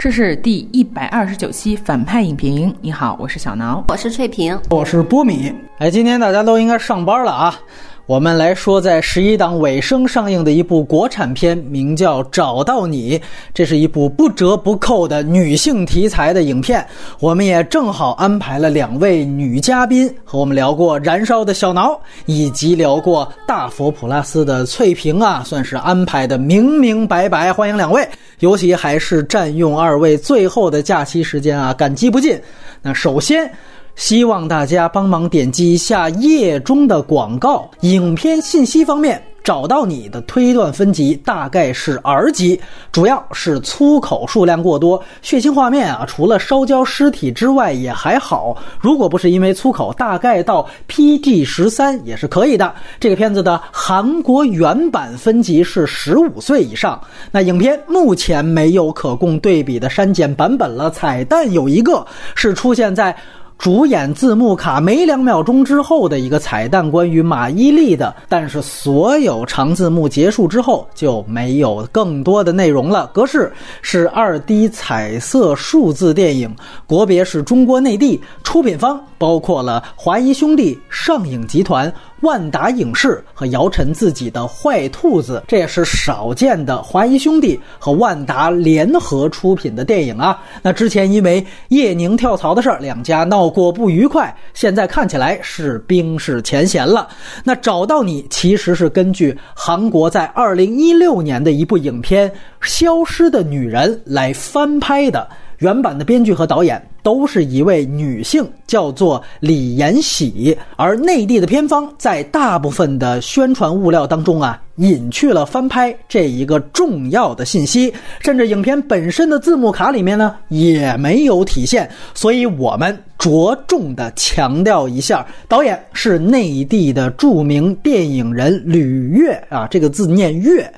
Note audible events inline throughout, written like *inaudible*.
这是第一百二十九期反派影评。你好，我是小挠，我是翠萍，我是波米。哎，今天大家都应该上班了啊。我们来说，在十一档尾声上映的一部国产片，名叫《找到你》，这是一部不折不扣的女性题材的影片。我们也正好安排了两位女嘉宾和我们聊过《燃烧的小挠》，以及聊过《大佛普拉斯》的翠萍啊，算是安排的明明白白。欢迎两位，尤其还是占用二位最后的假期时间啊，感激不尽。那首先。希望大家帮忙点击一下页中的广告。影片信息方面，找到你的推断分级大概是 R 级，主要是粗口数量过多，血腥画面啊，除了烧焦尸体之外也还好。如果不是因为粗口，大概到 PG 十三也是可以的。这个片子的韩国原版分级是十五岁以上。那影片目前没有可供对比的删减版本了。彩蛋有一个是出现在。主演字幕卡没两秒钟之后的一个彩蛋，关于马伊琍的，但是所有长字幕结束之后就没有更多的内容了。格式是二 D 彩色数字电影，国别是中国内地，出品方包括了华谊兄弟、上影集团。万达影视和姚晨自己的坏兔子，这也是少见的华谊兄弟和万达联合出品的电影啊。那之前因为叶宁跳槽的事儿，两家闹过不愉快，现在看起来是冰释前嫌了。那找到你其实是根据韩国在二零一六年的一部影片《消失的女人》来翻拍的。原版的编剧和导演都是一位女性，叫做李延喜。而内地的片方在大部分的宣传物料当中啊，隐去了翻拍这一个重要的信息，甚至影片本身的字幕卡里面呢也没有体现。所以我们着重的强调一下，导演是内地的著名电影人吕悦啊，这个字念悦。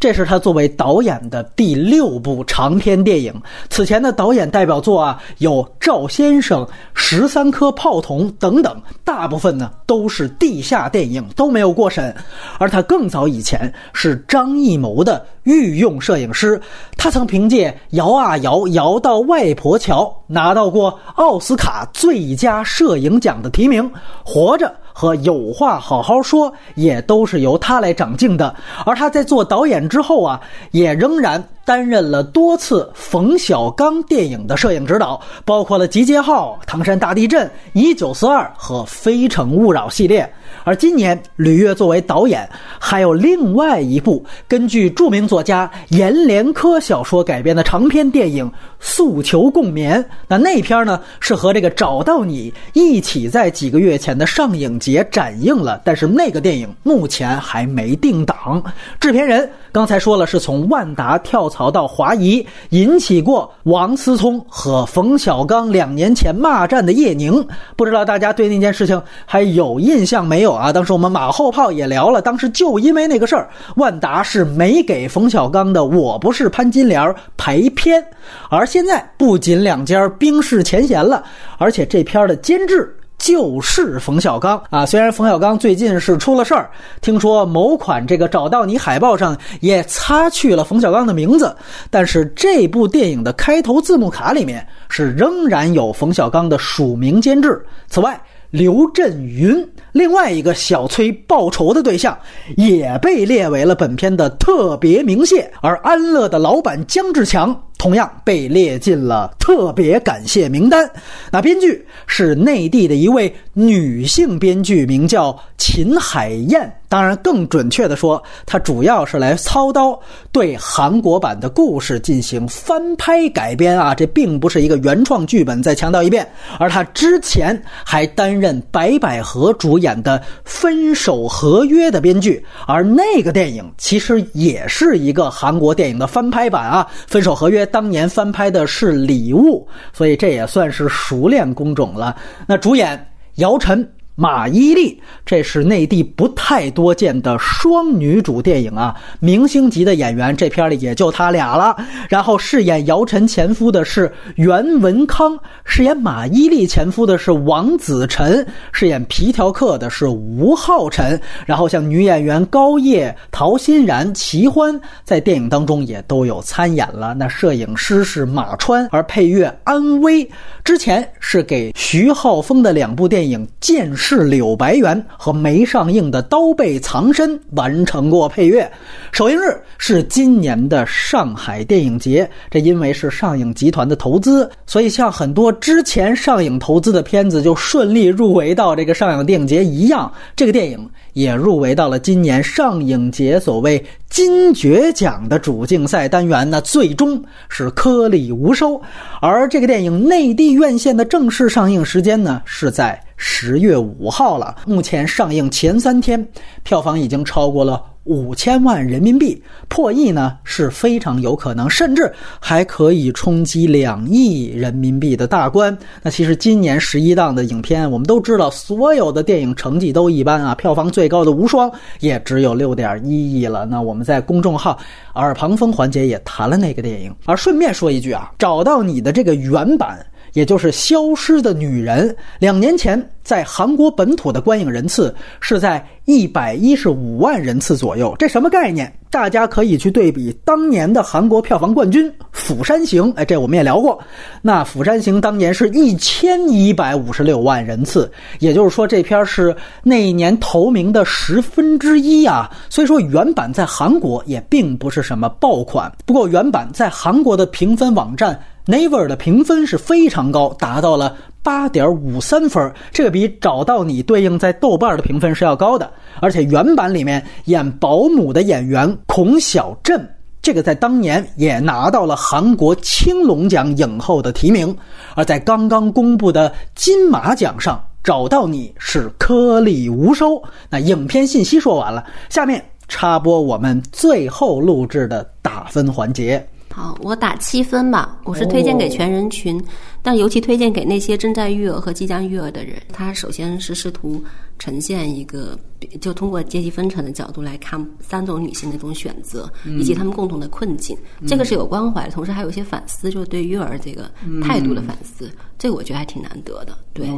这是他作为导演的第六部长篇电影。此前的导演代表作啊，有《赵先生》《十三颗炮筒》等等，大部分呢都是地下电影，都没有过审。而他更早以前是张艺谋的御用摄影师，他曾凭借《摇啊摇，摇到外婆桥》拿到过奥斯卡最佳摄影奖的提名，《活着》。和有话好好说也都是由他来掌镜的，而他在做导演之后啊，也仍然。担任了多次冯小刚电影的摄影指导，包括了《集结号》《唐山大地震》《一九四二》和《非诚勿扰》系列。而今年，吕悦作为导演，还有另外一部根据著名作家阎连科小说改编的长篇电影《诉求共眠》。那那片呢，是和这个《找到你》一起在几个月前的上影节展映了，但是那个电影目前还没定档。制片人刚才说了，是从万达跳槽。到华谊，引起过王思聪和冯小刚两年前骂战的叶宁，不知道大家对那件事情还有印象没有啊？当时我们马后炮也聊了，当时就因为那个事儿，万达是没给冯小刚的《我不是潘金莲》排片，而现在不仅两家冰释前嫌了，而且这片的监制。就是冯小刚啊！虽然冯小刚最近是出了事儿，听说某款这个找到你海报上也擦去了冯小刚的名字，但是这部电影的开头字幕卡里面是仍然有冯小刚的署名监制。此外，刘震云另外一个小崔报仇的对象也被列为了本片的特别鸣谢，而安乐的老板姜志强。同样被列进了特别感谢名单。那编剧是内地的一位女性编剧，名叫秦海燕。当然，更准确的说，她主要是来操刀对韩国版的故事进行翻拍改编啊，这并不是一个原创剧本。再强调一遍，而她之前还担任白百合主演演的《分手合约》的编剧，而那个电影其实也是一个韩国电影的翻拍版啊，《分手合约》。当年翻拍的是《礼物》，所以这也算是熟练工种了。那主演姚晨、马伊琍，这是内地不太多见的双女主电影啊，明星级的演员，这片里也就他俩了。然后饰演姚晨前夫的是袁文康，饰演马伊琍前夫的是王子晨，饰演皮条客的是吴昊辰。然后像女演员高叶、陶欣然、齐欢在电影当中也都有参演了。那摄影师是马川，而配乐安威之前是给徐浩峰的两部电影《剑》。是柳白猿和没上映的《刀背藏身》完成过配乐。首映日是今年的上海电影节，这因为是上影集团的投资，所以像很多之前上影投资的片子就顺利入围到这个上影电影节一样，这个电影也入围到了今年上影节所谓金爵奖的主竞赛单元。那最终是颗粒无收。而这个电影内地院线的正式上映时间呢，是在。十月五号了，目前上映前三天，票房已经超过了五千万人民币，破亿呢是非常有可能，甚至还可以冲击两亿人民币的大关。那其实今年十一档的影片，我们都知道，所有的电影成绩都一般啊，票房最高的《无双》也只有六点一亿了。那我们在公众号耳旁风环节也谈了那个电影，而顺便说一句啊，找到你的这个原版。也就是《消失的女人》，两年前在韩国本土的观影人次是在一百一十五万人次左右，这什么概念？大家可以去对比当年的韩国票房冠军《釜山行》，哎，这我们也聊过。那《釜山行》当年是一千一百五十六万人次，也就是说这片是那一年头名的十分之一啊。所以说原版在韩国也并不是什么爆款，不过原版在韩国的评分网站。Naver 的评分是非常高，达到了八点五三分，这个比找到你对应在豆瓣的评分是要高的。而且原版里面演保姆的演员孔晓振，这个在当年也拿到了韩国青龙奖影后的提名。而在刚刚公布的金马奖上，找到你是颗粒无收。那影片信息说完了，下面插播我们最后录制的打分环节。好，我打七分吧。我是推荐给全人群，但尤其推荐给那些正在育儿和即将育儿的人。他首先是试图呈现一个。就通过阶级分层的角度来看三种女性的一种选择，以及她们共同的困境，这个是有关怀，同时还有一些反思，就是对育儿这个态度的反思，这个我觉得还挺难得的。对，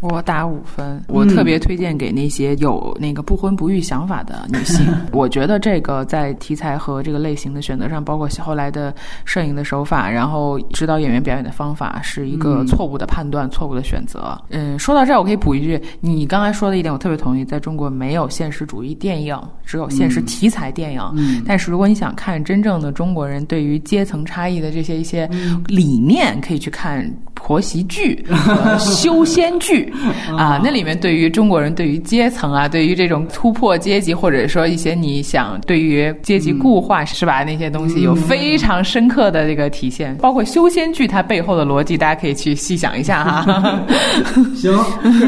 我打五分，我特别推荐给那些有那个不婚不育想法的女性。*laughs* 我觉得这个在题材和这个类型的选择上，包括后来的摄影的手法，然后指导演员表演的方法，是一个错误的判断，错误的选择。嗯，说到这儿，我可以补一句，你刚才说的一点，我特别同意，在中国没。有现实主义电影，只有现实题材电影。嗯，但是如果你想看真正的中国人对于阶层差异的这些一些理念，可以去看婆媳剧、*laughs* 修仙剧 *laughs* 啊。那里面对于中国人对于阶层啊，对于这种突破阶级，或者说一些你想对于阶级固化是吧那些东西，有非常深刻的这个体现。包括修仙剧它背后的逻辑，大家可以去细想一下哈。*laughs* 行，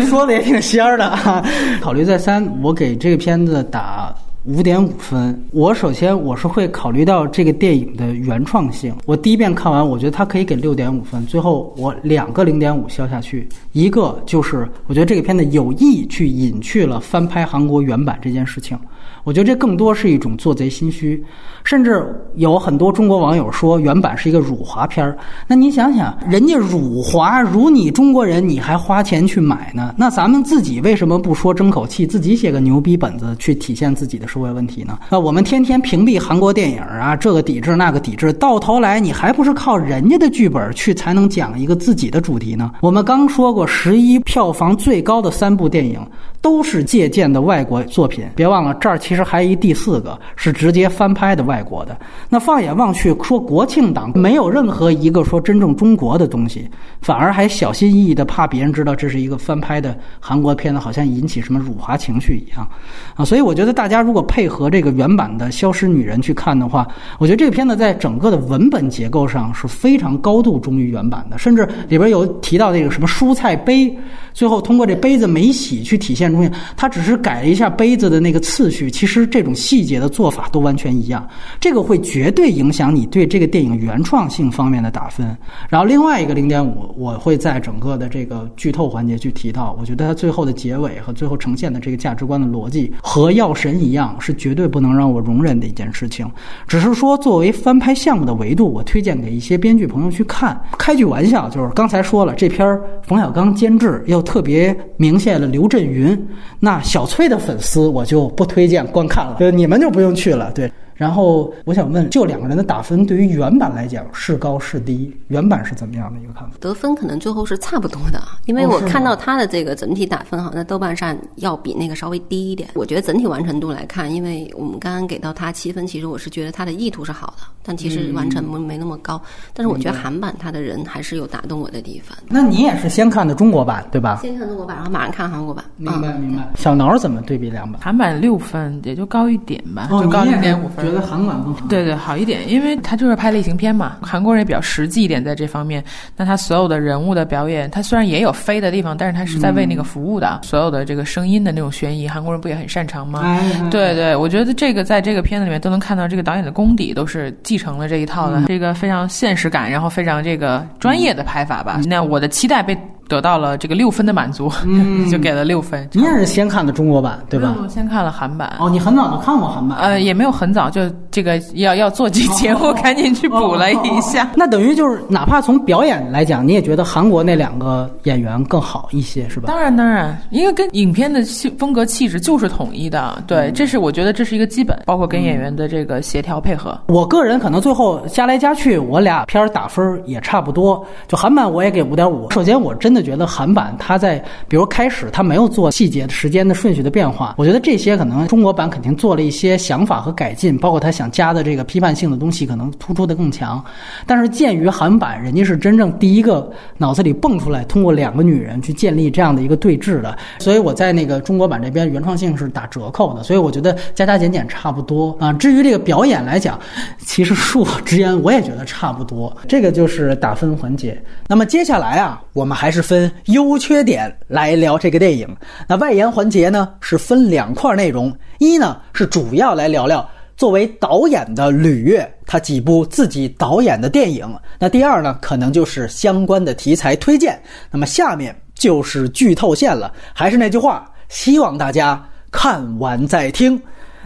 说的也挺仙儿的啊。*laughs* 考虑再三，我。给这个片子打五点五分。我首先我是会考虑到这个电影的原创性。我第一遍看完，我觉得它可以给六点五分。最后我两个零点五消下去，一个就是我觉得这个片子有意去隐去了翻拍韩国原版这件事情。我觉得这更多是一种做贼心虚。甚至有很多中国网友说原版是一个辱华片儿，那你想想，人家辱华辱你中国人，你还花钱去买呢？那咱们自己为什么不说争口气，自己写个牛逼本子去体现自己的社会问题呢？那我们天天屏蔽韩国电影啊，这个抵制那个抵制，到头来你还不是靠人家的剧本去才能讲一个自己的主题呢？我们刚说过，十一票房最高的三部电影都是借鉴的外国作品，别忘了这儿其实还一第四个是直接翻拍的外。外国的。那放眼望去，说国庆档没有任何一个说真正中国的东西，反而还小心翼翼的怕别人知道这是一个翻拍的韩国片子，好像引起什么辱华情绪一样啊！所以我觉得大家如果配合这个原版的《消失女人》去看的话，我觉得这个片子在整个的文本结构上是非常高度忠于原版的，甚至里边有提到那个什么蔬菜杯，最后通过这杯子没洗去体现出现，他只是改了一下杯子的那个次序，其实这种细节的做法都完全一样，这个会绝对影响你对这个电影原创性方面的打分。然后另外一个零点五，我会在整个的这个剧透环节去提到，我觉得它最后的结尾和最后呈现的这个价值观的逻辑和《药神》一样，是绝对不能让我容忍的一件事情。只是说作为翻拍项目的维度，我推荐给一些编剧朋友去看。开句玩笑，就是刚才说了，这篇冯小刚监制，又特别明显了刘震云，那小崔的粉丝我就不推荐观看了，对，你们就不用去了，对。然后我想问，就两个人的打分，对于原版来讲是高是低？原版是怎么样的一个看法？得分可能最后是差不多的，因为我看到他的这个整体打分，好像在豆瓣上要比那个稍微低一点。我觉得整体完成度来看，因为我们刚刚给到他七分，其实我是觉得他的意图是好的，但其实完成没没那么高。但是我觉得韩版他的人还是有打动我的地方。那你也是先看的中国版对吧？先看中国版，然后马上看韩国版。明白明白。小挠怎么对比两版？韩版六分，也就高一点吧，就高一点五分。觉得韩版更好？对对，好一点，因为他就是拍类型片嘛。韩国人也比较实际一点，在这方面。那他所有的人物的表演，他虽然也有飞的地方，但是他是在为那个服务的。所有的这个声音的那种悬疑，韩国人不也很擅长吗？对对，我觉得这个在这个片子里面都能看到，这个导演的功底都是继承了这一套的，这个非常现实感，然后非常这个专业的拍法吧。那我的期待被。得到了这个六分的满足，*laughs* 就给了六分。你也是先看的中国版对吧？我先看了韩版。哦，你很早就看过韩版？呃，也没有很早，就这个要要做这节目，赶紧去补了一下。*laughs* 那等于就是，哪怕从表演来讲，你也觉得韩国那两个演员更好一些，是吧？当然，当然，因为跟影片的气风格气质就是统一的。对，这是我觉得这是一个基本，包括跟演员的这个协调配合。我个人可能最后加来加去，我俩片儿打分也差不多。就韩版我也给五点五。首先，我真的觉得韩版。他在比如开始，他没有做细节的时间的顺序的变化，我觉得这些可能中国版肯定做了一些想法和改进，包括他想加的这个批判性的东西可能突出的更强。但是鉴于韩版人家是真正第一个脑子里蹦出来通过两个女人去建立这样的一个对峙的，所以我在那个中国版这边原创性是打折扣的，所以我觉得加加减减差不多啊。至于这个表演来讲，其实恕我直言，我也觉得差不多。这个就是打分环节。那么接下来啊，我们还是分优缺。点来聊这个电影。那外延环节呢是分两块内容，一呢是主要来聊聊作为导演的吕越他几部自己导演的电影。那第二呢可能就是相关的题材推荐。那么下面就是剧透线了，还是那句话，希望大家看完再听。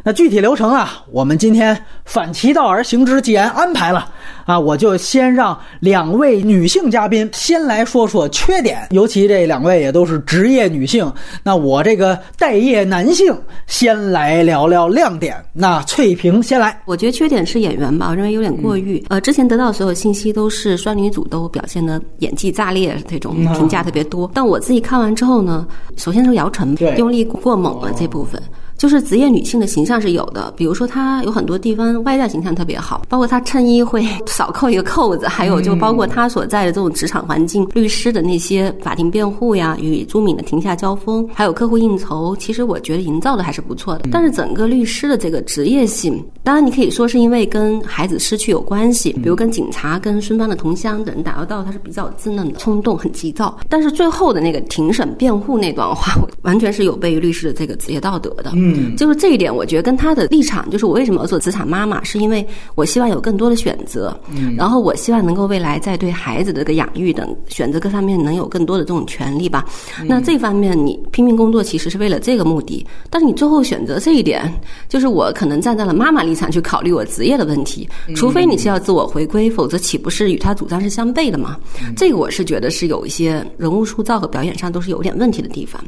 那具体流程啊，我们今天反其道而行之，既然安排了啊，我就先让两位女性嘉宾先来说说缺点，尤其这两位也都是职业女性。那我这个待业男性先来聊聊亮点。那翠萍先来，我觉得缺点是演员吧，我认为有点过誉。呃，之前得到所有信息都是双女主都表现的演技炸裂，这种评价特别多。但我自己看完之后呢，首先是姚晨用力过猛了这部分。就是职业女性的形象是有的，比如说她有很多地方外在形象特别好，包括她衬衣会 *laughs* 少扣一个扣子，还有就包括她所在的这种职场环境，律师的那些法庭辩护呀，与朱敏的庭下交锋，还有客户应酬，其实我觉得营造的还是不错的。但是整个律师的这个职业性，当然你可以说是因为跟孩子失去有关系，比如跟警察、跟孙芳的同乡等打交道，他是比较稚嫩的、冲动、很急躁。但是最后的那个庭审辩护那段话，完全是有悖于律师的这个职业道德的。嗯，就是这一点，我觉得跟他的立场，就是我为什么要做职场妈妈，是因为我希望有更多的选择，嗯，然后我希望能够未来在对孩子的这个养育等选择各方面能有更多的这种权利吧。那这方面你拼命工作其实是为了这个目的，但是你最后选择这一点，就是我可能站在了妈妈立场去考虑我职业的问题，除非你是要自我回归，否则岂不是与他主张是相悖的吗？这个我是觉得是有一些人物塑造和表演上都是有点问题的地方。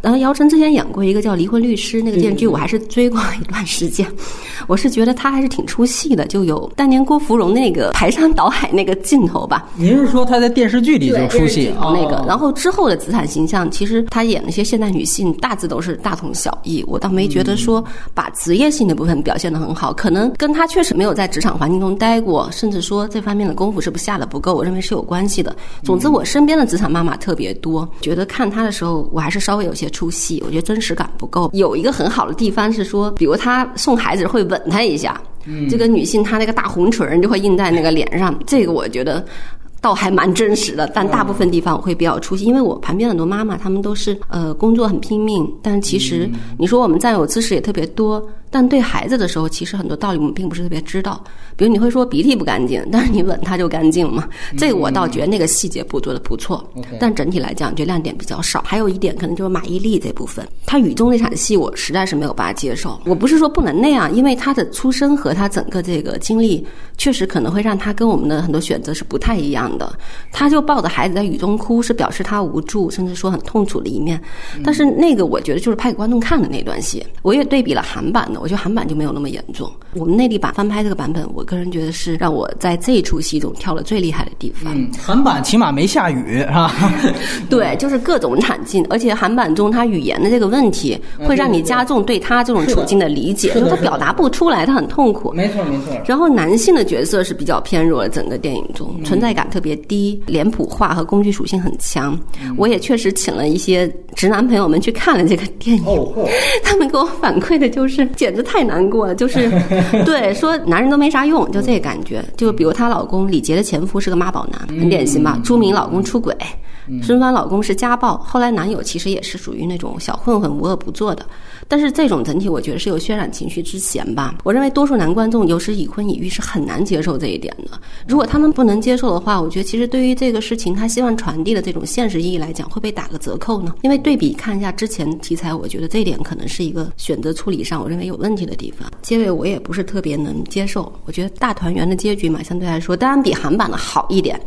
然后姚晨之前演过一个叫《离婚律师》那个电视剧，我还。是追过一段时间，*laughs* 我是觉得他还是挺出戏的，就有当年郭芙蓉那个排山倒海那个镜头吧。您是说他在电视剧里就出戏那个？然后之后的资产形象，其实他演那些现代女性大致都是大同小异，我倒没觉得说把职业性的部分表现的很好，可能跟他确实没有在职场环境中待过，甚至说这方面的功夫是不是下的不够，我认为是有关系的。总之，我身边的职场妈妈特别多，觉得看他的时候，我还是稍微有些出戏，我觉得真实感不够。有一个很好的地方。是说，比如他送孩子会吻他一下，这个女性她那个大红唇就会印在那个脸上，这个我觉得倒还蛮真实的，但大部分地方我会比较出戏，因为我旁边很多妈妈，她们都是呃工作很拼命，但其实你说我们占有知识也特别多，但对孩子的时候，其实很多道理我们并不是特别知道。比如你会说鼻涕不干净，但是你吻它就干净了嘛？这个我倒觉得那个细节捕捉的不错，但整体来讲，觉得亮点比较少。还有一点可能就是马伊琍这部分，她雨中那场戏我实在是没有办法接受。我不是说不能那样，因为她的出身和她整个这个经历，确实可能会让她跟我们的很多选择是不太一样的。她就抱着孩子在雨中哭，是表示她无助，甚至说很痛楚的一面。但是那个我觉得就是拍给观众看的那段戏，我也对比了韩版的，我觉得韩版就没有那么严重。我们内地版翻拍这个版本，我个人觉得是让我在这一出戏中跳了最厉害的地方。韩版起码没下雨，是吧？*laughs* 对，就是各种场景，而且韩版中他语言的这个问题，会让你加重对他这种处境的理解，就是他表达不出来，他很痛苦。没错，没错。然后男性的角色是比较偏弱的，整个电影中存在感特别低，脸谱化和工具属性很强。我也确实请了一些直男朋友们去看了这个电影，*laughs* 他们给我反馈的就是简直太难过了，就是 *laughs* 对说男人都没啥用，就这感觉。就比如她老公李杰的前夫是个妈宝男，很典型吧？朱明老公出轨。孙帆老公是家暴，后来男友其实也是属于那种小混混，无恶不作的。但是这种整体，我觉得是有渲染情绪之嫌吧。我认为多数男观众有时已婚已育是很难接受这一点的。如果他们不能接受的话，我觉得其实对于这个事情，他希望传递的这种现实意义来讲，会被打个折扣呢？因为对比看一下之前题材，我觉得这一点可能是一个选择处理上我认为有问题的地方。结尾我也不是特别能接受，我觉得大团圆的结局嘛，相对来说当然比韩版的好一点，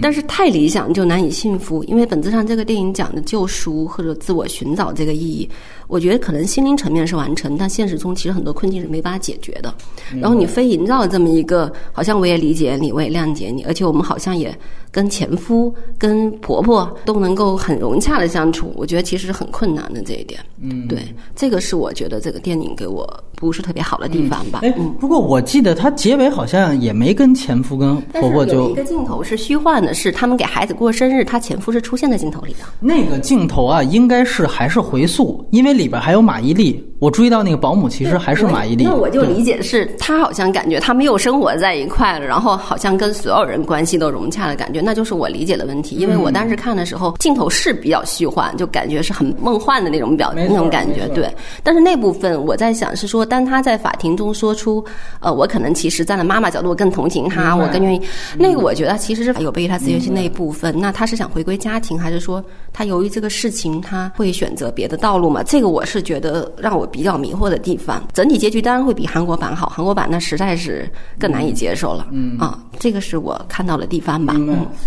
但是太理想就难以幸福，因为本质上这个电影讲的救赎或者自我寻找这个意义。我觉得可能心灵层面是完成，但现实中其实很多困境是没办法解决的。然后你非营造这么一个，好像我也理解你，我也谅解你，而且我们好像也跟前夫、跟婆婆都能够很融洽的相处。我觉得其实是很困难的这一点。嗯，对，这个是我觉得这个电影给我不是特别好的地方吧。哎，不过我记得他结尾好像也没跟前夫跟婆婆就有一个镜头是虚幻的，是他们给孩子过生日，他前夫是出现在镜头里的。那个镜头啊，应该是还是回溯，因为里边还有马伊琍。我注意到那个保姆其实还是马伊琍。那我就理解是，她好像感觉他们又生活在一块了，然后好像跟所有人关系都融洽的感觉，那就是我理解的问题。因为我当时看的时候，镜头是比较虚幻，就感觉是很梦幻的那种表那种感觉。对，但是那部分我在想是说，当他在法庭中说出，呃，我可能其实站在妈妈角度，我更同情他，我更愿意。那个我觉得其实是有悖于他自愿性那一部分。那他是想回归家庭，还是说他由于这个事情他会选择别的道路嘛？这个我是觉得让我比较迷惑的地方。整体结局当然会比韩国版好，韩国版那实在是更难以接受了。嗯啊，这个是我看到的地方吧。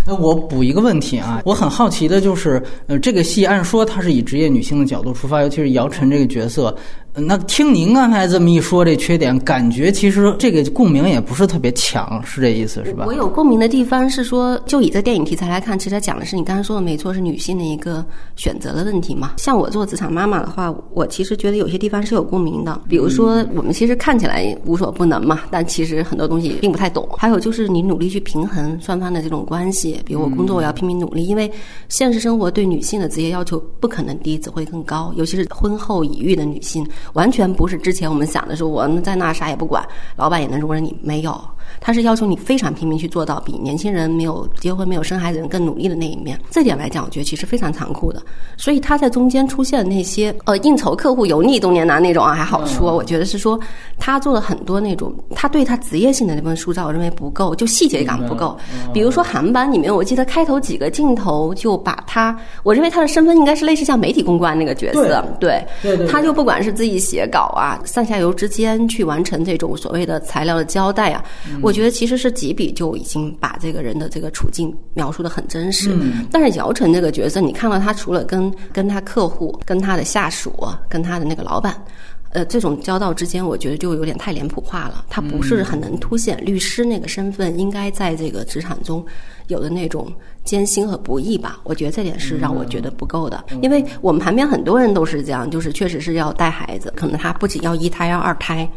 那我补一个问题啊，我很好奇的就是，呃，这个戏按说它是以职业女性的角度出发，尤其是姚晨这个角色。那听您刚才这么一说，这缺点感觉其实这个共鸣也不是特别强，是这意思是吧？我有共鸣的地方是说，就以这电影题材来看，其实它讲的是你刚才说的没错，是女性的一个选择的问题嘛。像我做职场妈妈的话，我其实觉得有些地方是有共鸣的。比如说，我们其实看起来无所不能嘛，但其实很多东西并不太懂。还有就是你努力去平衡双方的这种关系，比如我工作我要拼命努力，因为现实生活对女性的职业要求不可能低，只会更高，尤其是婚后已育的女性。完全不是之前我们想的，说我在那啥也不管，老板也能容忍你，没有。他是要求你非常拼命去做到比年轻人没有结婚、没有生孩子人更努力的那一面。这点来讲，我觉得其实非常残酷的。所以他在中间出现的那些呃应酬客户油腻中年男那种啊，还好说。我觉得是说他做了很多那种他对他职业性的那部分塑造，我认为不够，就细节感不够。比如说韩版里面，我记得开头几个镜头就把他，我认为他的身份应该是类似像媒体公关那个角色，对，他就不管是自己写稿啊，上下游之间去完成这种所谓的材料的交代啊。我觉得其实是几笔就已经把这个人的这个处境描述的很真实。嗯。但是姚晨这个角色，你看到他除了跟跟他客户、跟他的下属、跟他的那个老板，呃，这种交道之间，我觉得就有点太脸谱化了。他不是很能凸显律师那个身份应该在这个职场中有的那种。艰辛和不易吧，我觉得这点是让我觉得不够的，因为我们旁边很多人都是这样，就是确实是要带孩子，可能他不仅要一胎，要二胎，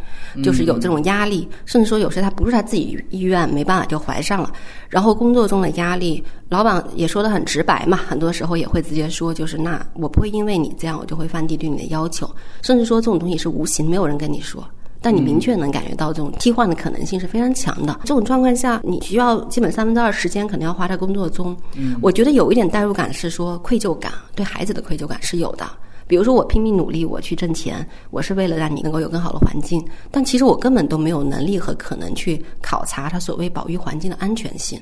就是有这种压力，甚至说有时他不是他自己意愿，没办法就怀上了，然后工作中的压力，老板也说的很直白嘛，很多时候也会直接说，就是那我不会因为你这样，我就会放低对你的要求，甚至说这种东西是无形，没有人跟你说。但你明确能感觉到这种替换的可能性是非常强的。这种状况下，你需要基本三分之二时间可能要花在工作中。嗯，我觉得有一点代入感是说愧疚感，对孩子的愧疚感是有的。比如说，我拼命努力，我去挣钱，我是为了让你能够有更好的环境，但其实我根本都没有能力和可能去考察他所谓保育环境的安全性。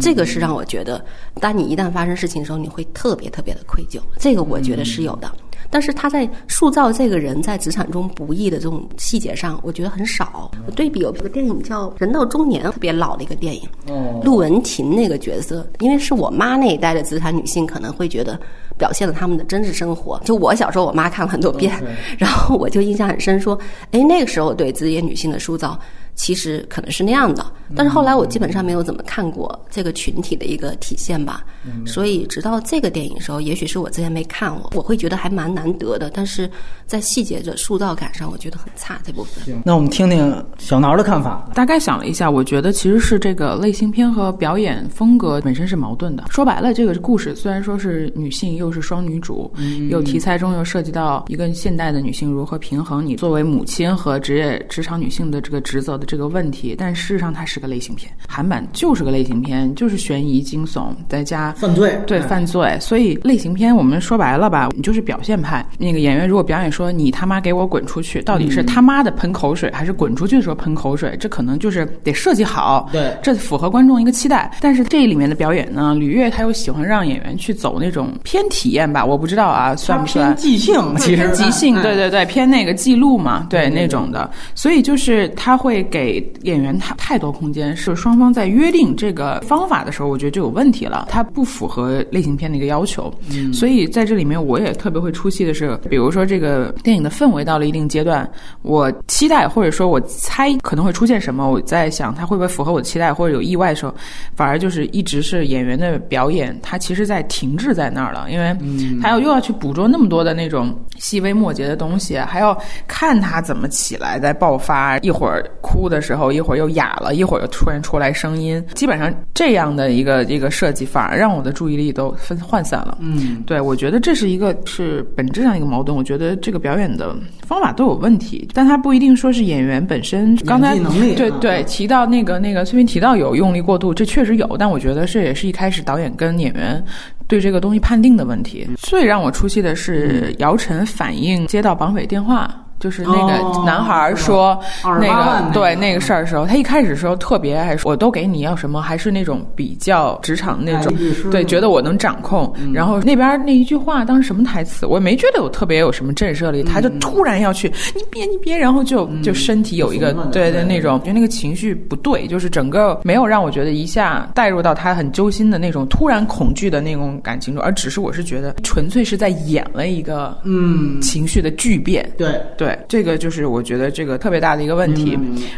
这个是让我觉得，当你一旦发生事情的时候，你会特别特别的愧疚。这个我觉得是有的。但是他在塑造这个人在职场中不易的这种细节上，我觉得很少。我对比有一个电影叫《人到中年》，特别老的一个电影。哦。陆文婷那个角色，因为是我妈那一代的职场女性，可能会觉得表现了他们的真实生活。就我小时候，我妈看了很多遍，*laughs* 然后我就印象很深，说，哎，那个时候对职业女性的塑造。其实可能是那样的，但是后来我基本上没有怎么看过这个群体的一个体现吧。所以直到这个电影的时候，也许是我之前没看过，我会觉得还蛮难得的。但是在细节的塑造感上，我觉得很差这部分。那我们听听小挠的看法。大概想了一下，我觉得其实是这个类型片和表演风格本身是矛盾的。说白了，这个故事虽然说是女性，又是双女主，又题材中又涉及到一个现代的女性如何平衡你作为母亲和职业职场女性的这个职责的。这个问题，但事实上它是个类型片，韩版就是个类型片，就是悬疑惊悚再加犯罪，对犯罪。所以类型片我们说白了吧，你就是表现派。那个演员如果表演说你他妈给我滚出去，到底是他妈的喷口水，还是滚出去的时候喷口水？这可能就是得设计好，对，这符合观众一个期待。但是这里面的表演呢，吕越他又喜欢让演员去走那种偏体验吧，我不知道啊，算不算即兴？*laughs* 其实即兴，对对对，偏那个记录嘛，对那种的。所以就是他会。给演员太太多空间，是双方在约定这个方法的时候，我觉得就有问题了，他不符合类型片的一个要求。嗯，所以在这里面，我也特别会出戏的是，比如说这个电影的氛围到了一定阶段，我期待或者说我猜可能会出现什么，我在想它会不会符合我的期待，或者有意外的时候，反而就是一直是演员的表演，它其实在停滞在那儿了，因为他要又要去捕捉那么多的那种细微末节的东西，还要看他怎么起来再爆发，一会儿哭。的时候，一会儿又哑了，一会儿又突然出来声音，基本上这样的一个一个设计，反而让我的注意力都分涣散了。嗯，对，我觉得这是一个是本质上一个矛盾。我觉得这个表演的方法都有问题，但他不一定说是演员本身。刚才对对提到那个那个崔斌提到有用力过度，这确实有，但我觉得这也是一开始导演跟演员对这个东西判定的问题。最让我出戏的是姚晨反映接到绑匪电话。就是那个男孩说那个对那个。事儿的时候，他一开始的时候特别爱说，我都给你要什么，还是那种比较职场那种，对，觉得我能掌控。然后那边那一句话当时什么台词，我也没觉得有特别有什么震慑力，他就突然要去，你别你别，然后就就身体有一个对对。那种，就那个情绪不对，就是整个没有让我觉得一下带入到他很揪心的那种突然恐惧的那种感情中，而只是我是觉得纯粹是在演了一个嗯。情绪的巨变，对对。对，这个就是我觉得这个特别大的一个问题，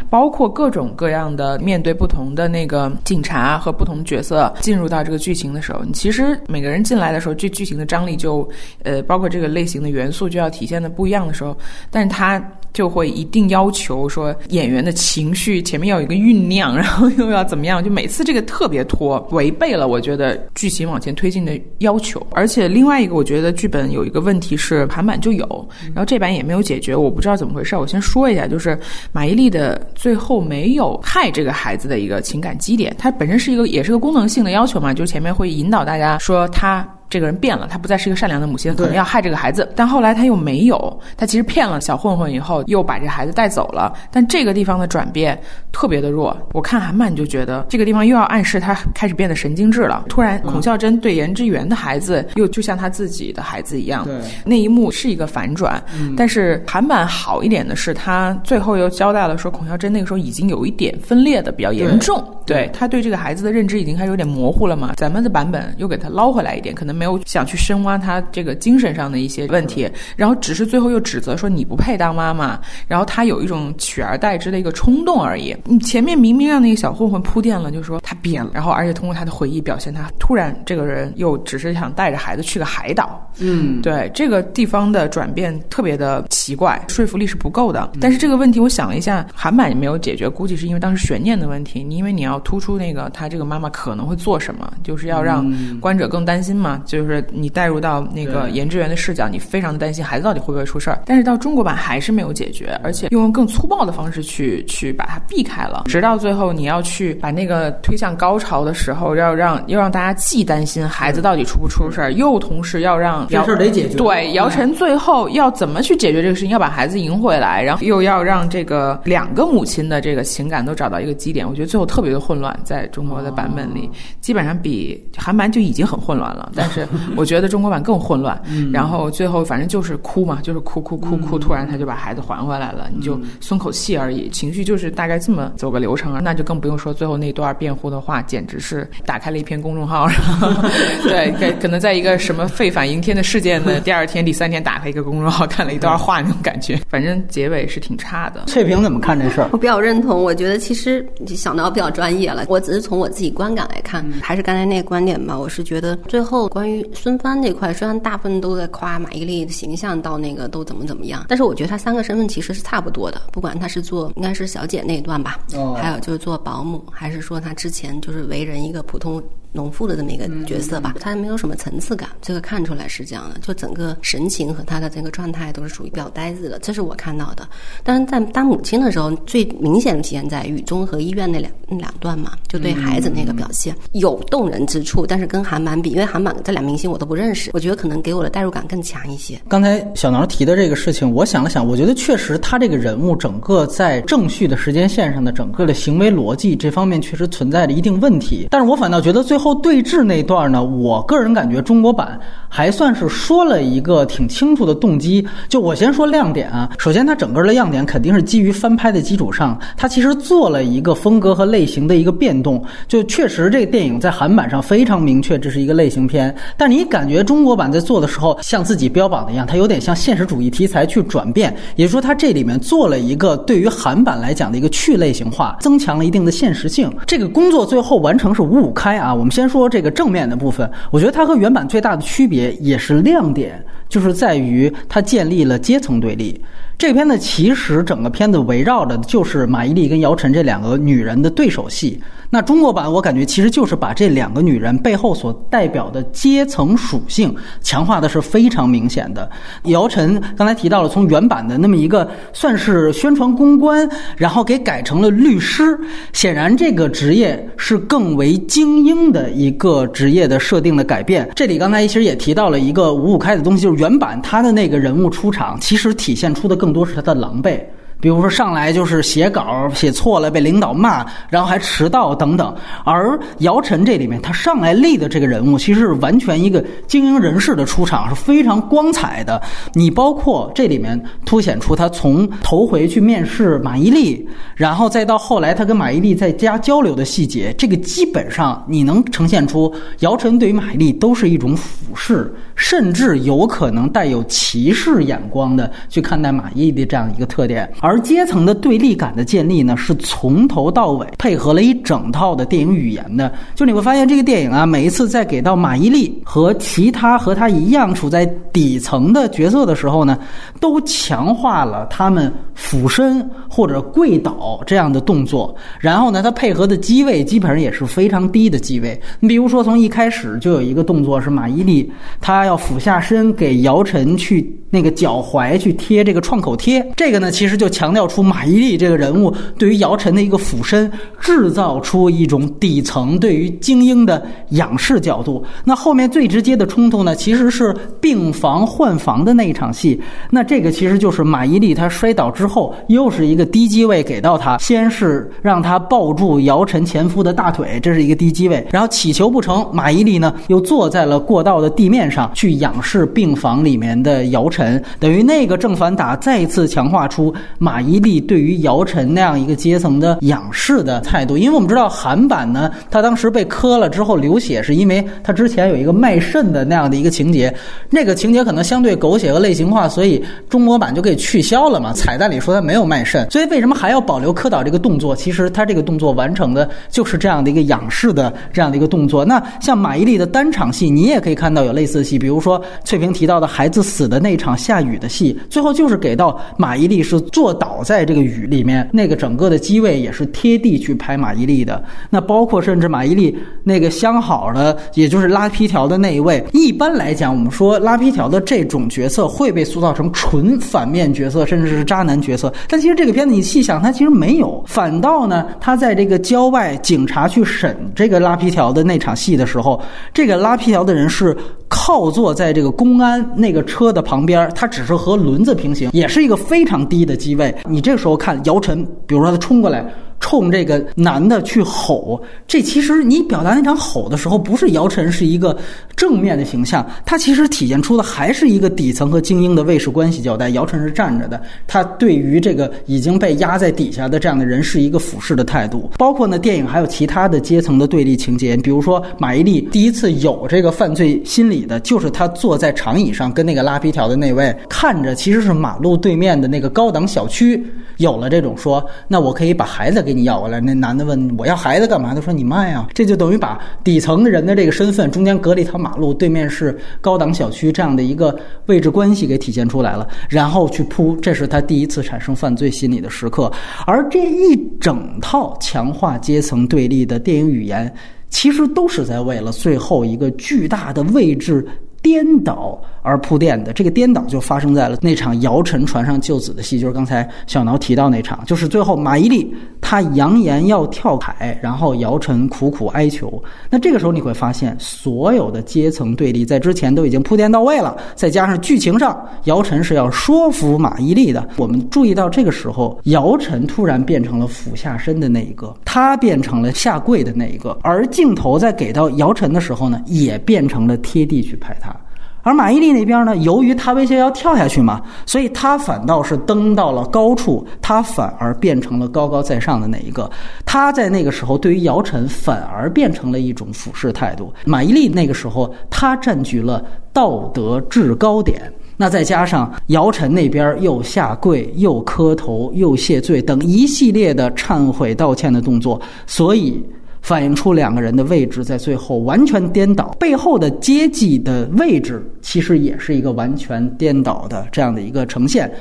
包括各种各样的面对不同的那个警察和不同角色进入到这个剧情的时候，你其实每个人进来的时候，这剧情的张力就呃，包括这个类型的元素就要体现的不一样的时候，但是它。就会一定要求说演员的情绪前面要有一个酝酿，然后又要怎么样？就每次这个特别拖，违背了我觉得剧情往前推进的要求。而且另外一个，我觉得剧本有一个问题是韩版就有，然后这版也没有解决，我不知道怎么回事。我先说一下，就是马伊琍的最后没有害这个孩子的一个情感基点，它本身是一个也是个功能性的要求嘛，就是前面会引导大家说他。这个人变了，他不再是一个善良的母亲，可能要害这个孩子。但后来他又没有，他其实骗了小混混以后，又把这孩子带走了。但这个地方的转变特别的弱。我看韩漫就觉得这个地方又要暗示他开始变得神经质了。突然，孔孝真对严之源的孩子又就像他自己的孩子一样。对，那一幕是一个反转。但是韩版好一点的是，他最后又交代了说，孔孝真那个时候已经有一点分裂的比较严重。对他对这个孩子的认知已经开始有点模糊了嘛？咱们的版本又给他捞回来一点，可能。没有想去深挖他这个精神上的一些问题，然后只是最后又指责说你不配当妈妈，然后他有一种取而代之的一个冲动而已。你前面明明让那个小混混铺垫了，就说他变了，然后而且通过他的回忆表现，他突然这个人又只是想带着孩子去个海岛。嗯，对这个地方的转变特别的奇怪，说服力是不够的。但是这个问题我想了一下，韩版也没有解决，估计是因为当时悬念的问题。你因为你要突出那个他这个妈妈可能会做什么，就是要让观者更担心嘛。就是你带入到那个研制员的视角，你非常的担心孩子到底会不会出事儿。但是到中国版还是没有解决，而且用更粗暴的方式去去把它避开了，直到最后你要去把那个推向高潮的时候，要让要让大家既担心孩子到底出不出事儿，又同时要让这事儿得解决。对，姚晨最后要怎么去解决这个事情？要把孩子赢回来，然后又要让这个两个母亲的这个情感都找到一个基点。我觉得最后特别的混乱，在中国的版本里，基本上比韩版就已经很混乱了。但是我觉得中国版更混乱。然后最后反正就是哭嘛，就是哭哭哭哭，突然他就把孩子还回来了，你就松口气而已。情绪就是大概这么走个流程啊。那就更不用说最后那段辩护的话，简直是打开了一篇公众号。*laughs* 对，可可能在一个什么废反盈天的事件的第二天、第三天，打开一个公众号看了一段话，那种感觉。反正结尾是挺差的。翠萍怎么看这事儿？我比较认同。我觉得其实想到比较专业了。我只是从我自己观感来看，还是刚才那个观点吧。我是觉得最后关于孙帆这块，虽然大部分都在夸马伊琍的形象到那个都怎么怎么样，但是我觉得她三个身份其实是差不多的。不管她是做应该是小姐那一段吧，还有就是。做保姆，还是说她之前就是为人一个普通？农妇的这么一个角色吧，她没有什么层次感，这个看出来是这样的，就整个神情和她的这个状态都是属于比较呆滞的，这是我看到的。但是在当母亲的时候，最明显的体现在雨中和医院那两那两段嘛，就对孩子那个表现有动人之处，但是跟韩版比，因为韩版这俩明星我都不认识，我觉得可能给我的代入感更强一些。刚才小挠提的这个事情，我想了想，我觉得确实他这个人物整个在正序的时间线上的整个的行为逻辑这方面确实存在着一定问题，但是我反倒觉得最后对峙那。段呢，我个人感觉中国版还算是说了一个挺清楚的动机。就我先说亮点啊，首先它整个的亮点肯定是基于翻拍的基础上，它其实做了一个风格和类型的一个变动。就确实这个电影在韩版上非常明确，这是一个类型片。但你感觉中国版在做的时候，像自己标榜的一样，它有点像现实主义题材去转变，也就是说它这里面做了一个对于韩版来讲的一个去类型化，增强了一定的现实性。这个工作最后完成是五五开啊。我们先说这个正。面的部分，我觉得它和原版最大的区别也是亮点，就是在于它建立了阶层对立。这片呢，其实整个片子围绕的就是马伊琍跟姚晨这两个女人的对手戏。那中国版我感觉其实就是把这两个女人背后所代表的阶层属性强化的是非常明显的。姚晨刚才提到了从原版的那么一个算是宣传公关，然后给改成了律师，显然这个职业是更为精英的一个职业的设定的改变。这里刚才其实也提到了一个五五开的东西，就是原版他的那个人物出场，其实体现出的更。多是他的狼狈。比如说上来就是写稿写错了被领导骂，然后还迟到等等。而姚晨这里面他上来立的这个人物，其实是完全一个精英人士的出场，是非常光彩的。你包括这里面凸显出他从头回去面试马伊琍，然后再到后来他跟马伊琍在家交流的细节，这个基本上你能呈现出姚晨对于马伊琍都是一种俯视，甚至有可能带有歧视眼光的去看待马伊琍的这样一个特点。而而阶层的对立感的建立呢，是从头到尾配合了一整套的电影语言的。就你会发现，这个电影啊，每一次在给到马伊琍和其他和他一样处在底层的角色的时候呢，都强化了他们俯身或者跪倒这样的动作。然后呢，他配合的机位基本上也是非常低的机位。你比如说，从一开始就有一个动作是马伊琍，她要俯下身给姚晨去那个脚踝去贴这个创口贴。这个呢，其实就。强调出马伊琍这个人物对于姚晨的一个俯身，制造出一种底层对于精英的仰视角度。那后面最直接的冲突呢，其实是病房换房的那一场戏。那这个其实就是马伊琍她摔倒之后，又是一个低机位给到他，先是让他抱住姚晨前夫的大腿，这是一个低机位，然后祈求不成，马伊琍呢又坐在了过道的地面上去仰视病房里面的姚晨，等于那个正反打再一次强化出马。马伊琍对于姚晨那样一个阶层的仰视的态度，因为我们知道韩版呢，他当时被磕了之后流血，是因为他之前有一个卖肾的那样的一个情节，那个情节可能相对狗血和类型化，所以中国版就给取消了嘛。彩蛋里说他没有卖肾，所以为什么还要保留磕倒这个动作？其实他这个动作完成的就是这样的一个仰视的这样的一个动作。那像马伊琍的单场戏，你也可以看到有类似的戏，比如说翠萍提到的孩子死的那场下雨的戏，最后就是给到马伊琍是坐。倒在这个雨里面，那个整个的机位也是贴地去拍马伊琍的。那包括甚至马伊琍那个相好的，也就是拉皮条的那一位。一般来讲，我们说拉皮条的这种角色会被塑造成纯反面角色，甚至是渣男角色。但其实这个片子你细想，它其实没有，反倒呢，他在这个郊外警察去审这个拉皮条的那场戏的时候，这个拉皮条的人是靠坐在这个公安那个车的旁边，他只是和轮子平行，也是一个非常低的机位。你这个时候看姚晨，比如说他冲过来。冲这个男的去吼，这其实你表达那场吼的时候，不是姚晨是一个正面的形象，他其实体现出的还是一个底层和精英的卫士关系交代。姚晨是站着的，他对于这个已经被压在底下的这样的人是一个俯视的态度。包括呢，电影还有其他的阶层的对立情节，比如说马伊琍第一次有这个犯罪心理的，就是她坐在长椅上跟那个拉皮条的那位看着，其实是马路对面的那个高档小区，有了这种说，那我可以把孩子。给你要过来，那男的问我要孩子干嘛？他说你卖啊，这就等于把底层人的这个身份中间隔了一条马路，对面是高档小区这样的一个位置关系给体现出来了，然后去铺，这是他第一次产生犯罪心理的时刻。而这一整套强化阶层对立的电影语言，其实都是在为了最后一个巨大的位置颠倒。而铺垫的这个颠倒就发生在了那场姚晨船上救子的戏，就是刚才小挠提到那场，就是最后马伊琍她扬言要跳海，然后姚晨苦苦哀求。那这个时候你会发现，所有的阶层对立在之前都已经铺垫到位了，再加上剧情上姚晨是要说服马伊琍的。我们注意到这个时候，姚晨突然变成了俯下身的那一个，她变成了下跪的那一个，而镜头在给到姚晨的时候呢，也变成了贴地去拍她。而马伊琍那边呢，由于他威胁要跳下去嘛，所以他反倒是登到了高处，他反而变成了高高在上的那一个。他在那个时候对于姚晨反而变成了一种俯视态度。马伊琍那个时候他占据了道德制高点，那再加上姚晨那边又下跪又磕头又谢罪等一系列的忏悔道歉的动作，所以。反映出两个人的位置在最后完全颠倒，背后的阶级的位置其实也是一个完全颠倒的这样的一个呈现。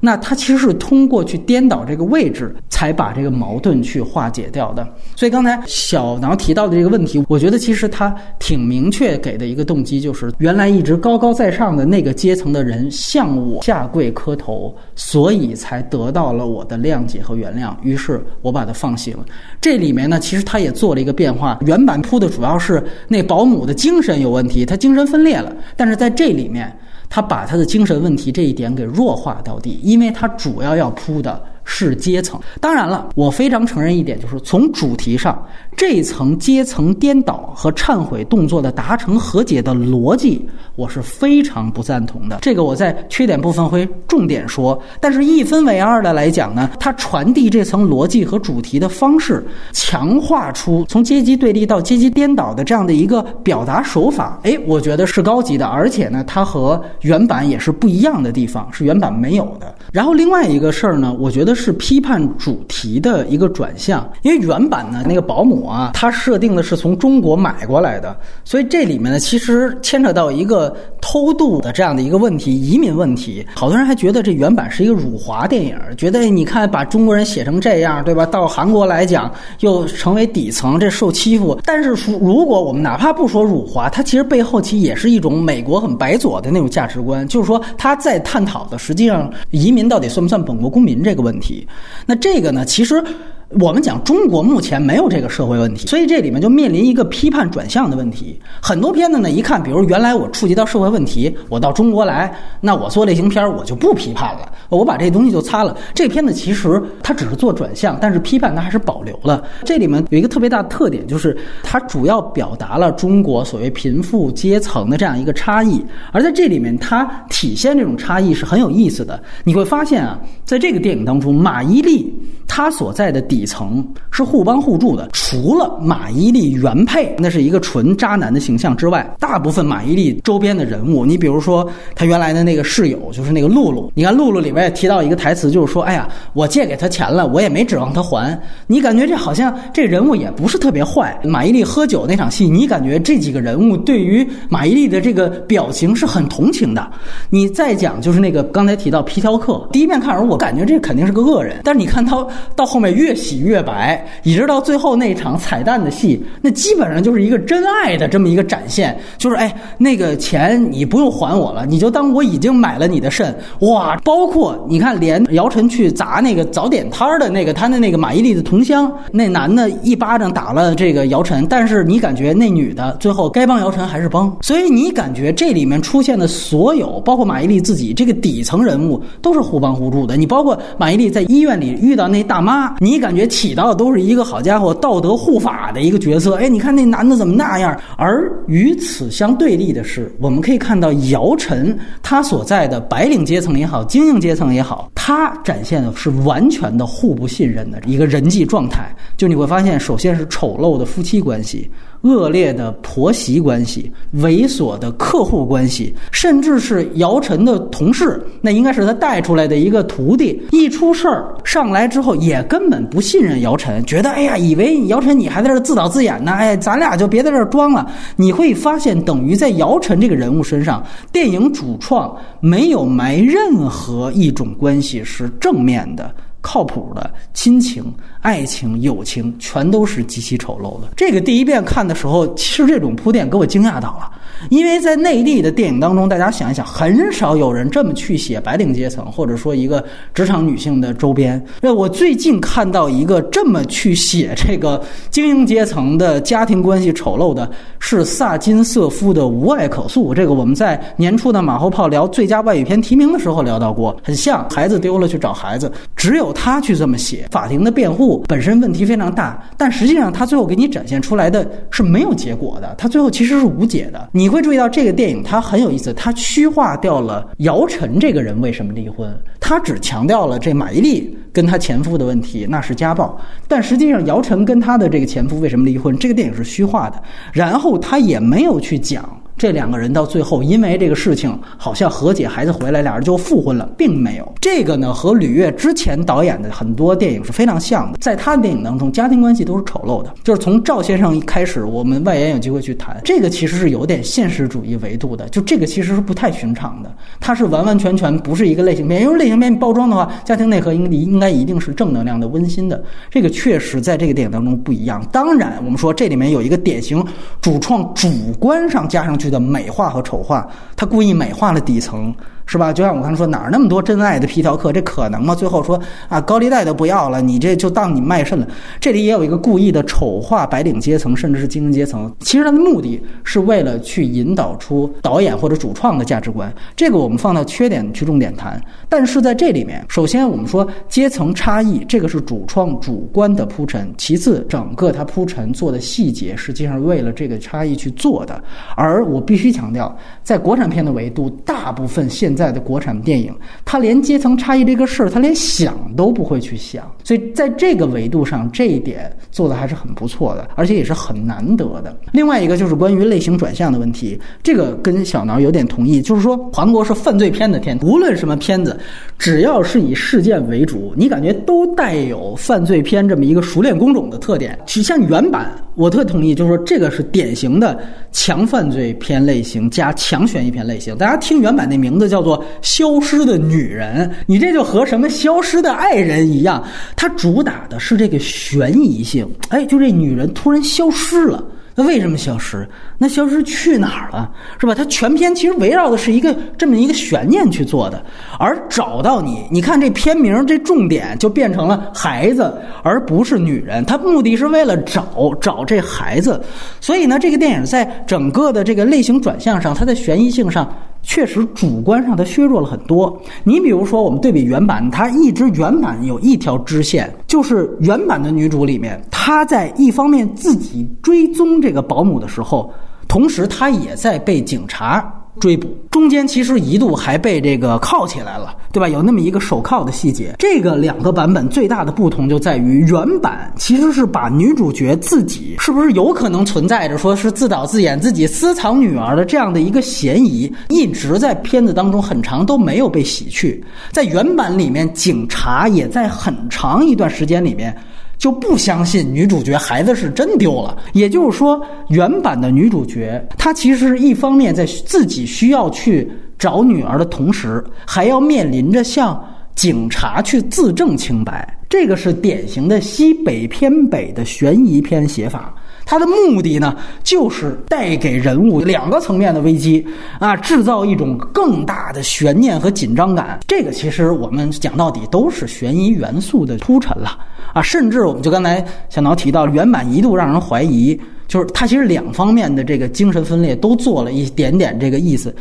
那他其实是通过去颠倒这个位置，才把这个矛盾去化解掉的。所以刚才小挠提到的这个问题，我觉得其实他挺明确给的一个动机，就是原来一直高高在上的那个阶层的人向我下跪磕头，所以才得到了我的谅解和原谅，于是我把他放行。这里面呢，其实他也做了一个变化，原版铺的主要是那保姆的精神有问题，他精神分裂了，但是在这里面。他把他的精神问题这一点给弱化到底，因为他主要要铺的。是阶层。当然了，我非常承认一点，就是从主题上，这层阶层颠倒和忏悔动作的达成和解的逻辑，我是非常不赞同的。这个我在缺点部分会重点说。但是，一分为二的来讲呢，它传递这层逻辑和主题的方式，强化出从阶级对立到阶级颠倒的这样的一个表达手法，哎，我觉得是高级的。而且呢，它和原版也是不一样的地方，是原版没有的。然后另外一个事儿呢，我觉得。是批判主题的一个转向，因为原版呢，那个保姆啊，它设定的是从中国买过来的，所以这里面呢，其实牵扯到一个偷渡的这样的一个问题，移民问题。好多人还觉得这原版是一个辱华电影，觉得你看把中国人写成这样，对吧？到韩国来讲又成为底层，这受欺负。但是说，如果我们哪怕不说辱华，它其实背后其实也是一种美国很白左的那种价值观，就是说他在探讨的实际上移民到底算不算本国公民这个问题。那这个呢？其实。我们讲中国目前没有这个社会问题，所以这里面就面临一个批判转向的问题。很多片子呢，一看，比如原来我触及到社会问题，我到中国来，那我做类型片我就不批判了，我把这东西就擦了。这片子其实它只是做转向，但是批判它还是保留了。这里面有一个特别大的特点，就是它主要表达了中国所谓贫富阶层的这样一个差异，而在这里面它体现这种差异是很有意思的。你会发现啊，在这个电影当中，马伊琍。她所在的底底层是互帮互助的。除了马伊琍原配那是一个纯渣男的形象之外，大部分马伊琍周边的人物，你比如说她原来的那个室友，就是那个露露。你看露露里面也提到一个台词，就是说：“哎呀，我借给他钱了，我也没指望他还。”你感觉这好像这人物也不是特别坏。马伊琍喝酒那场戏，你感觉这几个人物对于马伊琍的这个表情是很同情的。你再讲就是那个刚才提到皮条客，第一遍看的时候我感觉这肯定是个恶人，但是你看他到后面越喜悦白，一直到最后那场彩蛋的戏，那基本上就是一个真爱的这么一个展现，就是哎那个钱你不用还我了，你就当我已经买了你的肾，哇！包括你看连姚晨去砸那个早点摊儿的那个他的那个马伊琍的同乡，那男的一巴掌打了这个姚晨，但是你感觉那女的最后该帮姚晨还是帮，所以你感觉这里面出现的所有，包括马伊琍自己这个底层人物都是互帮互助的。你包括马伊琍在医院里遇到那大妈，你感也起到都是一个好家伙道德护法的一个角色。哎，你看那男的怎么那样？而与此相对立的是，我们可以看到姚晨他所在的白领阶层也好，精英阶层也好，他展现的是完全的互不信任的一个人际状态。就你会发现，首先是丑陋的夫妻关系。恶劣的婆媳关系、猥琐的客户关系，甚至是姚晨的同事，那应该是他带出来的一个徒弟。一出事儿上来之后，也根本不信任姚晨，觉得哎呀，以为姚晨你还在这自导自演呢，哎，咱俩就别在这装了。你会发现，等于在姚晨这个人物身上，电影主创没有埋任何一种关系是正面的。靠谱的亲情、爱情、友情，全都是极其丑陋的。这个第一遍看的时候，其实这种铺垫给我惊讶到了。因为在内地的电影当中，大家想一想，很少有人这么去写白领阶层，或者说一个职场女性的周边。那我最近看到一个这么去写这个精英阶层的家庭关系丑陋的，是萨金瑟夫的《无爱可诉》。这个我们在年初的马后炮聊最佳外语片提名的时候聊到过，很像孩子丢了去找孩子，只有他去这么写。法庭的辩护本身问题非常大，但实际上他最后给你展现出来的是没有结果的，他最后其实是无解的。你。会注意到这个电影它很有意思，它虚化掉了姚晨这个人为什么离婚，它只强调了这马伊琍跟她前夫的问题，那是家暴。但实际上姚晨跟她的这个前夫为什么离婚，这个电影是虚化的，然后他也没有去讲。这两个人到最后因为这个事情好像和解，孩子回来，俩人就复婚了，并没有。这个呢和吕越之前导演的很多电影是非常像的，在他的电影当中，家庭关系都是丑陋的。就是从赵先生一开始，我们外延有机会去谈这个，其实是有点现实主义维度的。就这个其实是不太寻常的，它是完完全全不是一个类型片，因为类型片包装的话，家庭内核应应该一定是正能量的、温馨的。这个确实在这个电影当中不一样。当然，我们说这里面有一个典型主创主观上加上去。的美化和丑化，他故意美化了底层。是吧？就像我刚才说，哪儿那么多真爱的皮条客？这可能吗？最后说啊，高利贷都不要了，你这就当你卖肾了。这里也有一个故意的丑化白领阶层，甚至是精英阶层。其实他的目的是为了去引导出导演或者主创的价值观。这个我们放到缺点去重点谈。但是在这里面，首先我们说阶层差异，这个是主创主观的铺陈；其次，整个他铺陈做的细节，实际上是为了这个差异去做的。而我必须强调，在国产片的维度，大部分现在的国产电影，他连阶层差异这个事儿，他连想都不会去想，所以在这个维度上，这一点做的还是很不错的，而且也是很难得的。另外一个就是关于类型转向的问题，这个跟小挠有点同意，就是说韩国是犯罪片的天，无论什么片子，只要是以事件为主，你感觉都带有犯罪片这么一个熟练工种的特点。其像原版，我特同意，就是说这个是典型的强犯罪片类型加强悬疑片类型。大家听原版那名字叫。做消失的女人，你这就和什么消失的爱人一样，它主打的是这个悬疑性。哎，就这女人突然消失了。那为什么消失？那消失去哪儿了？是吧？它全篇其实围绕的是一个这么一个悬念去做的，而找到你，你看这片名这重点就变成了孩子，而不是女人。它目的是为了找找这孩子，所以呢，这个电影在整个的这个类型转向上，它在悬疑性上确实主观上它削弱了很多。你比如说，我们对比原版，它一直原版有一条支线，就是原版的女主里面，她在一方面自己追踪。这个保姆的时候，同时她也在被警察追捕，中间其实一度还被这个铐起来了，对吧？有那么一个手铐的细节。这个两个版本最大的不同就在于，原版其实是把女主角自己是不是有可能存在着说是自导自演、自己私藏女儿的这样的一个嫌疑，一直在片子当中很长都没有被洗去。在原版里面，警察也在很长一段时间里面。就不相信女主角孩子是真丢了，也就是说，原版的女主角她其实一方面在自己需要去找女儿的同时，还要面临着向警察去自证清白，这个是典型的西北偏北的悬疑片写法。它的目的呢，就是带给人物两个层面的危机啊，制造一种更大的悬念和紧张感。这个其实我们讲到底都是悬疑元素的铺陈了啊，甚至我们就刚才小脑提到，原版一度让人怀疑，就是它其实两方面的这个精神分裂都做了一点点这个意思。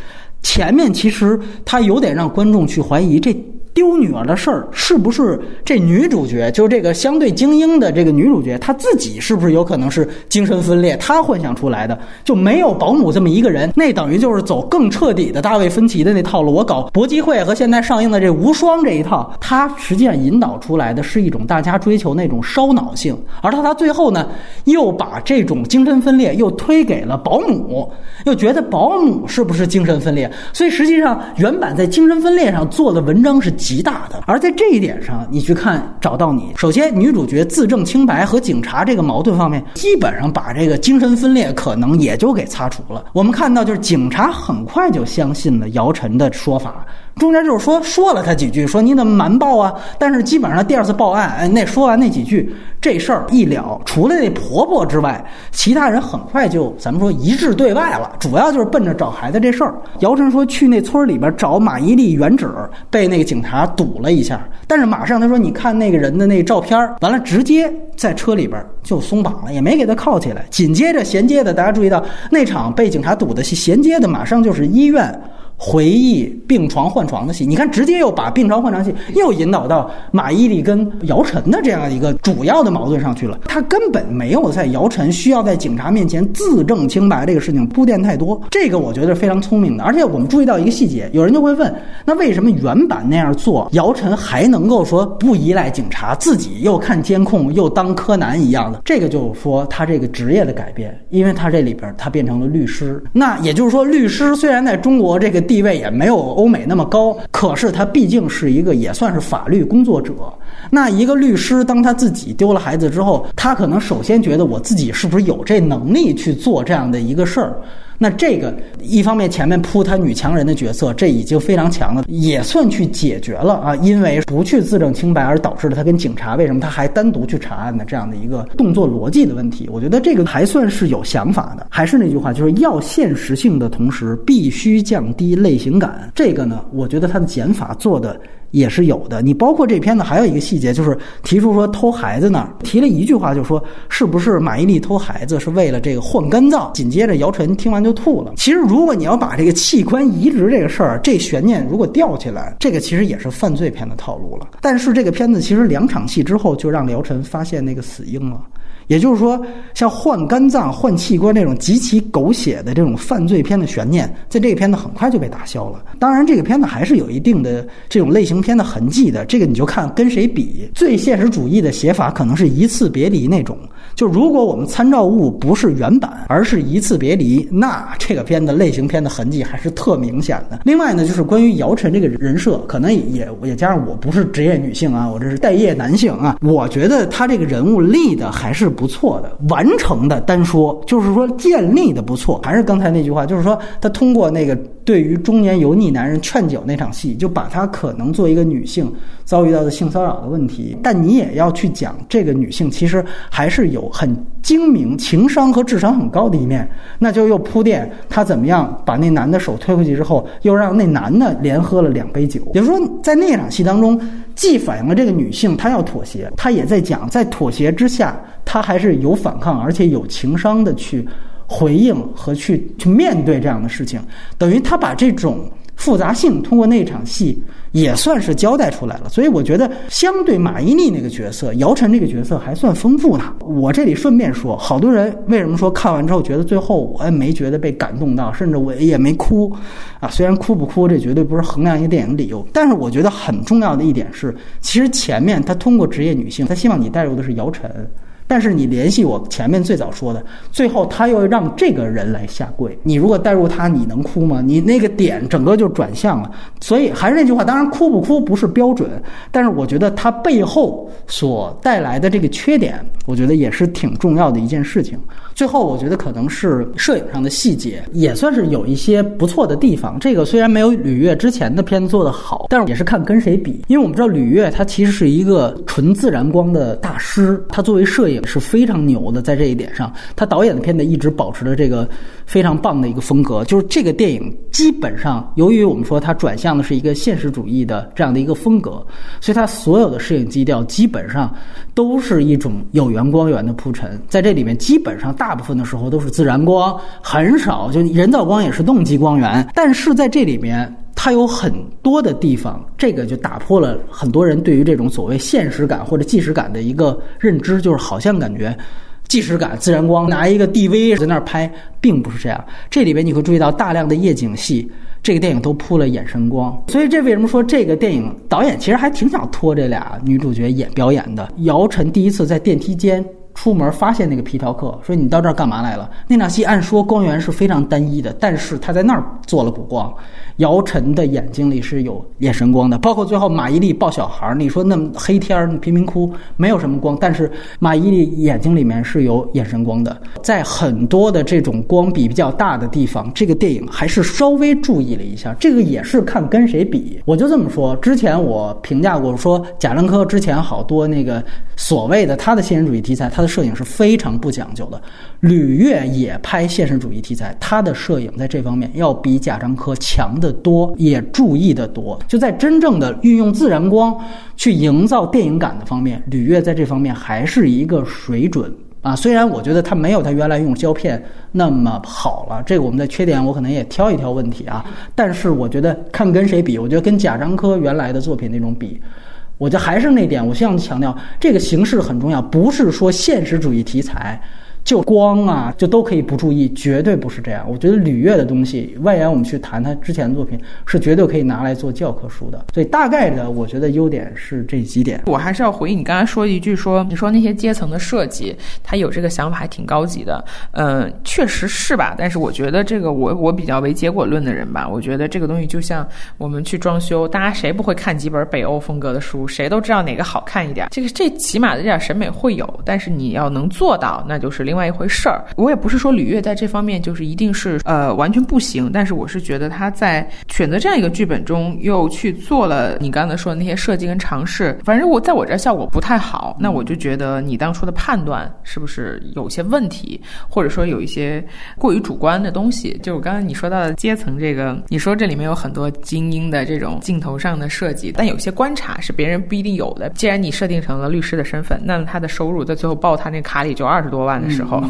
前面其实它有点让观众去怀疑这。丢女儿的事儿是不是这女主角，就是这个相对精英的这个女主角，她自己是不是有可能是精神分裂，她幻想出来的？就没有保姆这么一个人，那等于就是走更彻底的大卫芬奇的那套路。我搞搏击会和现在上映的这无双这一套，他实际上引导出来的是一种大家追求那种烧脑性，而他他最后呢，又把这种精神分裂又推给了保姆，又觉得保姆是不是精神分裂？所以实际上原版在精神分裂上做的文章是。极大的，而在这一点上，你去看找到你。首先，女主角自证清白和警察这个矛盾方面，基本上把这个精神分裂可能也就给擦除了。我们看到，就是警察很快就相信了姚晨的说法。中间就是说说了他几句，说你怎么瞒报啊？但是基本上第二次报案，哎，那说完那几句，这事儿一了。除了那婆婆之外，其他人很快就咱们说一致对外了。主要就是奔着找孩子这事儿。姚晨说去那村里边找马伊琍原址，被那个警察堵了一下。但是马上他说你看那个人的那照片，完了直接在车里边就松绑了，也没给他铐起来。紧接着衔接的，大家注意到那场被警察堵的衔接的，马上就是医院。回忆病床换床的戏，你看，直接又把病床换床戏又引导到马伊琍跟姚晨的这样一个主要的矛盾上去了。他根本没有在姚晨需要在警察面前自证清白这个事情铺垫太多，这个我觉得非常聪明的。而且我们注意到一个细节，有人就会问：那为什么原版那样做，姚晨还能够说不依赖警察，自己又看监控又当柯南一样的？这个就是说他这个职业的改变，因为他这里边他变成了律师。那也就是说，律师虽然在中国这个。地位也没有欧美那么高，可是他毕竟是一个也算是法律工作者。那一个律师，当他自己丢了孩子之后，他可能首先觉得我自己是不是有这能力去做这样的一个事儿。那这个一方面前面铺他女强人的角色，这已经非常强了，也算去解决了啊，因为不去自证清白而导致了他跟警察为什么他还单独去查案的这样的一个动作逻辑的问题，我觉得这个还算是有想法的。还是那句话，就是要现实性的同时，必须降低类型感。这个呢，我觉得他的减法做的。也是有的，你包括这片子还有一个细节，就是提出说偷孩子那儿提了一句话，就说是不是马伊琍偷孩子是为了这个换肝脏？紧接着姚晨听完就吐了。其实如果你要把这个器官移植这个事儿，这悬念如果吊起来，这个其实也是犯罪片的套路了。但是这个片子其实两场戏之后就让姚晨发现那个死婴了。也就是说，像换肝脏、换器官这种极其狗血的这种犯罪片的悬念，在这个片子很快就被打消了。当然，这个片子还是有一定的这种类型片的痕迹的。这个你就看跟谁比。最现实主义的写法可能是一次别离那种。就如果我们参照物不是原版，而是一次别离，那这个片子类型片的痕迹还是特明显的。另外呢，就是关于姚晨这个人设，可能也也加上我不是职业女性啊，我这是待业男性啊，我觉得他这个人物立的还是不错的，完成的单说就是说建立的不错。还是刚才那句话，就是说他通过那个对于中年油腻男人劝酒那场戏，就把他可能做一个女性遭遇到的性骚扰的问题，但你也要去讲这个女性其实还是有。很精明、情商和智商很高的一面，那就又铺垫她怎么样把那男的手推回去之后，又让那男的连喝了两杯酒。也就是说，在那场戏当中，既反映了这个女性她要妥协，她也在讲在妥协之下，她还是有反抗，而且有情商的去回应和去去面对这样的事情。等于她把这种复杂性通过那场戏也算是交代出来了。所以我觉得，相对马伊琍那个角色，姚晨这个角色还算丰富呢。我这里顺便说，好多人为什么说看完之后觉得最后我也没觉得被感动到，甚至我也没哭啊？虽然哭不哭，这绝对不是衡量一个电影的理由，但是我觉得很重要的一点是，其实前面他通过职业女性，他希望你带入的是姚晨。但是你联系我前面最早说的，最后他又让这个人来下跪，你如果带入他，你能哭吗？你那个点整个就转向了。所以还是那句话，当然哭不哭不是标准，但是我觉得他背后所带来的这个缺点，我觉得也是挺重要的一件事情。最后我觉得可能是摄影上的细节，也算是有一些不错的地方。这个虽然没有吕越之前的片子做的好，但是也是看跟谁比。因为我们知道吕越他其实是一个纯自然光的大师，他作为摄影。也是非常牛的，在这一点上，他导演的片子一直保持着这个非常棒的一个风格。就是这个电影基本上，由于我们说它转向的是一个现实主义的这样的一个风格，所以它所有的摄影基调基本上都是一种有源光源的铺陈。在这里面，基本上大部分的时候都是自然光，很少就人造光也是动机光源。但是在这里面。它有很多的地方，这个就打破了很多人对于这种所谓现实感或者纪实感的一个认知，就是好像感觉纪实感、自然光拿一个 DV 在那儿拍，并不是这样。这里边你会注意到大量的夜景戏，这个电影都铺了眼神光，所以这为什么说这个电影导演其实还挺想拖这俩女主角演表演的？姚晨第一次在电梯间。出门发现那个皮条客，说你到这儿干嘛来了？那场戏按说光源是非常单一的，但是他在那儿做了补光。姚晨的眼睛里是有眼神光的，包括最后马伊琍抱小孩，你说那么黑天儿贫民窟没有什么光，但是马伊琍眼睛里面是有眼神光的。在很多的这种光比比较大的地方，这个电影还是稍微注意了一下。这个也是看跟谁比。我就这么说，之前我评价过说贾樟柯之前好多那个所谓的他的现实主义题材，他。摄影是非常不讲究的，吕越也拍现实主义题材，他的摄影在这方面要比贾樟柯强得多，也注意得多。就在真正的运用自然光去营造电影感的方面，吕越在这方面还是一个水准啊。虽然我觉得他没有他原来用胶片那么好了，这个我们的缺点我可能也挑一挑问题啊。但是我觉得看跟谁比，我觉得跟贾樟柯原来的作品那种比。我就还是那点，我希望强调，这个形式很重要，不是说现实主义题材。就光啊，就都可以不注意，绝对不是这样。我觉得吕越的东西，外延我们去谈他之前的作品，是绝对可以拿来做教科书的。所以大概的，我觉得优点是这几点。我还是要回应你刚才说一句，说你说那些阶层的设计，他有这个想法还挺高级的。嗯，确实是吧？但是我觉得这个，我我比较为结果论的人吧。我觉得这个东西就像我们去装修，大家谁不会看几本北欧风格的书？谁都知道哪个好看一点。这个这起码的这点审美会有，但是你要能做到，那就是另。另外一回事儿，我也不是说吕越在这方面就是一定是呃完全不行，但是我是觉得他在选择这样一个剧本中又去做了你刚才说的那些设计跟尝试，反正我在我这效果不太好，那我就觉得你当初的判断是不是有些问题，或者说有一些过于主观的东西。就我刚才你说到的阶层这个，你说这里面有很多精英的这种镜头上的设计，但有些观察是别人不一定有的。既然你设定成了律师的身份，那他的收入在最后报他那卡里就二十多万的时候候。后，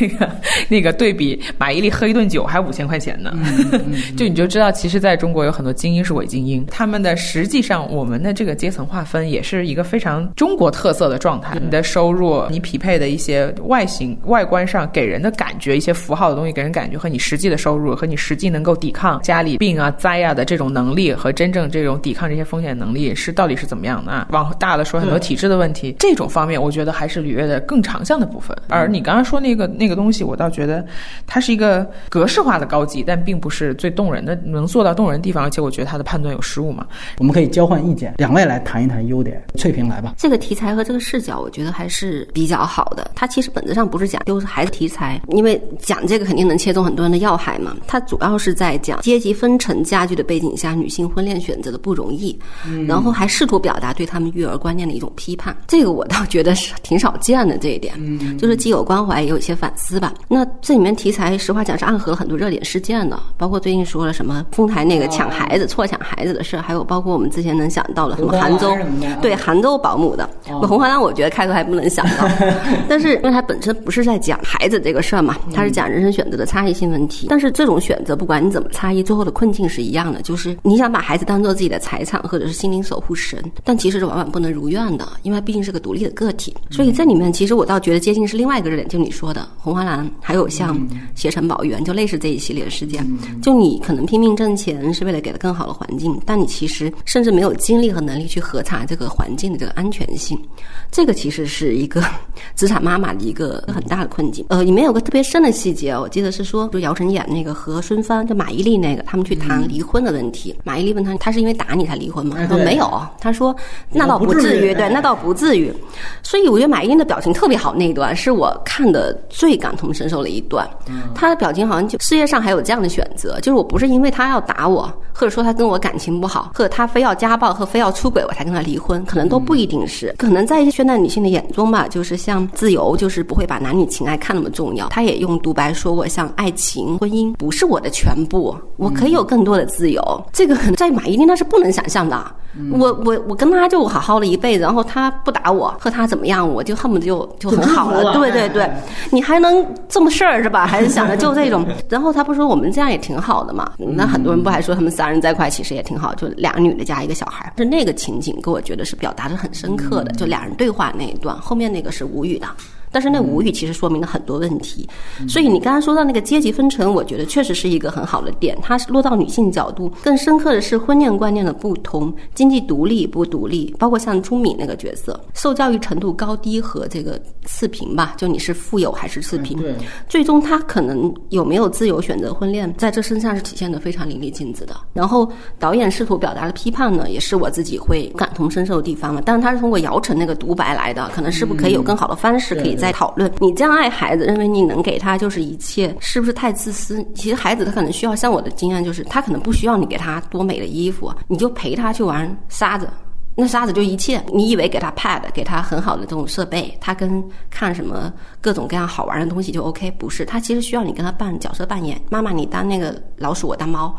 那个那个对比马伊琍喝一顿酒还五千块钱呢，*laughs* 就你就知道，其实在中国有很多精英是伪精英，他们的实际上我们的这个阶层划分也是一个非常中国特色的状态。你的收入，你匹配的一些外形、外观上给人的感觉，一些符号的东西给人感觉和你实际的收入和你实际能够抵抗家里病啊灾啊的这种能力和真正这种抵抗这些风险能力是到底是怎么样的啊？往大的说，很多体制的问题，这种方面我觉得还是履约的更长项的部分，而你刚。刚说那个那个东西，我倒觉得它是一个格式化的高级，但并不是最动人的，能做到动人的地方。而且我觉得他的判断有失误嘛。我们可以交换意见，两位来谈一谈优点。翠萍来吧。这个题材和这个视角，我觉得还是比较好的。它其实本质上不是讲丢孩子题材，因为讲这个肯定能切中很多人的要害嘛。它主要是在讲阶级分层加剧的背景下，女性婚恋选择的不容易，然后还试图表达对他们育儿观念的一种批判。这个我倒觉得是挺少见的这一点，就是既有关。怀，也有一些反思吧。那这里面题材，实话讲是暗合了很多热点事件的，包括最近说了什么丰台那个抢孩子、错抢孩子的事，还有包括我们之前能想到的什么杭州对杭州保姆的红花郎，我觉得开头还不能想到，*laughs* 但是因为它本身不是在讲孩子这个事儿嘛，它是讲人生选择的差异性问题。但是这种选择，不管你怎么差异，最后的困境是一样的，就是你想把孩子当做自己的财产或者是心灵守护神，但其实是往往不能如愿的，因为毕竟是个独立的个体。所以这里面其实我倒觉得接近是另外一个热点，就你说的红花蓝，还有像携程保育，就类似这一系列的事件。就你可能拼命挣钱是为了给他更好的环境，但你其实甚至没有精力和能力去核查这个环境的这个安全性。这个其实是一个 *laughs* 资产妈妈的一个很大的困境。呃，里面有个特别深的细节，我记得是说，就姚晨演那个和孙帆，就马伊琍那个，他们去谈离婚的问题。马伊琍问他，他是因为打你才离婚吗？他说没有，他说那倒不至于，对，那倒不至于。所以我觉得马伊琍的表情特别好，那一段是我看的最感同身受的一段。他的表情好像就世界上还有这样的选择，就是我不是因为他要打我，或者说他跟我感情不好，或者他非要家暴和非要出轨我才跟他离婚，可能都不一定是。可能在一些现代女性的眼中吧，就是像自由，就是不会把男女情爱看那么重要。他也用独白说过，像爱情、婚姻不是我的全部，我可以有更多的自由。这个可能在马伊琍那是不能想象的。我我我跟他就好好了一辈子，然后他不打我，和他怎么样，我就恨不得就就很好了。对对对，你还能这么事儿是吧？*laughs* 还是想着就这种。然后他不说我们这样也挺好的嘛？那很多人不还说他们三人在一块其实也挺好，就俩女的加一个小孩。是那个情景，给我觉得是表达的很深刻的，就俩人对话那一段，后面那个是无语的。但是那无语其实说明了很多问题，所以你刚刚说到那个阶级分成，我觉得确实是一个很好的点。它是落到女性角度，更深刻的是婚恋观念的不同，经济独立不独立，包括像朱敏那个角色，受教育程度高低和这个次贫吧，就你是富有还是次贫，最终他可能有没有自由选择婚恋，在这身上是体现的非常淋漓尽致的。然后导演试图表达的批判呢，也是我自己会感同身受的地方嘛。但是他是通过姚晨那个独白来的，可能是不是可以有更好的方式可以在。在讨论你这样爱孩子，认为你能给他就是一切，是不是太自私？其实孩子他可能需要，像我的经验就是，他可能不需要你给他多美的衣服，你就陪他去玩沙子。那沙子就一切，你以为给他 pad，给他很好的这种设备，他跟看什么各种各样好玩的东西就 OK？不是，他其实需要你跟他扮角色扮演，妈妈你当那个老鼠，我当猫，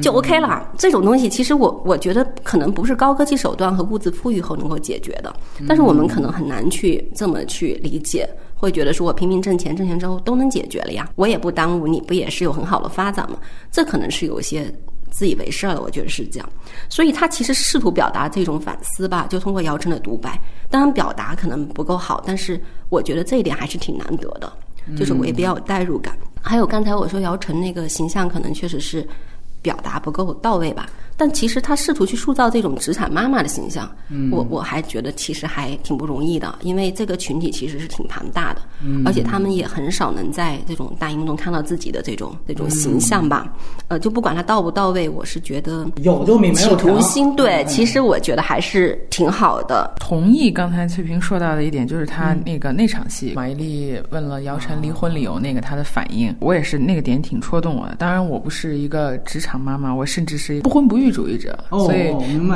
就 OK 了。这种东西其实我我觉得可能不是高科技手段和物质富裕后能够解决的，但是我们可能很难去这么去理解，会觉得说我拼命挣钱，挣钱之后都能解决了呀，我也不耽误你，不也是有很好的发展吗？这可能是有些。自以为是了，我觉得是这样，所以他其实试图表达这种反思吧，就通过姚晨的独白，当然表达可能不够好，但是我觉得这一点还是挺难得的，就是我也比较有代入感。还有刚才我说姚晨那个形象，可能确实是表达不够到位吧。但其实他试图去塑造这种职场妈妈的形象，我我还觉得其实还挺不容易的，因为这个群体其实是挺庞大的，而且他们也很少能在这种大荧幕中看到自己的这种这种形象吧。呃，就不管他到不到位，我是觉得有就没企图心。对，其实我觉得还是挺好的。同意刚才翠萍说到的一点，就是他那个那场戏，马伊琍问了姚晨离婚理由，那个她的反应，我也是那个点挺戳动我的。当然，我不是一个职场妈妈，我甚至是不婚不育。主义者，所以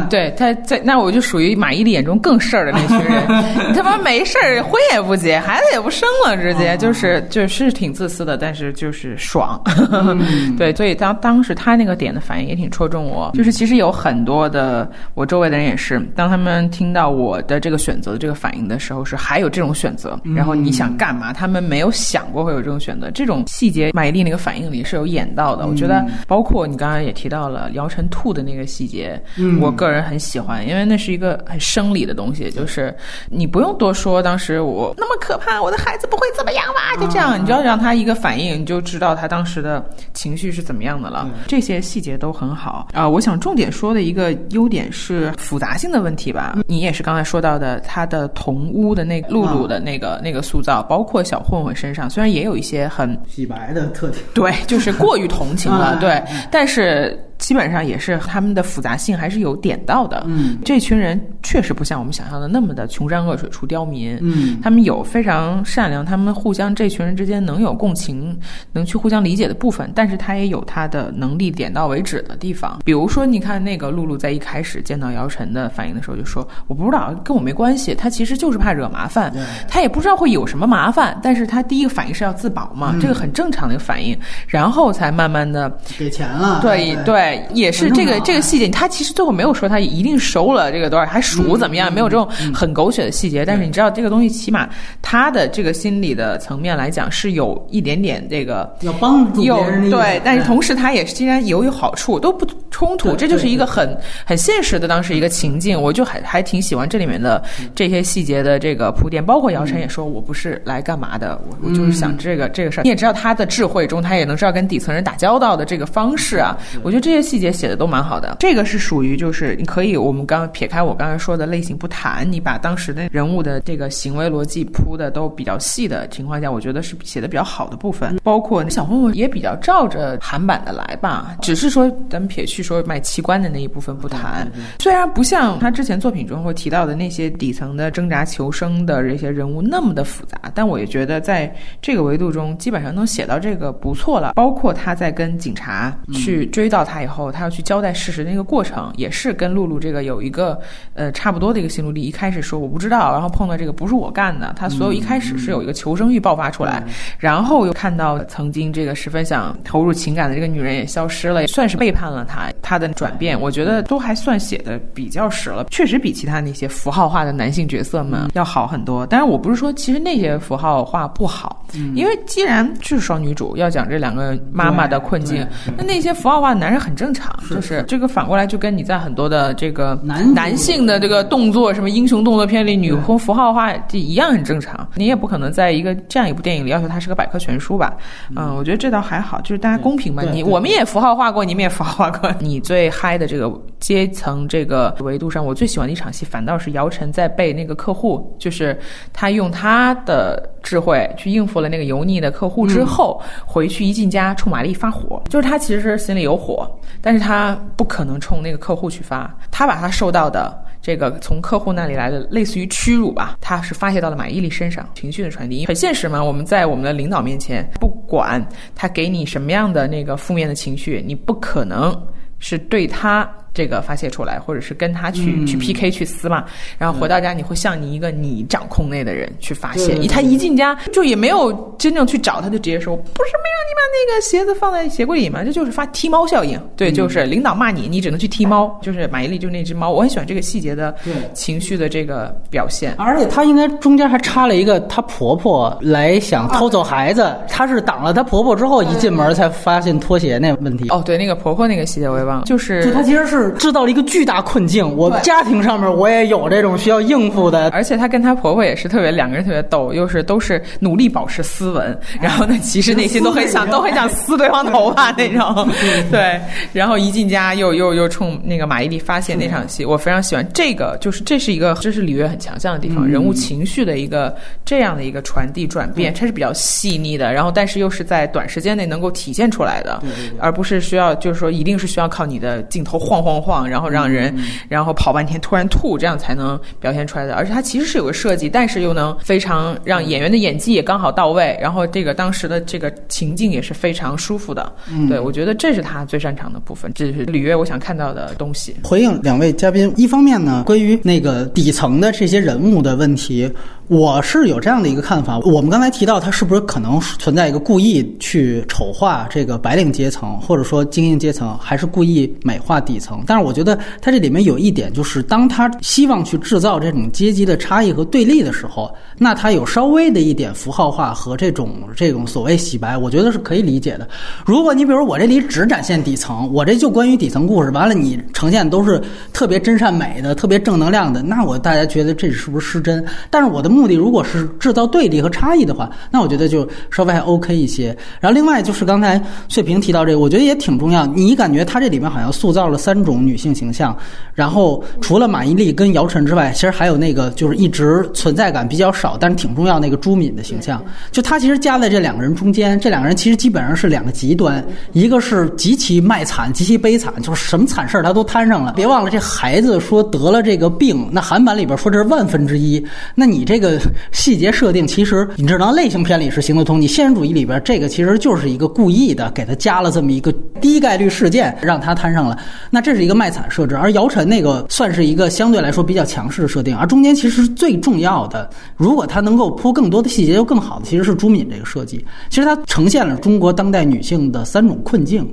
对他在那我就属于马伊琍眼中更事儿的那群人。*laughs* 你他妈没事儿，婚也不结，孩子也不生了，直接就是就是挺自私的，但是就是爽。*laughs* 对，所以当当时他那个点的反应也挺戳中我。就是其实有很多的我周围的人也是，当他们听到我的这个选择的这个反应的时候，是还有这种选择。然后你想干嘛？他们没有想过会有这种选择。这种细节，马伊琍那个反应里是有演到的。我觉得，包括你刚刚也提到了姚晨吐的。那个细节，嗯我个人很喜欢，因为那是一个很生理的东西，就是你不用多说。当时我那么可怕，我的孩子不会怎么样吧？就这样，你就要让他一个反应，你就知道他当时的情绪是怎么样的了。这些细节都很好啊。我想重点说的一个优点是复杂性的问题吧。你也是刚才说到的，他的同屋的那露露的那个那个塑造，包括小混混身上，虽然也有一些很洗白的特点，对，就是过于同情了，*laughs* 对，但是。基本上也是他们的复杂性还是有点到的。嗯，这群人确实不像我们想象的那么的穷山恶水出刁民。嗯，他们有非常善良，他们互相这群人之间能有共情，能去互相理解的部分，但是他也有他的能力点到为止的地方。比如说，你看那个露露在一开始见到姚晨的反应的时候，就说我不知道，跟我没关系，他其实就是怕惹麻烦，他也不知道会有什么麻烦，但是他第一个反应是要自保嘛，这个很正常的一个反应，然后才慢慢的给钱了，对。对，也是这个这个细节，他其实最后没有说他一定收了这个多少，还数怎么样，没有这种很狗血的细节。但是你知道这个东西，起码他的这个心理的层面来讲是有一点点这个要帮助有对，但是哎同时他也是既然有有好处都不冲突，这就是一个很很现实的当时一个情境。我就还还挺喜欢这里面的这些细节的这个铺垫，包括姚晨也说我不是来干嘛的，我我就是想这个这个事儿。你也知道他的智慧中，他也能知道跟底层人打交道的这个方式啊，我觉得这些细节写的都蛮好的。这个是属于就是你可以我们刚刚撇开我刚才说的类型不谈，你把当时的人物的这个行为逻辑铺的都比较细的情况下，我觉得是写的比较好的部分。包括小混混也比较照着韩版的来吧，只是说咱们撇去说卖器官的那一部分不谈，虽然不像他之前作品中会提到的那些底层的挣扎求生的这些人物那么的复杂，但我也觉得在这个维度中基本上能写到这个不错了。包括他在跟警察去追到他以后，他要去交代事实的那个过程，也是跟露露这个有一个呃差不多的一个心路历。一开始说我不知道，然后碰到这个不是我干的，他所有一开始是有一个求生欲爆发出来，然后又看到曾经这个十分想投入情感的这个女人也消失了，也算是背叛了他。他的转变，我觉得都还算写的比较实了，确实比其他那些符号化的男性角色们要好很多。当然，我不是说其实那些符号化不好，因为既然就是双女主要讲这两个妈妈的困境，那那些符号化的男人很正常，就是这个反过来就跟你在很多的这个男男性的这个动作，什么英雄动作片里女红符号化这一样很正常。你也不可能在一个这样一部电影里要求它是个百科全书吧？嗯，我觉得这倒还好，就是大家公平嘛。你我们也符号化过，你们也符号化过。*laughs* 你最嗨的这个阶层这个维度上，我最喜欢的一场戏，反倒是姚晨在被那个客户，就是他用他的智慧去应付了那个油腻的客户之后，回去一进家冲玛丽发火，就是他其实心里有火，但是他不可能冲那个客户去发，他把他受到的。这个从客户那里来的类似于屈辱吧，他是发泄到了马伊琍身上，情绪的传递很现实嘛。我们在我们的领导面前，不管他给你什么样的那个负面的情绪，你不可能是对他这个发泄出来，或者是跟他去、去 PK 去撕嘛。然后回到家，你会向你一个你掌控内的人去发泄。他一进家就也没有真正去找他，就直接说不是没让你把那个鞋子放在鞋柜里吗？这就是发踢猫效应。对，就是领导骂你，你只能去踢猫。就是马伊琍就是那只猫，我很喜欢这个细节的情绪的这个表现。而且他应该中间还插了一个，她婆婆来想偷走孩子，她是挡了她婆婆之后，一进门才发现拖鞋那问题。哦，对，那个婆婆那个细节我也忘了，就是就她其实是制造了一个巨大困境。我家庭上面我也有这种需要应付的，而且她跟她婆婆也是特别两个人特别逗，又是都是努力保持斯文，然后呢，其实内心都很想 *laughs* 都很想撕对方头发那种，*laughs* 对，然后一进家又又又冲那个马伊琍发泄那场戏，我非常喜欢这个，就是这是一个这是李悦很强项的地方，人物情绪的一个这样的一个传递转变，它是比较细腻的，然后但是又是在短时间内能够体现出来的，而不是需要就是说一定是需要靠你的镜头晃晃晃晃，然后让人然后跑半天突然吐，这样才能表现出来的。而且它其实是有个设计，但是又能非常让演员的演技也刚好到位，然后这个当时的这个情境也是非常舒服的。对我觉得这是他最擅长的部分，这是里约我想看到的东西。回应两位嘉宾，一方面呢，关于那个底层的这些人物的问题，我是有这样的一个看法。我们刚才提到，他是不是可能存在一个故意去丑化这个白领阶层，或者说精英阶层，还是故意美化底层？但是我觉得它这里面有一点，就是当他希望去制造这种阶级的差异和对立的时候，那他有稍微的一点符号化和这种这种所谓洗白，我觉得是可以理解的。如果你比如我这里只展现底层，我这就关于底层故事，完了你呈现都是特别真善美的、特别正能量的，那我大家觉得这是不是失真？但是我的目的如果是制造对立和差异的话，那我觉得就稍微还 OK 一些。然后另外就是刚才翠萍提到这个，我觉得也挺重要。你感觉他这里面好像塑造了三种女性形象，然后除了马伊琍跟姚晨之外，其实还有那个就是一直存在感比较少，但是挺重要那个朱敏的形象，就他其实夹在这两个人中间，这两个人其实基本上是两个极端，一个是极其卖惨、极其悲惨，就是什么惨事儿他都摊上了。别忘了，这孩子说得了这个病，那韩版里边说这是万分之一，那你这个细节设定，其实你只能，类型片里是行得通，你现实主义里边这个其实就是一个故意的，给他加了这么一个低概率事件，让他摊上了。那这是一个卖惨设置，而姚晨那个算是一个相对来说比较强势的设定，而中间其实最重要的，如果它能够铺更多的细节，就更好的，其实是朱敏这个设计。其实它呈现了中国当代女性的三种困境。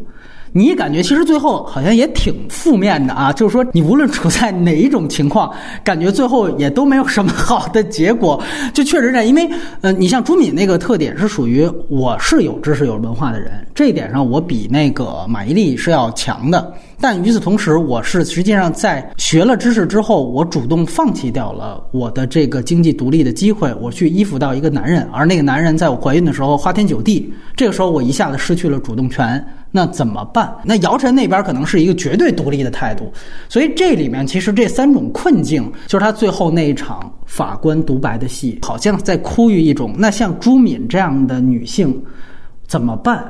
你感觉其实最后好像也挺负面的啊，就是说你无论处在哪一种情况，感觉最后也都没有什么好的结果。就确实这样，因为呃，你像朱敏那个特点是属于我是有知识有文化的人，这一点上我比那个马伊琍是要强的。但与此同时，我是实际上在学了知识之后，我主动放弃掉了我的这个经济独立的机会，我去依附到一个男人，而那个男人在我怀孕的时候花天酒地，这个时候我一下子失去了主动权，那怎么办？那姚晨那边可能是一个绝对独立的态度，所以这里面其实这三种困境，就是他最后那一场法官独白的戏，好像在哭于一种，那像朱敏这样的女性怎么办？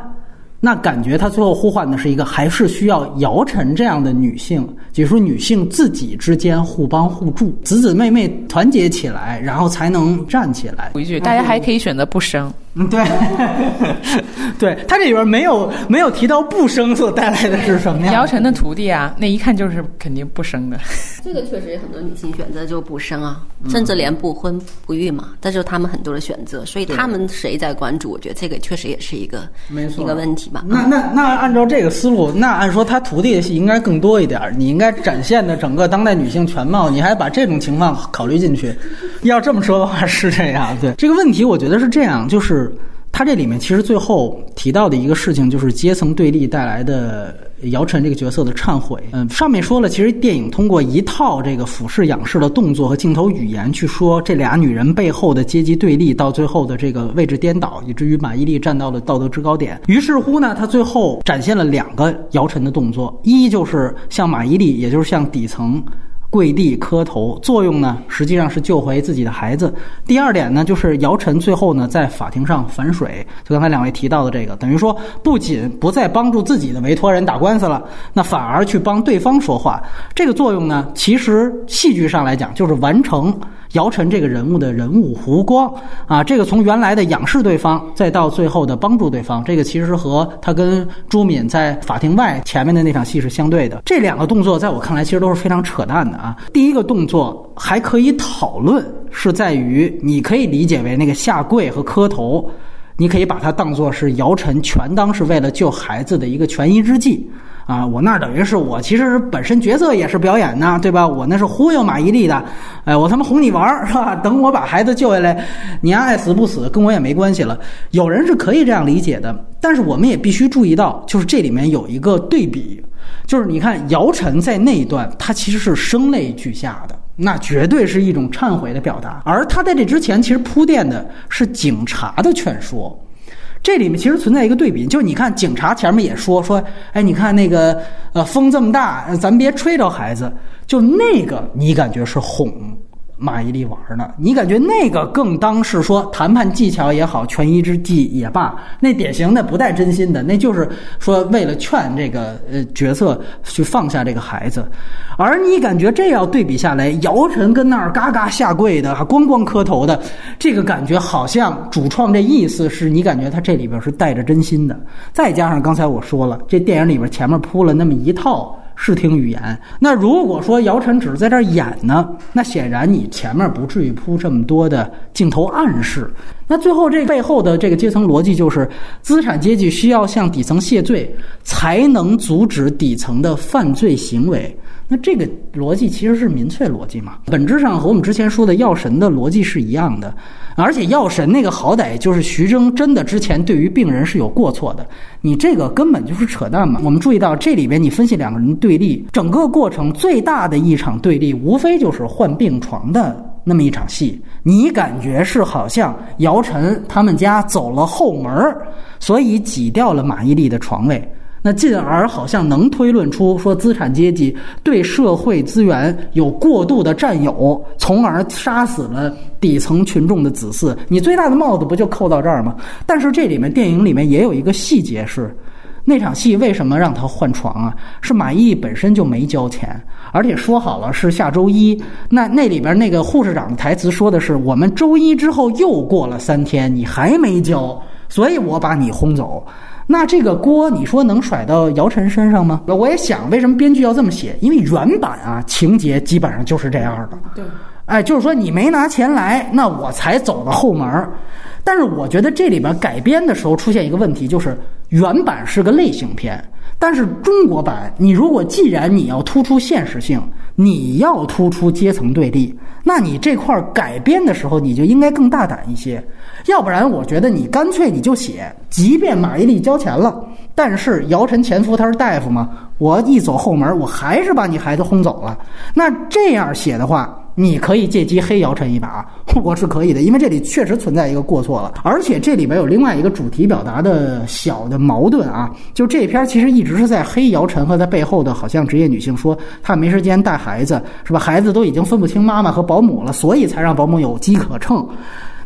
那感觉他最后呼唤的是一个，还是需要姚晨这样的女性，就是说女性自己之间互帮互助，姊姊妹妹团结起来，然后才能站起来。回一句，大家还可以选择不生。嗯，对，*laughs* 对他这里边没有没有提到不生所带来的是什么呀？姚晨的徒弟啊，那一看就是肯定不生的。这个确实很多女性选择就不生啊，甚至连不婚不育嘛，这就是他们很多的选择。所以他们谁在关注？我觉得这个确实也是一个没错一个问题吧。那那那按照这个思路，那按说他徒弟的戏应该更多一点，你应该展现的整个当代女性全貌，你还把这种情况考虑进去。要这么说的话是这样，对这个问题，我觉得是这样，就是他这里面其实最后提到的一个事情，就是阶层对立带来的姚晨这个角色的忏悔。嗯，上面说了，其实电影通过一套这个俯视仰视的动作和镜头语言去说这俩女人背后的阶级对立，到最后的这个位置颠倒，以至于马伊琍站到了道德制高点。于是乎呢，他最后展现了两个姚晨的动作，一就是像马伊琍，也就是向底层。跪地磕头，作用呢实际上是救回自己的孩子。第二点呢，就是姚晨最后呢在法庭上反水，就刚才两位提到的这个，等于说不仅不再帮助自己的委托人打官司了，那反而去帮对方说话。这个作用呢，其实戏剧上来讲就是完成姚晨这个人物的人物弧光啊。这个从原来的仰视对方，再到最后的帮助对方，这个其实和他跟朱敏在法庭外前面的那场戏是相对的。这两个动作在我看来其实都是非常扯淡的。啊，第一个动作还可以讨论，是在于你可以理解为那个下跪和磕头，你可以把它当做是姚晨全当是为了救孩子的一个权宜之计啊。我那等于是我其实本身角色也是表演呢，对吧？我那是忽悠马伊琍的，哎，我他妈哄你玩儿是吧？等我把孩子救下来，你爱死不死跟我也没关系了。有人是可以这样理解的，但是我们也必须注意到，就是这里面有一个对比。就是你看姚晨在那一段，她其实是声泪俱下的，那绝对是一种忏悔的表达。而她在这之前，其实铺垫的是警察的劝说。这里面其实存在一个对比，就是你看警察前面也说说，哎，你看那个呃风这么大，咱别吹着孩子。就那个你感觉是哄。马伊琍玩呢，你感觉那个更当是说谈判技巧也好，权宜之计也罢，那典型的不带真心的，那就是说为了劝这个呃角色去放下这个孩子，而你感觉这要对比下来，姚晨跟那儿嘎嘎下跪的，还咣咣磕头的，这个感觉好像主创这意思是你感觉他这里边是带着真心的，再加上刚才我说了，这电影里边前面铺了那么一套。视听语言。那如果说姚晨只是在这儿演呢，那显然你前面不至于铺这么多的镜头暗示。那最后这背后的这个阶层逻辑就是，资产阶级需要向底层谢罪，才能阻止底层的犯罪行为。那这个逻辑其实是民粹逻辑嘛，本质上和我们之前说的药神的逻辑是一样的。而且药神那个好歹就是徐峥真的之前对于病人是有过错的，你这个根本就是扯淡嘛。我们注意到这里边你分析两个人对立，整个过程最大的一场对立，无非就是换病床的那么一场戏。你感觉是好像姚晨他们家走了后门，所以挤掉了马伊琍的床位。那进而好像能推论出说资产阶级对社会资源有过度的占有，从而杀死了底层群众的子嗣。你最大的帽子不就扣到这儿吗？但是这里面电影里面也有一个细节是，那场戏为什么让他换床啊？是马伊琍本身就没交钱，而且说好了是下周一。那那里边那个护士长的台词说的是：我们周一之后又过了三天，你还没交，所以我把你轰走。那这个锅你说能甩到姚晨身上吗？我也想，为什么编剧要这么写？因为原版啊，情节基本上就是这样的。对，哎，就是说你没拿钱来，那我才走的后门儿。但是我觉得这里边改编的时候出现一个问题，就是原版是个类型片，但是中国版，你如果既然你要突出现实性，你要突出阶层对立，那你这块改编的时候，你就应该更大胆一些。要不然，我觉得你干脆你就写，即便马伊琍交钱了，但是姚晨前夫他是大夫嘛，我一走后门，我还是把你孩子轰走了。那这样写的话，你可以借机黑姚晨一把，我是可以的，因为这里确实存在一个过错了，而且这里边有另外一个主题表达的小的矛盾啊，就这篇其实一直是在黑姚晨和他背后的好像职业女性，说她没时间带孩子，是吧？孩子都已经分不清妈妈和保姆了，所以才让保姆有机可乘。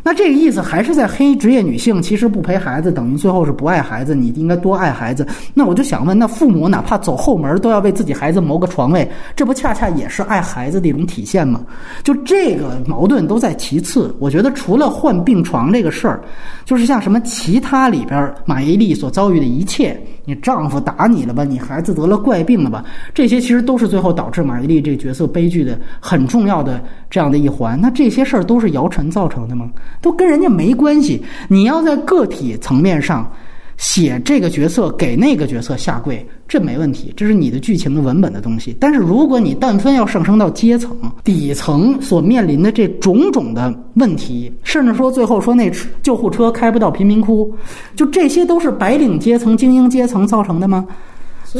那这个意思还是在黑职业女性，其实不陪孩子等于最后是不爱孩子，你应该多爱孩子。那我就想问，那父母哪怕走后门都要为自己孩子谋个床位，这不恰恰也是爱孩子的一种体现吗？就这个矛盾都在其次。我觉得除了换病床这个事儿，就是像什么其他里边马伊琍所遭遇的一切，你丈夫打你了吧，你孩子得了怪病了吧，这些其实都是最后导致马伊琍这个角色悲剧的很重要的这样的一环。那这些事儿都是姚晨造成的吗？都跟人家没关系。你要在个体层面上写这个角色给那个角色下跪，这没问题，这是你的剧情的文本的东西。但是如果你但凡要上升到阶层底层所面临的这种种的问题，甚至说最后说那救护车开不到贫民窟，就这些都是白领阶层、精英阶层造成的吗？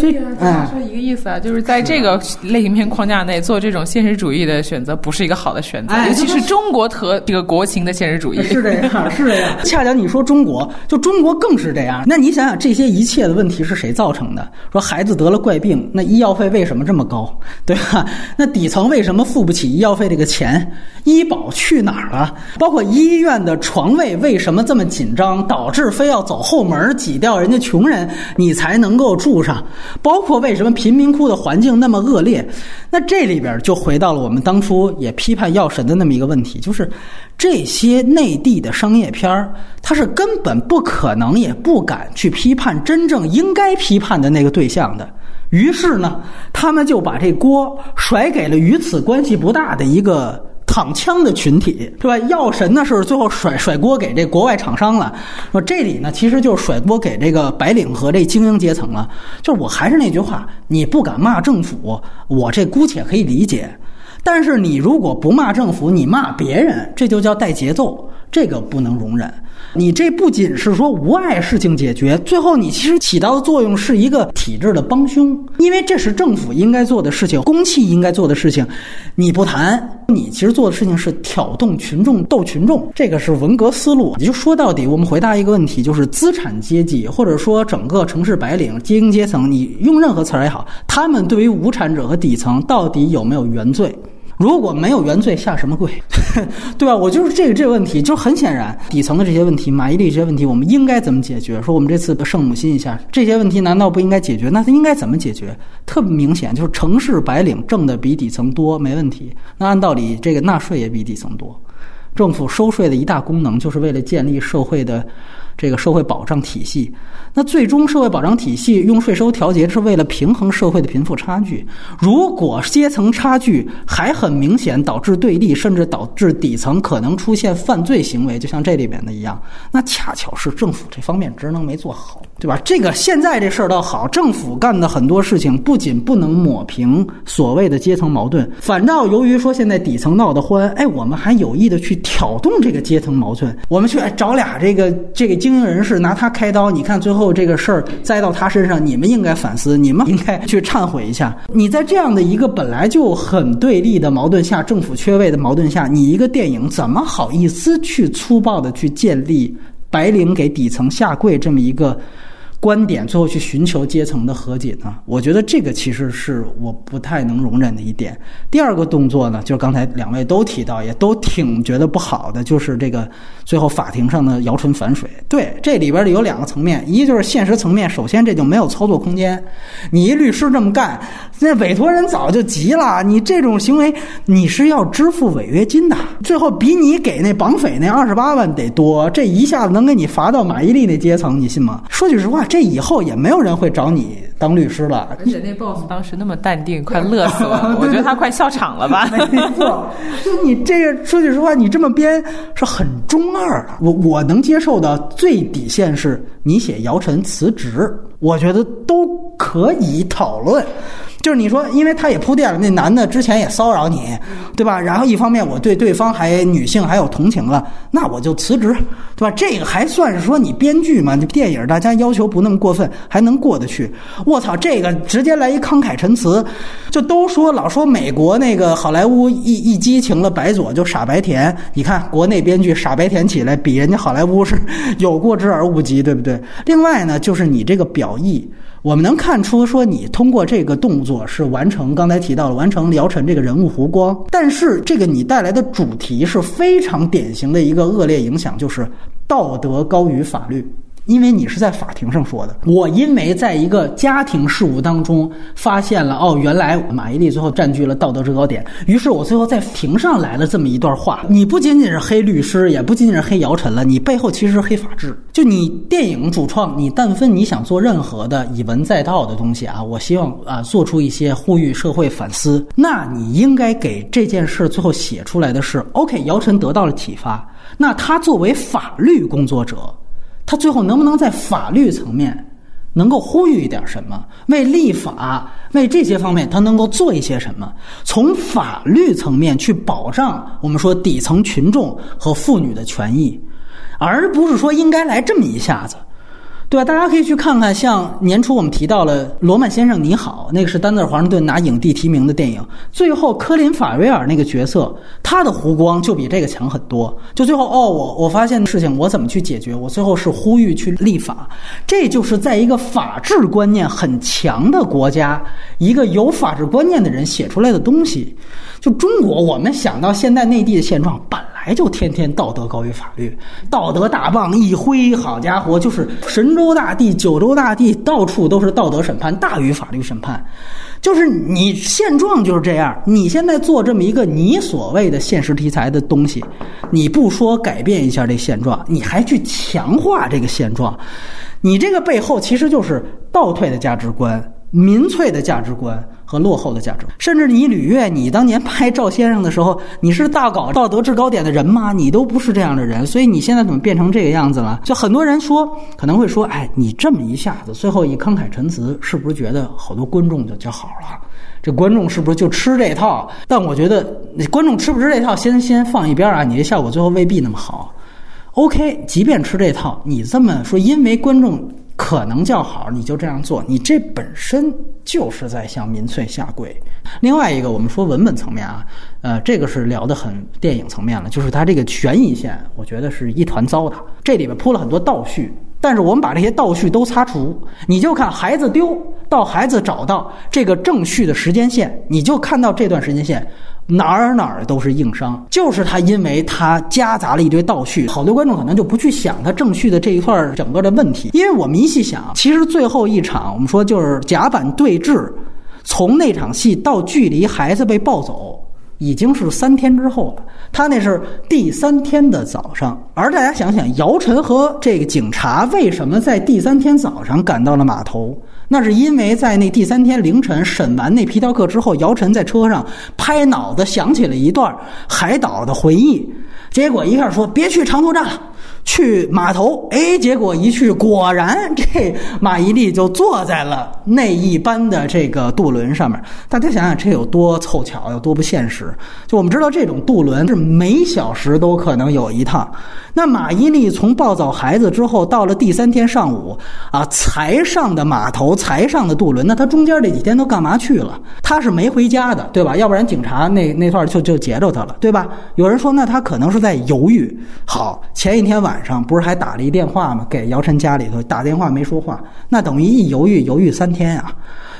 所以，咱俩说一个意思啊，就是在这个类型片框架内做这种现实主义的选择，不是一个好的选择，尤其是中国和这个国情的现实主义。是这样，*laughs* 是这样。恰巧你说中国，就中国更是这样。那你想想，这些一切的问题是谁造成的？说孩子得了怪病，那医药费为什么这么高？对吧？*laughs* 那底层为什么付不起医药费这个钱？医保去哪儿了？包括医院的床位为什么这么紧张，导致非要走后门挤掉人家穷人，你才能够住上？包括为什么贫民窟的环境那么恶劣，那这里边就回到了我们当初也批判药神的那么一个问题，就是这些内地的商业片儿，它是根本不可能也不敢去批判真正应该批判的那个对象的。于是呢，他们就把这锅甩给了与此关系不大的一个。躺枪的群体，对吧？药神呢是最后甩甩锅给这国外厂商了。说这里呢，其实就是甩锅给这个白领和这精英阶层了。就是我还是那句话，你不敢骂政府，我这姑且可以理解。但是你如果不骂政府，你骂别人，这就叫带节奏，这个不能容忍。你这不仅是说无碍事情解决，最后你其实起到的作用是一个体制的帮凶，因为这是政府应该做的事情，公器应该做的事情，你不谈，你其实做的事情是挑动群众斗群众，这个是文革思路。你就说到底，我们回答一个问题，就是资产阶级或者说整个城市白领精英阶层，你用任何词儿也好，他们对于无产者和底层到底有没有原罪？如果没有原罪，下什么跪？*laughs* 对吧？我就是这个这个问题，就很显然，底层的这些问题，马伊琍这些问题，我们应该怎么解决？说我们这次圣母心一下，这些问题难道不应该解决？那它应该怎么解决？特别明显，就是城市白领挣的比底层多，没问题。那按道理，这个纳税也比底层多。政府收税的一大功能，就是为了建立社会的这个社会保障体系。那最终社会保障体系用税收调节是为了平衡社会的贫富差距。如果阶层差距还很明显，导致对立，甚至导致底层可能出现犯罪行为，就像这里面的一样，那恰巧是政府这方面职能没做好，对吧？这个现在这事儿倒好，政府干的很多事情不仅不能抹平所谓的阶层矛盾，反倒由于说现在底层闹得欢，哎，我们还有意的去挑动这个阶层矛盾，我们去找俩这个这个精英人士拿他开刀，你看最后。这个事儿栽到他身上，你们应该反思，你们应该去忏悔一下。你在这样的一个本来就很对立的矛盾下，政府缺位的矛盾下，你一个电影怎么好意思去粗暴的去建立白领给底层下跪这么一个观点，最后去寻求阶层的和解呢？我觉得这个其实是我不太能容忍的一点。第二个动作呢，就是刚才两位都提到，也都挺觉得不好的，就是这个最后法庭上的姚晨反水。对，这里边有两个层面，一就是现实层面，首先这就没有操作空间。你一律师这么干，那委托人早就急了。你这种行为，你是要支付违约金的，最后比你给那绑匪那二十八万得多。这一下子能给你罚到马伊琍那阶层，你信吗？说句实话，这以后也没有人会找你当律师了。而且那 boss 当时那么淡定，快乐死了。*laughs* 我觉得他快笑场了吧？没错，*laughs* 就你这个说句实话，你这么编是很中二的。我我能接受的最底线是你写姚晨辞职，我觉得都可以讨论。就是你说，因为他也铺垫了，那男的之前也骚扰你，对吧？然后一方面我对对方还女性还有同情了，那我就辞职，对吧？这个还算是说你编剧嘛？你电影大家要求不那么过分，还能过得去。我操，这个直接来一慷慨陈词，就都说老说美国那个好莱坞一一激情了，白左就傻白甜。你看国内编剧傻白甜起来，比人家好莱坞是 *laughs* 有过之而无不及，对不对？另外呢，就是你这个表意。我们能看出，说你通过这个动作是完成刚才提到了完成姚晨这个人物弧光，但是这个你带来的主题是非常典型的一个恶劣影响，就是道德高于法律。因为你是在法庭上说的，我因为在一个家庭事务当中发现了，哦，原来马伊琍最后占据了道德制高点，于是我最后在庭上来了这么一段话。你不仅仅是黑律师，也不仅仅是黑姚晨了，你背后其实是黑法治。就你电影主创，你但分你想做任何的以文载道的东西啊，我希望啊做出一些呼吁社会反思，那你应该给这件事最后写出来的是，OK，姚晨得到了启发，那他作为法律工作者。他最后能不能在法律层面能够呼吁一点什么？为立法，为这些方面，他能够做一些什么？从法律层面去保障我们说底层群众和妇女的权益，而不是说应该来这么一下子。对吧？大家可以去看看，像年初我们提到了《罗曼先生你好》，那个是丹泽尔华盛顿拿影帝提名的电影。最后科林法瑞尔那个角色，他的弧光就比这个强很多。就最后哦，我我发现的事情我怎么去解决？我最后是呼吁去立法，这就是在一个法治观念很强的国家，一个有法治观念的人写出来的东西。就中国，我们想到现在内地的现状，本来就天天道德高于法律，道德大棒一挥，好家伙，就是神州大地、九州大地，到处都是道德审判大于法律审判，就是你现状就是这样。你现在做这么一个你所谓的现实题材的东西，你不说改变一下这现状，你还去强化这个现状，你这个背后其实就是倒退的价值观、民粹的价值观。和落后的价值，甚至你吕月，你当年拍赵先生的时候，你是大搞道德制高点的人吗？你都不是这样的人，所以你现在怎么变成这个样子了？就很多人说，可能会说，哎，你这么一下子，最后一慷慨陈词，是不是觉得好多观众就就好了？这观众是不是就吃这套？但我觉得，观众吃不吃这套，先先放一边啊，你这效果最后未必那么好。OK，即便吃这套，你这么说，因为观众。可能叫好，你就这样做，你这本身就是在向民粹下跪。另外一个，我们说文本层面啊，呃，这个是聊得很电影层面了，就是它这个悬疑线，我觉得是一团糟的。这里边铺了很多倒叙，但是我们把这些倒叙都擦除，你就看孩子丢到孩子找到这个正序的时间线，你就看到这段时间线。哪儿哪儿都是硬伤，就是他，因为他夹杂了一堆倒叙，好多观众可能就不去想他正序的这一块整个的问题。因为我们一细想，其实最后一场我们说就是甲板对峙，从那场戏到距离孩子被抱走，已经是三天之后了。他那是第三天的早上，而大家想想，姚晨和这个警察为什么在第三天早上赶到了码头？那是因为在那第三天凌晨审完那皮条客之后，姚晨在车上拍脑子想起了一段海岛的回忆，结果一下说别去长途站了。去码头，哎，结果一去，果然这马伊琍就坐在了那一班的这个渡轮上面。大家想想，这有多凑巧，有多不现实？就我们知道，这种渡轮是每小时都可能有一趟。那马伊琍从抱走孩子之后，到了第三天上午啊，才上的码头，才上的渡轮。那他中间这几天都干嘛去了？他是没回家的，对吧？要不然警察那那段就就截着他了，对吧？有人说，那他可能是在犹豫。好，前一天晚。晚上不是还打了一电话吗？给姚晨家里头打电话没说话，那等于一犹豫犹豫三天啊。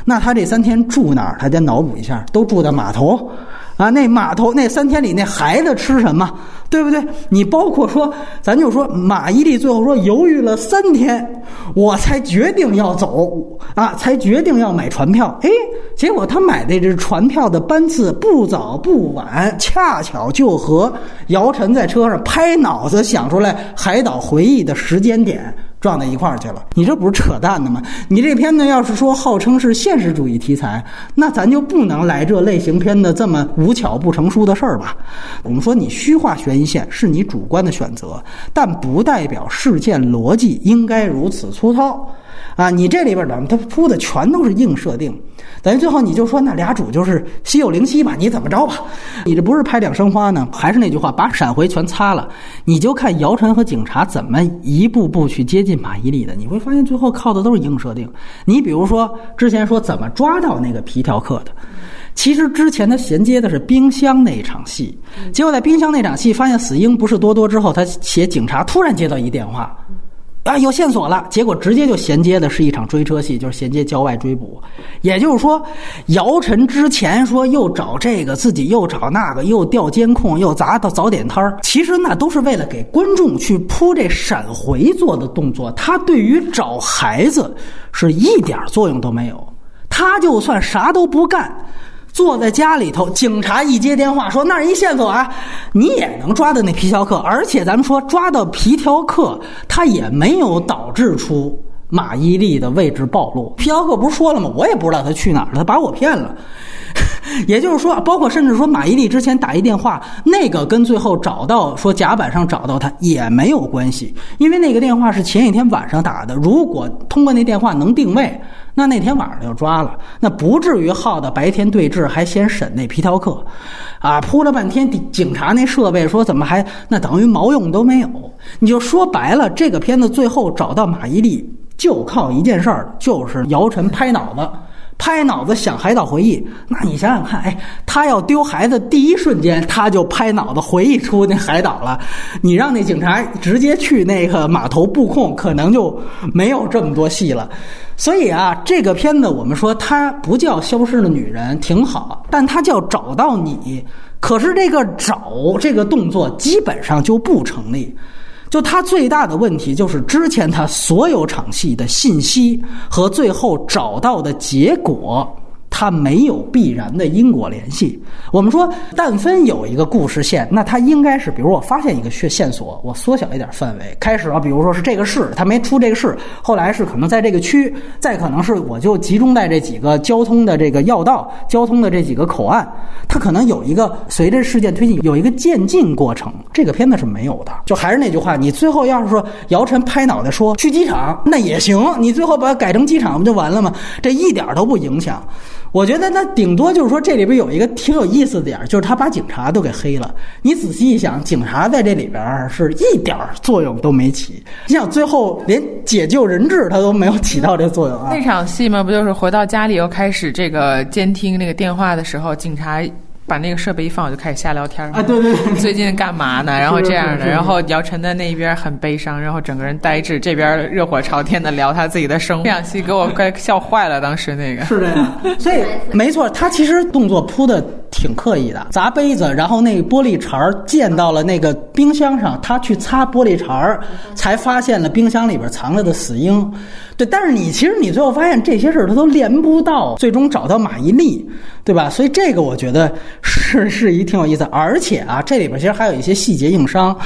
那他这三天住哪儿？他得脑补一下，都住在码头。啊，那码头那三天里那孩子吃什么，对不对？你包括说，咱就说马伊琍最后说犹豫了三天，我才决定要走啊，才决定要买船票。哎，结果他买的这船票的班次不早不晚，恰巧就和姚晨在车上拍脑子想出来海岛回忆的时间点。撞到一块儿去了，你这不是扯淡的吗？你这片子要是说号称是现实主义题材，那咱就不能来这类型片的这么无巧不成书的事儿吧？我们说你虚化悬疑线是你主观的选择，但不代表事件逻辑应该如此粗糙。啊，你这里边怎么，它铺的全都是硬设定，等于最后你就说那俩主就是心有灵犀吧？你怎么着吧？你这不是拍两生花呢？还是那句话，把闪回全擦了，你就看姚晨和警察怎么一步步去接近马伊琍的，你会发现最后靠的都是硬设定。你比如说之前说怎么抓到那个皮条客的，其实之前他衔接的是冰箱那场戏，结果在冰箱那场戏发现死婴不是多多之后，他写警察突然接到一电话。啊，有线索了，结果直接就衔接的是一场追车戏，就是衔接郊外追捕。也就是说，姚晨之前说又找这个，自己又找那个，又调监控，又砸到早点摊儿，其实那都是为了给观众去铺这闪回做的动作。他对于找孩子是一点作用都没有，他就算啥都不干。坐在家里头，警察一接电话说那儿一线索啊，你也能抓到那皮条客，而且咱们说抓到皮条客，他也没有导致出马伊琍的位置暴露。皮条客不是说了吗？我也不知道他去哪儿了，他把我骗了。*laughs* 也就是说，包括甚至说马伊琍之前打一电话，那个跟最后找到说甲板上找到他也没有关系，因为那个电话是前一天晚上打的。如果通过那电话能定位。那那天晚上就抓了，那不至于耗到白天对峙，还先审那皮条客，啊，铺了半天警察那设备，说怎么还那等于毛用都没有？你就说白了，这个片子最后找到马伊琍，就靠一件事儿，就是姚晨拍脑子。拍脑子想海岛回忆，那你想想看，哎，他要丢孩子第一瞬间，他就拍脑子回忆出那海岛了。你让那警察直接去那个码头布控，可能就没有这么多戏了。所以啊，这个片子我们说它不叫消失的女人挺好，但它叫找到你。可是这个找这个动作基本上就不成立。就他最大的问题，就是之前他所有场戏的信息和最后找到的结果。它没有必然的因果联系。我们说，但分有一个故事线，那它应该是，比如我发现一个线线索，我缩小一点范围，开始啊，比如说是这个市，它没出这个市，后来是可能在这个区，再可能是我就集中在这几个交通的这个要道、交通的这几个口岸，它可能有一个随着事件推进有一个渐进过程。这个片子是没有的。就还是那句话，你最后要是说姚晨拍脑袋说去机场，那也行，你最后把它改成机场不就完了吗？这一点都不影响。我觉得那顶多就是说，这里边有一个挺有意思的点儿，就是他把警察都给黑了。你仔细一想，警察在这里边是一点作用都没起。你想最后连解救人质他都没有起到这作用啊？那场戏嘛，不就是回到家里又开始这个监听那个电话的时候，警察。把那个设备一放，我就开始瞎聊天啊！对对对，最近干嘛呢？然后这样的，然后姚晨在那边很悲伤，然后整个人呆滞，这边热火朝天的聊他自己的生活。这场戏给我快笑坏了，当时那个是这样，所以 *laughs* 没错，他其实动作铺的挺刻意的，砸杯子，然后那个玻璃碴儿溅到了那个冰箱上，他去擦玻璃碴儿，才发现了冰箱里边藏着的死婴。对，但是你其实你最后发现这些事儿他都连不到，最终找到马伊琍，对吧？所以这个我觉得是是一挺有意思，而且啊，这里边其实还有一些细节硬伤，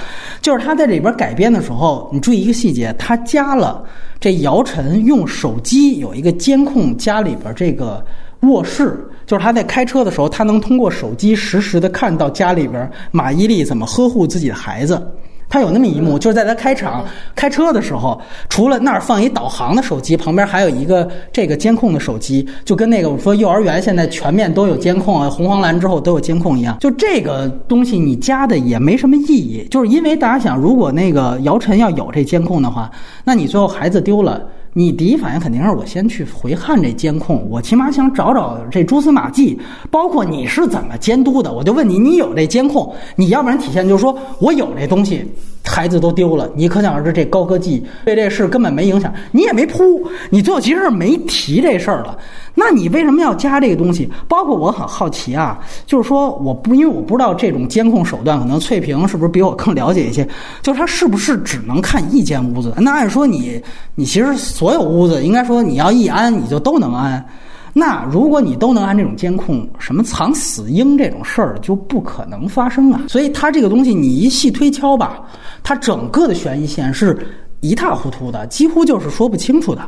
就是他在这里边改编的时候，你注意一个细节，他加了这姚晨用手机有一个监控家里边这个卧室，就是他在开车的时候，他能通过手机实时的看到家里边马伊琍怎么呵护自己的孩子。他有那么一幕，就是在他开场开车的时候，除了那儿放一导航的手机，旁边还有一个这个监控的手机，就跟那个我说幼儿园现在全面都有监控啊，红黄蓝之后都有监控一样。就这个东西你加的也没什么意义，就是因为大家想，如果那个姚晨要有这监控的话，那你最后孩子丢了。你第一反应肯定是我先去回看这监控，我起码想找找这蛛丝马迹，包括你是怎么监督的。我就问你，你有这监控，你要不然体现就是说我有这东西，孩子都丢了，你可想而知这高科技对这事根本没影响，你也没铺，你最后其实是没提这事儿了。那你为什么要加这个东西？包括我很好奇啊，就是说我不因为我不知道这种监控手段，可能翠屏是不是比我更了解一些？就是他是不是只能看一间屋子？那按说你你其实所所有屋子应该说你要一安你就都能安。那如果你都能安这种监控，什么藏死婴这种事儿就不可能发生啊。所以它这个东西你一细推敲吧，它整个的悬疑线是一塌糊涂的，几乎就是说不清楚的。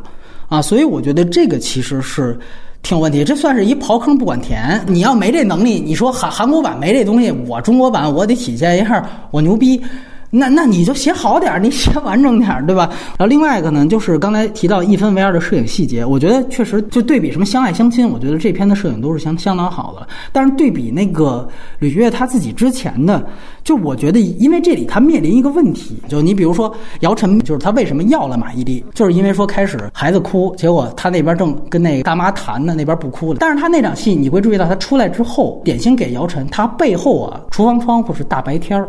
啊，所以我觉得这个其实是挺有问题，这算是一刨坑不管田。你要没这能力，你说韩韩国版没这东西，我中国版我得体现一下我牛逼。那那你就写好点儿，你写完整点儿，对吧？然后另外一个呢，就是刚才提到一分为二的摄影细节，我觉得确实就对比什么相爱相亲，我觉得这篇的摄影都是相相当好的。但是对比那个吕月他自己之前的，就我觉得，因为这里他面临一个问题，就你比如说姚晨，就是他为什么要了马伊琍，就是因为说开始孩子哭，结果他那边正跟那个大妈谈呢，那边不哭了。但是他那场戏你会注意到，他出来之后，点心给姚晨，他背后啊，厨房窗户是大白天儿。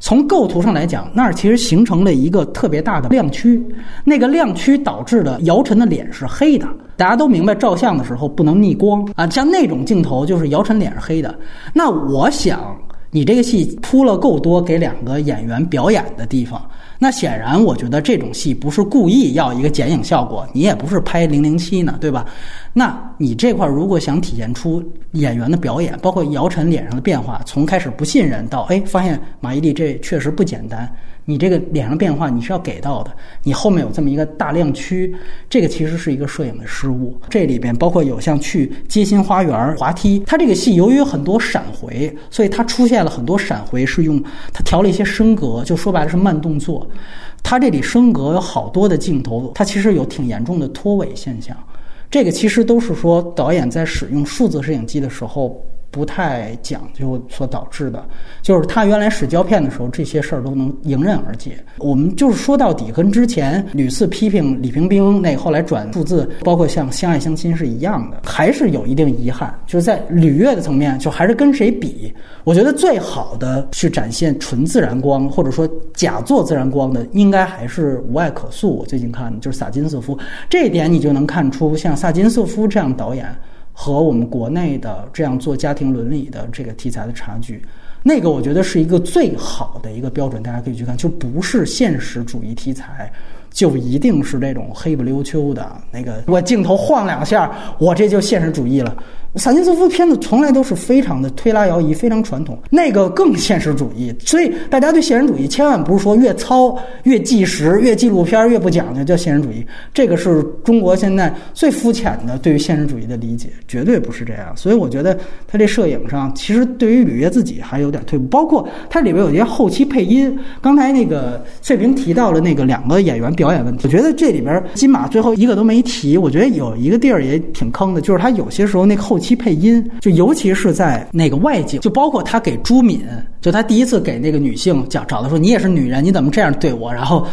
从构图上来讲，那儿其实形成了一个特别大的亮区，那个亮区导致的姚晨的脸是黑的。大家都明白，照相的时候不能逆光啊，像那种镜头就是姚晨脸是黑的。那我想，你这个戏铺了够多给两个演员表演的地方。那显然，我觉得这种戏不是故意要一个剪影效果，你也不是拍《零零七》呢，对吧？那你这块如果想体现出演员的表演，包括姚晨脸上的变化，从开始不信任到哎发现马伊琍这确实不简单。你这个脸上变化你是要给到的，你后面有这么一个大亮区，这个其实是一个摄影的失误。这里边包括有像去街心花园滑梯，它这个戏由于很多闪回，所以它出现了很多闪回是用它调了一些升格，就说白了是慢动作。它这里升格有好多的镜头，它其实有挺严重的拖尾现象。这个其实都是说导演在使用数字摄影机的时候。不太讲究所导致的，就是他原来使胶片的时候，这些事儿都能迎刃而解。我们就是说到底，跟之前屡次批评李冰冰那后来转数字，包括像《相爱相亲》是一样的，还是有一定遗憾。就是在吕月的层面，就还是跟谁比？我觉得最好的去展现纯自然光，或者说假作自然光的，应该还是无爱可诉。我最近看的就是萨金瑟夫，这一点你就能看出，像萨金瑟夫这样导演。和我们国内的这样做家庭伦理的这个题材的差距，那个我觉得是一个最好的一个标准，大家可以去看，就不是现实主义题材，就一定是这种黑不溜秋的那个，我镜头晃两下，我这就现实主义了。萨金斯夫片子从来都是非常的推拉摇移，非常传统，那个更现实主义。所以大家对现实主义千万不是说越糙越纪实，越纪录片越不讲究叫现实主义。这个是中国现在最肤浅的对于现实主义的理解，绝对不是这样。所以我觉得他这摄影上其实对于吕越自己还有点退步，包括它里边有些后期配音。刚才那个翠萍提到了那个两个演员表演问题，我觉得这里边金马最后一个都没提。我觉得有一个地儿也挺坑的，就是他有些时候那后。后期配音，就尤其是在那个外景，就包括他给朱敏，就他第一次给那个女性讲，找的说你也是女人，你怎么这样对我？然后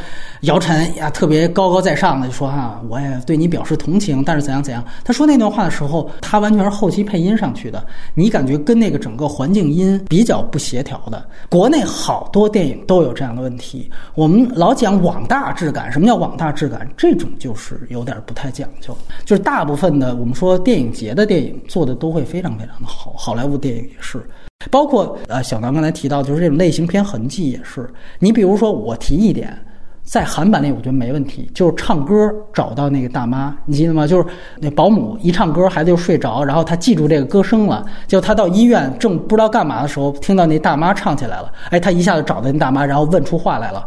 姚晨呀特别高高在上的就说哈，我也对你表示同情，但是怎样怎样。他说那段话的时候，他完全是后期配音上去的，你感觉跟那个整个环境音比较不协调的。国内好多电影都有这样的问题，我们老讲网大质感，什么叫网大质感？这种就是有点不太讲究，就是大部分的我们说电影节的电影。做的都会非常非常的好，好莱坞电影也是，包括呃小南刚才提到，就是这种类型片痕迹也是。你比如说，我提一点，在韩版里我觉得没问题，就是唱歌找到那个大妈，你记得吗？就是那保姆一唱歌，孩子就睡着，然后他记住这个歌声了，就他到医院正不知道干嘛的时候，听到那大妈唱起来了，哎，他一下子找到那大妈，然后问出话来了。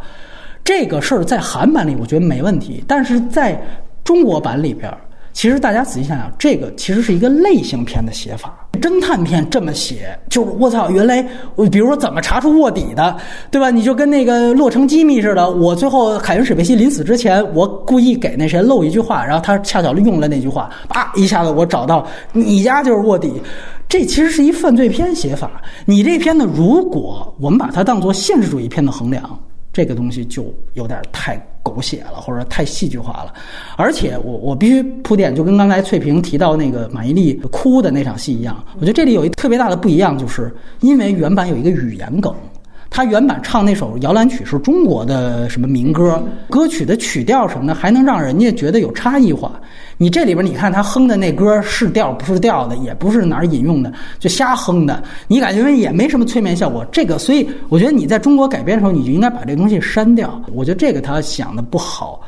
这个事儿在韩版里我觉得没问题，但是在中国版里边。其实大家仔细想想，这个其实是一个类型片的写法。侦探片这么写，就是我操，原来比如说怎么查出卧底的，对吧？你就跟那个《洛城机密》似的，我最后凯云史贝西临死之前，我故意给那谁漏一句话，然后他恰巧用了那句话，啪一下子我找到你家就是卧底。这其实是一犯罪片写法。你这片呢，如果我们把它当做现实主义片的衡量，这个东西就有点太。狗血了，或者太戏剧化了。而且我我必须铺垫，就跟刚才翠萍提到那个马伊琍哭的那场戏一样，我觉得这里有一特别大的不一样，就是因为原版有一个语言梗。他原版唱那首摇篮曲是中国的什么民歌，歌曲的曲调什么的还能让人家觉得有差异化。你这里边你看他哼的那歌是调不是调的，也不是哪儿引用的，就瞎哼的，你感觉也没什么催眠效果。这个，所以我觉得你在中国改编的时候，你就应该把这个东西删掉。我觉得这个他想的不好。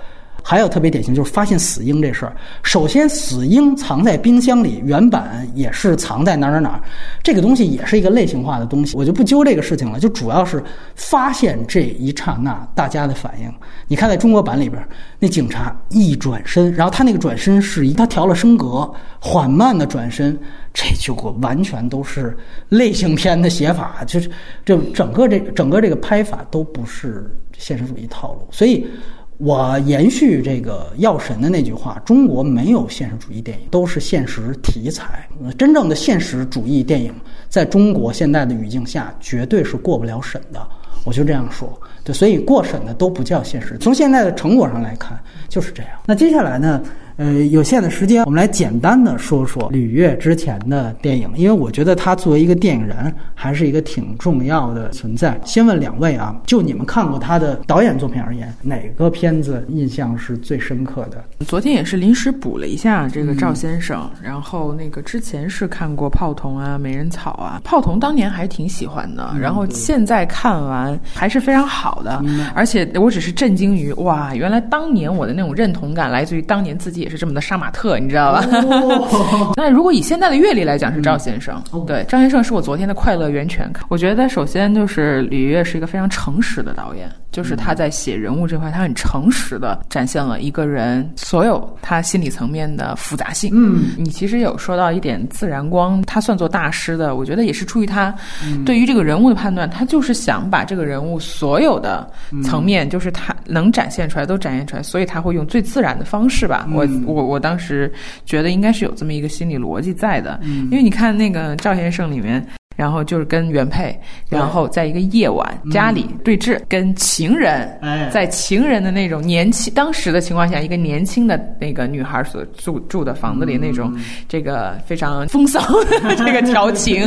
还有特别典型就是发现死婴这事儿。首先，死婴藏在冰箱里，原版也是藏在哪儿哪儿哪儿，这个东西也是一个类型化的东西，我就不揪这个事情了。就主要是发现这一刹那大家的反应。你看，在中国版里边，那警察一转身，然后他那个转身是一他调了升格，缓慢的转身，这就完全都是类型片的写法，就是这整个这整个这个拍法都不是现实主义套路，所以。我延续这个药神的那句话：中国没有现实主义电影，都是现实题材。真正的现实主义电影，在中国现代的语境下，绝对是过不了审的。我就这样说，对，所以过审的都不叫现实。从现在的成果上来看，就是这样。那接下来呢？呃，有限的时间，我们来简单的说说吕越之前的电影，因为我觉得他作为一个电影人，还是一个挺重要的存在。先问两位啊，就你们看过他的导演作品而言，哪个片子印象是最深刻的？昨天也是临时补了一下这个赵先生，然后那个之前是看过《炮筒》啊，《美人草》啊，《炮筒》当年还挺喜欢的，然后现在看完还是非常好的，而且我只是震惊于哇，原来当年我的那种认同感来自于当年自己也。是这么的杀马特，你知道吧？*laughs* 那如果以现在的阅历来讲，是赵先生。对，赵先生是我昨天的快乐源泉。我觉得首先就是李月是一个非常诚实的导演。就是他在写人物这块，他很诚实的展现了一个人所有他心理层面的复杂性。嗯，你其实有说到一点自然光，他算作大师的，我觉得也是出于他对于这个人物的判断，他就是想把这个人物所有的层面，就是他能展现出来都展现出来，所以他会用最自然的方式吧。我我我当时觉得应该是有这么一个心理逻辑在的，因为你看那个赵先生里面。然后就是跟原配，然后在一个夜晚家里对峙，跟情人，在情人的那种年轻当时的情况下，一个年轻的那个女孩所住住的房子里那种这个非常风骚的 *laughs* 这个调情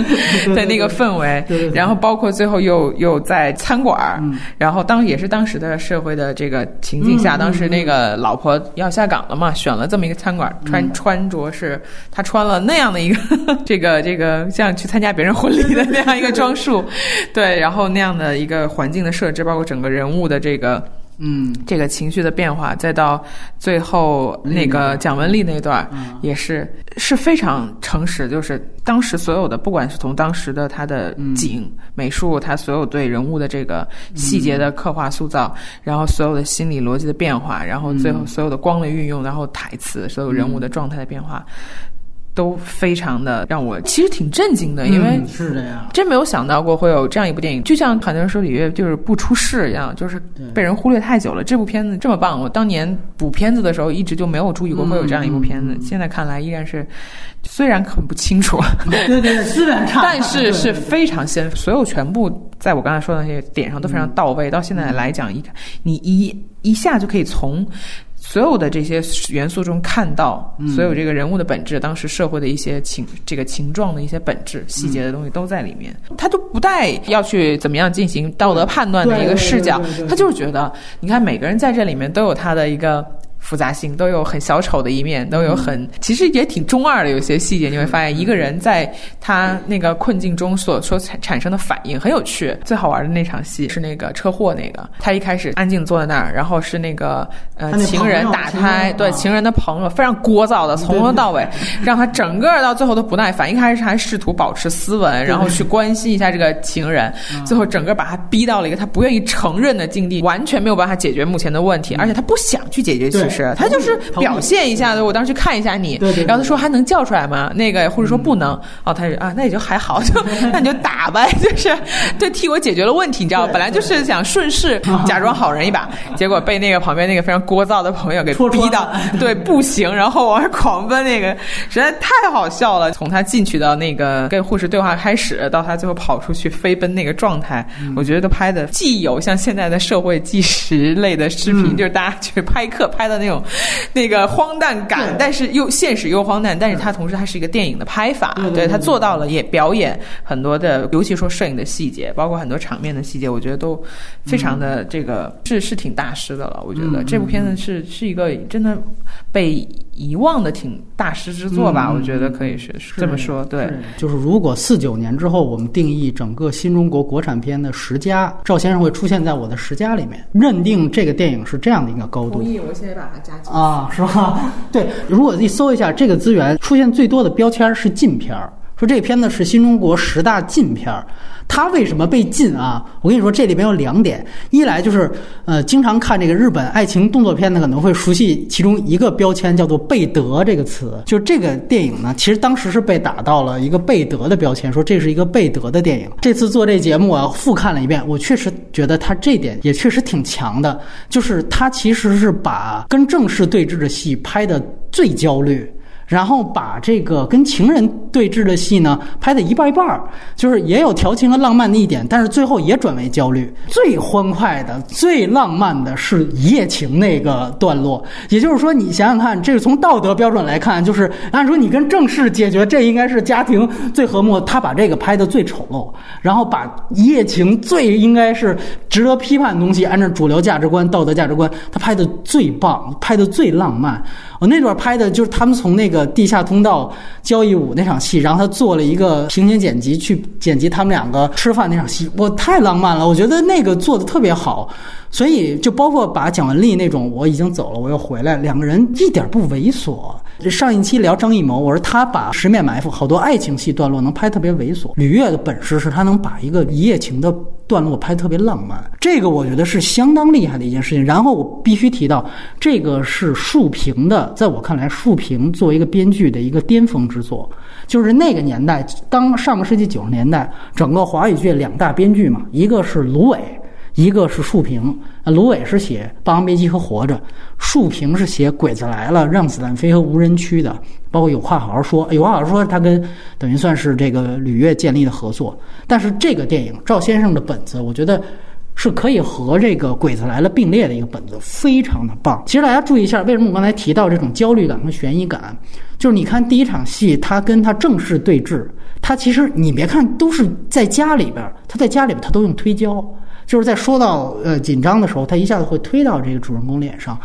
的那个氛围，然后包括最后又又在餐馆然后当也是当时的社会的这个情境下，当时那个老婆要下岗了嘛，选了这么一个餐馆，穿穿着是她穿了那样的一个 *laughs* 这个这个像去参加别人婚礼。的那样一个装束，*laughs* 对，然后那样的一个环境的设置，包括整个人物的这个，嗯，这个情绪的变化，再到最后那个蒋雯丽那段，也是是非常诚实，就是当时所有的，不管是从当时的他的景美术，他所有对人物的这个细节的刻画塑造，然后所有的心理逻辑的变化，然后最后所有的光的运用，然后台词，所有人物的状态的变化。都非常的让我其实挺震惊的，因为是的呀，真没有想到过会有这样一部电影。就像很多人说李岳就是不出事一样，就是被人忽略太久了。这部片子这么棒，我当年补片子的时候一直就没有注意过会有这样一部片子。现在看来依然是，虽然很不清楚，对对，资源差，*laughs* 但是是非常先，所有全部在我刚才说的那些点上都非常到位。到现在来讲，一看你一一下就可以从。所有的这些元素中看到所有这个人物的本质，当时社会的一些情这个情状的一些本质细节的东西都在里面，他都不带要去怎么样进行道德判断的一个视角，他就是觉得，你看每个人在这里面都有他的一个。复杂性都有很小丑的一面，都有很其实也挺中二的。有些细节你会发现，一个人在他那个困境中所所产产生的反应很有趣。最好玩的那场戏是那个车祸那个，他一开始安静坐在那儿，然后是那个呃情人打胎，对情人的朋友非常聒噪的，从头到尾让他整个到最后都不耐烦。一开始还试图保持斯文，然后去关心一下这个情人，最后整个把他逼到了一个他不愿意承认的境地，完全没有办法解决目前的问题，而且他不想去解决。是，他就是表现一下，我当时去看一下你，对对。然后他说还能叫出来吗？那个护士说不能。哦，他说啊，那也就还好，*laughs* 就那你就打呗，就是对替我解决了问题，你知道，本来就是想顺势假装好人一把，结果被那个旁边那个非常聒噪的朋友给逼到，对，*laughs* 不行，然后往外狂奔，那个实在太好笑了。从他进去到那个跟护士对话开始，到他最后跑出去飞奔那个状态，我觉得都拍的既有像现在的社会纪实类的视频，就是大家去拍客拍的那种那个荒诞感，但是又现实又荒诞，但是它同时它是一个电影的拍法，对他做到了，也表演很多的，尤其说摄影的细节，包括很多场面的细节，我觉得都非常的这个是是挺大师的了。我觉得。这部片子是是一个真的被遗忘的挺大师之作吧，我觉得可以是这么说。对，就是如果四九年之后我们定义整个新中国国产片的十佳，赵先生会出现在我的十佳里面，认定这个电影是这样的一个高度。同意，我现在把它加进啊，是吧？*laughs* 对，如果你搜一下这个资源，出现最多的标签是禁片儿。说这片子是新中国十大禁片儿，他为什么被禁啊？我跟你说，这里边有两点：一来就是，呃，经常看这个日本爱情动作片的可能会熟悉其中一个标签，叫做“贝德”这个词。就这个电影呢，其实当时是被打到了一个贝德的标签，说这是一个贝德的电影。这次做这节目，我复看了一遍，我确实觉得他这点也确实挺强的，就是他其实是把跟正式对峙的戏拍的最焦虑。然后把这个跟情人对峙的戏呢拍的一半一半，就是也有调情和浪漫的一点，但是最后也转为焦虑。最欢快的、最浪漫的是一夜情那个段落，也就是说，你想想看，这个从道德标准来看，就是按说你跟正式解决，这应该是家庭最和睦。他把这个拍的最丑陋，然后把一夜情最应该是值得批判的东西，按照主流价值观、道德价值观，他拍的最棒，拍的最浪漫。我那段拍的就是他们从那个地下通道交谊舞那场戏，然后他做了一个平行剪辑去剪辑他们两个吃饭那场戏，我太浪漫了，我觉得那个做的特别好。所以就包括把蒋雯丽那种我已经走了，我又回来，两个人一点不猥琐。这上一期聊张艺谋，我说他把《十面埋伏》好多爱情戏段落能拍特别猥琐。吕越的本事是他能把一个一夜情的段落拍特别浪漫，这个我觉得是相当厉害的一件事情。然后我必须提到，这个是竖屏的，在我看来，竖屏作为一个编剧的一个巅峰之作，就是那个年代，当上个世纪九十年代，整个华语剧两大编剧嘛，一个是芦苇。一个是竖屏，芦苇是写《霸王别姬》和《活着》，竖屏是写《鬼子来了》《让子弹飞》和《无人区》的，包括有话好好说，有话好好说，他跟等于算是这个吕越建立的合作。但是这个电影赵先生的本子，我觉得是可以和这个《鬼子来了》并列的一个本子，非常的棒。其实大家注意一下，为什么我刚才提到这种焦虑感和悬疑感？就是你看第一场戏，他跟他正式对峙，他其实你别看都是在家里边，他在家里边他都用推焦。就是在说到呃紧张的时候，他一下子会推到这个主人公脸上。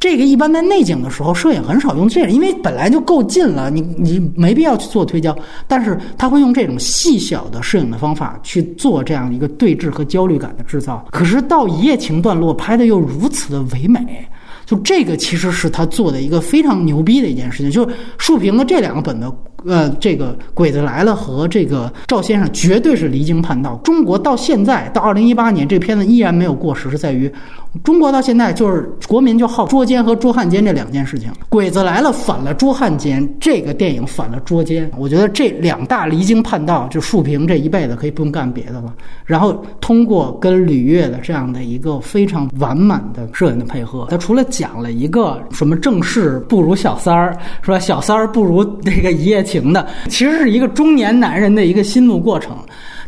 这个一般在内景的时候，摄影很少用这个，因为本来就够近了，你你没必要去做推焦。但是他会用这种细小的摄影的方法去做这样一个对峙和焦虑感的制造。可是到一夜情段落拍的又如此的唯美，就这个其实是他做的一个非常牛逼的一件事情。就是竖屏的这两个本子。呃，这个鬼子来了和这个赵先生绝对是离经叛道。中国到现在到二零一八年，这片子依然没有过时，是在于。中国到现在就是国民就好捉奸和捉汉奸这两件事情。鬼子来了反了捉汉奸，这个电影反了捉奸。我觉得这两大离经叛道，就竖屏这一辈子可以不用干别的了。然后通过跟吕越的这样的一个非常完满的摄影的配合，他除了讲了一个什么正室不如小三儿，是吧？小三儿不如那个一夜情的，其实是一个中年男人的一个心路过程。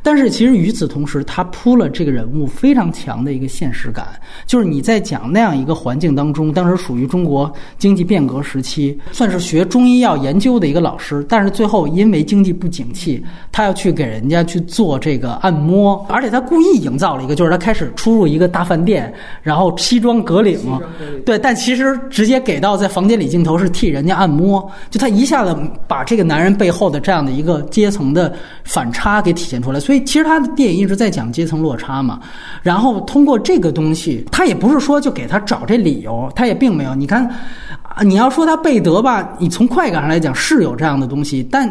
但是其实与此同时，他铺了这个人物非常强的一个现实感，就是你在讲那样一个环境当中，当时属于中国经济变革时期，算是学中医药研究的一个老师，但是最后因为经济不景气，他要去给人家去做这个按摩，而且他故意营造了一个，就是他开始出入一个大饭店，然后西装革领，对，但其实直接给到在房间里镜头是替人家按摩，就他一下子把这个男人背后的这样的一个阶层的反差给体现出来，所以。其实他的电影一直在讲阶层落差嘛，然后通过这个东西，他也不是说就给他找这理由，他也并没有。你看，啊，你要说他贝德吧，你从快感上来讲是有这样的东西，但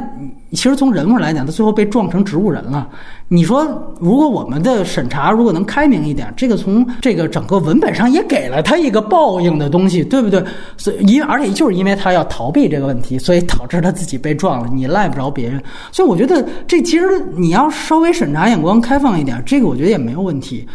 其实从人物来讲，他最后被撞成植物人了。你说，如果我们的审查如果能开明一点，这个从这个整个文本上也给了他一个报应的东西，对不对？所以，因而且就是因为他要逃避这个问题，所以导致他自己被撞了，你赖不着别人。所以，我觉得这其实你要稍微审查眼光开放一点，这个我觉得也没有问题。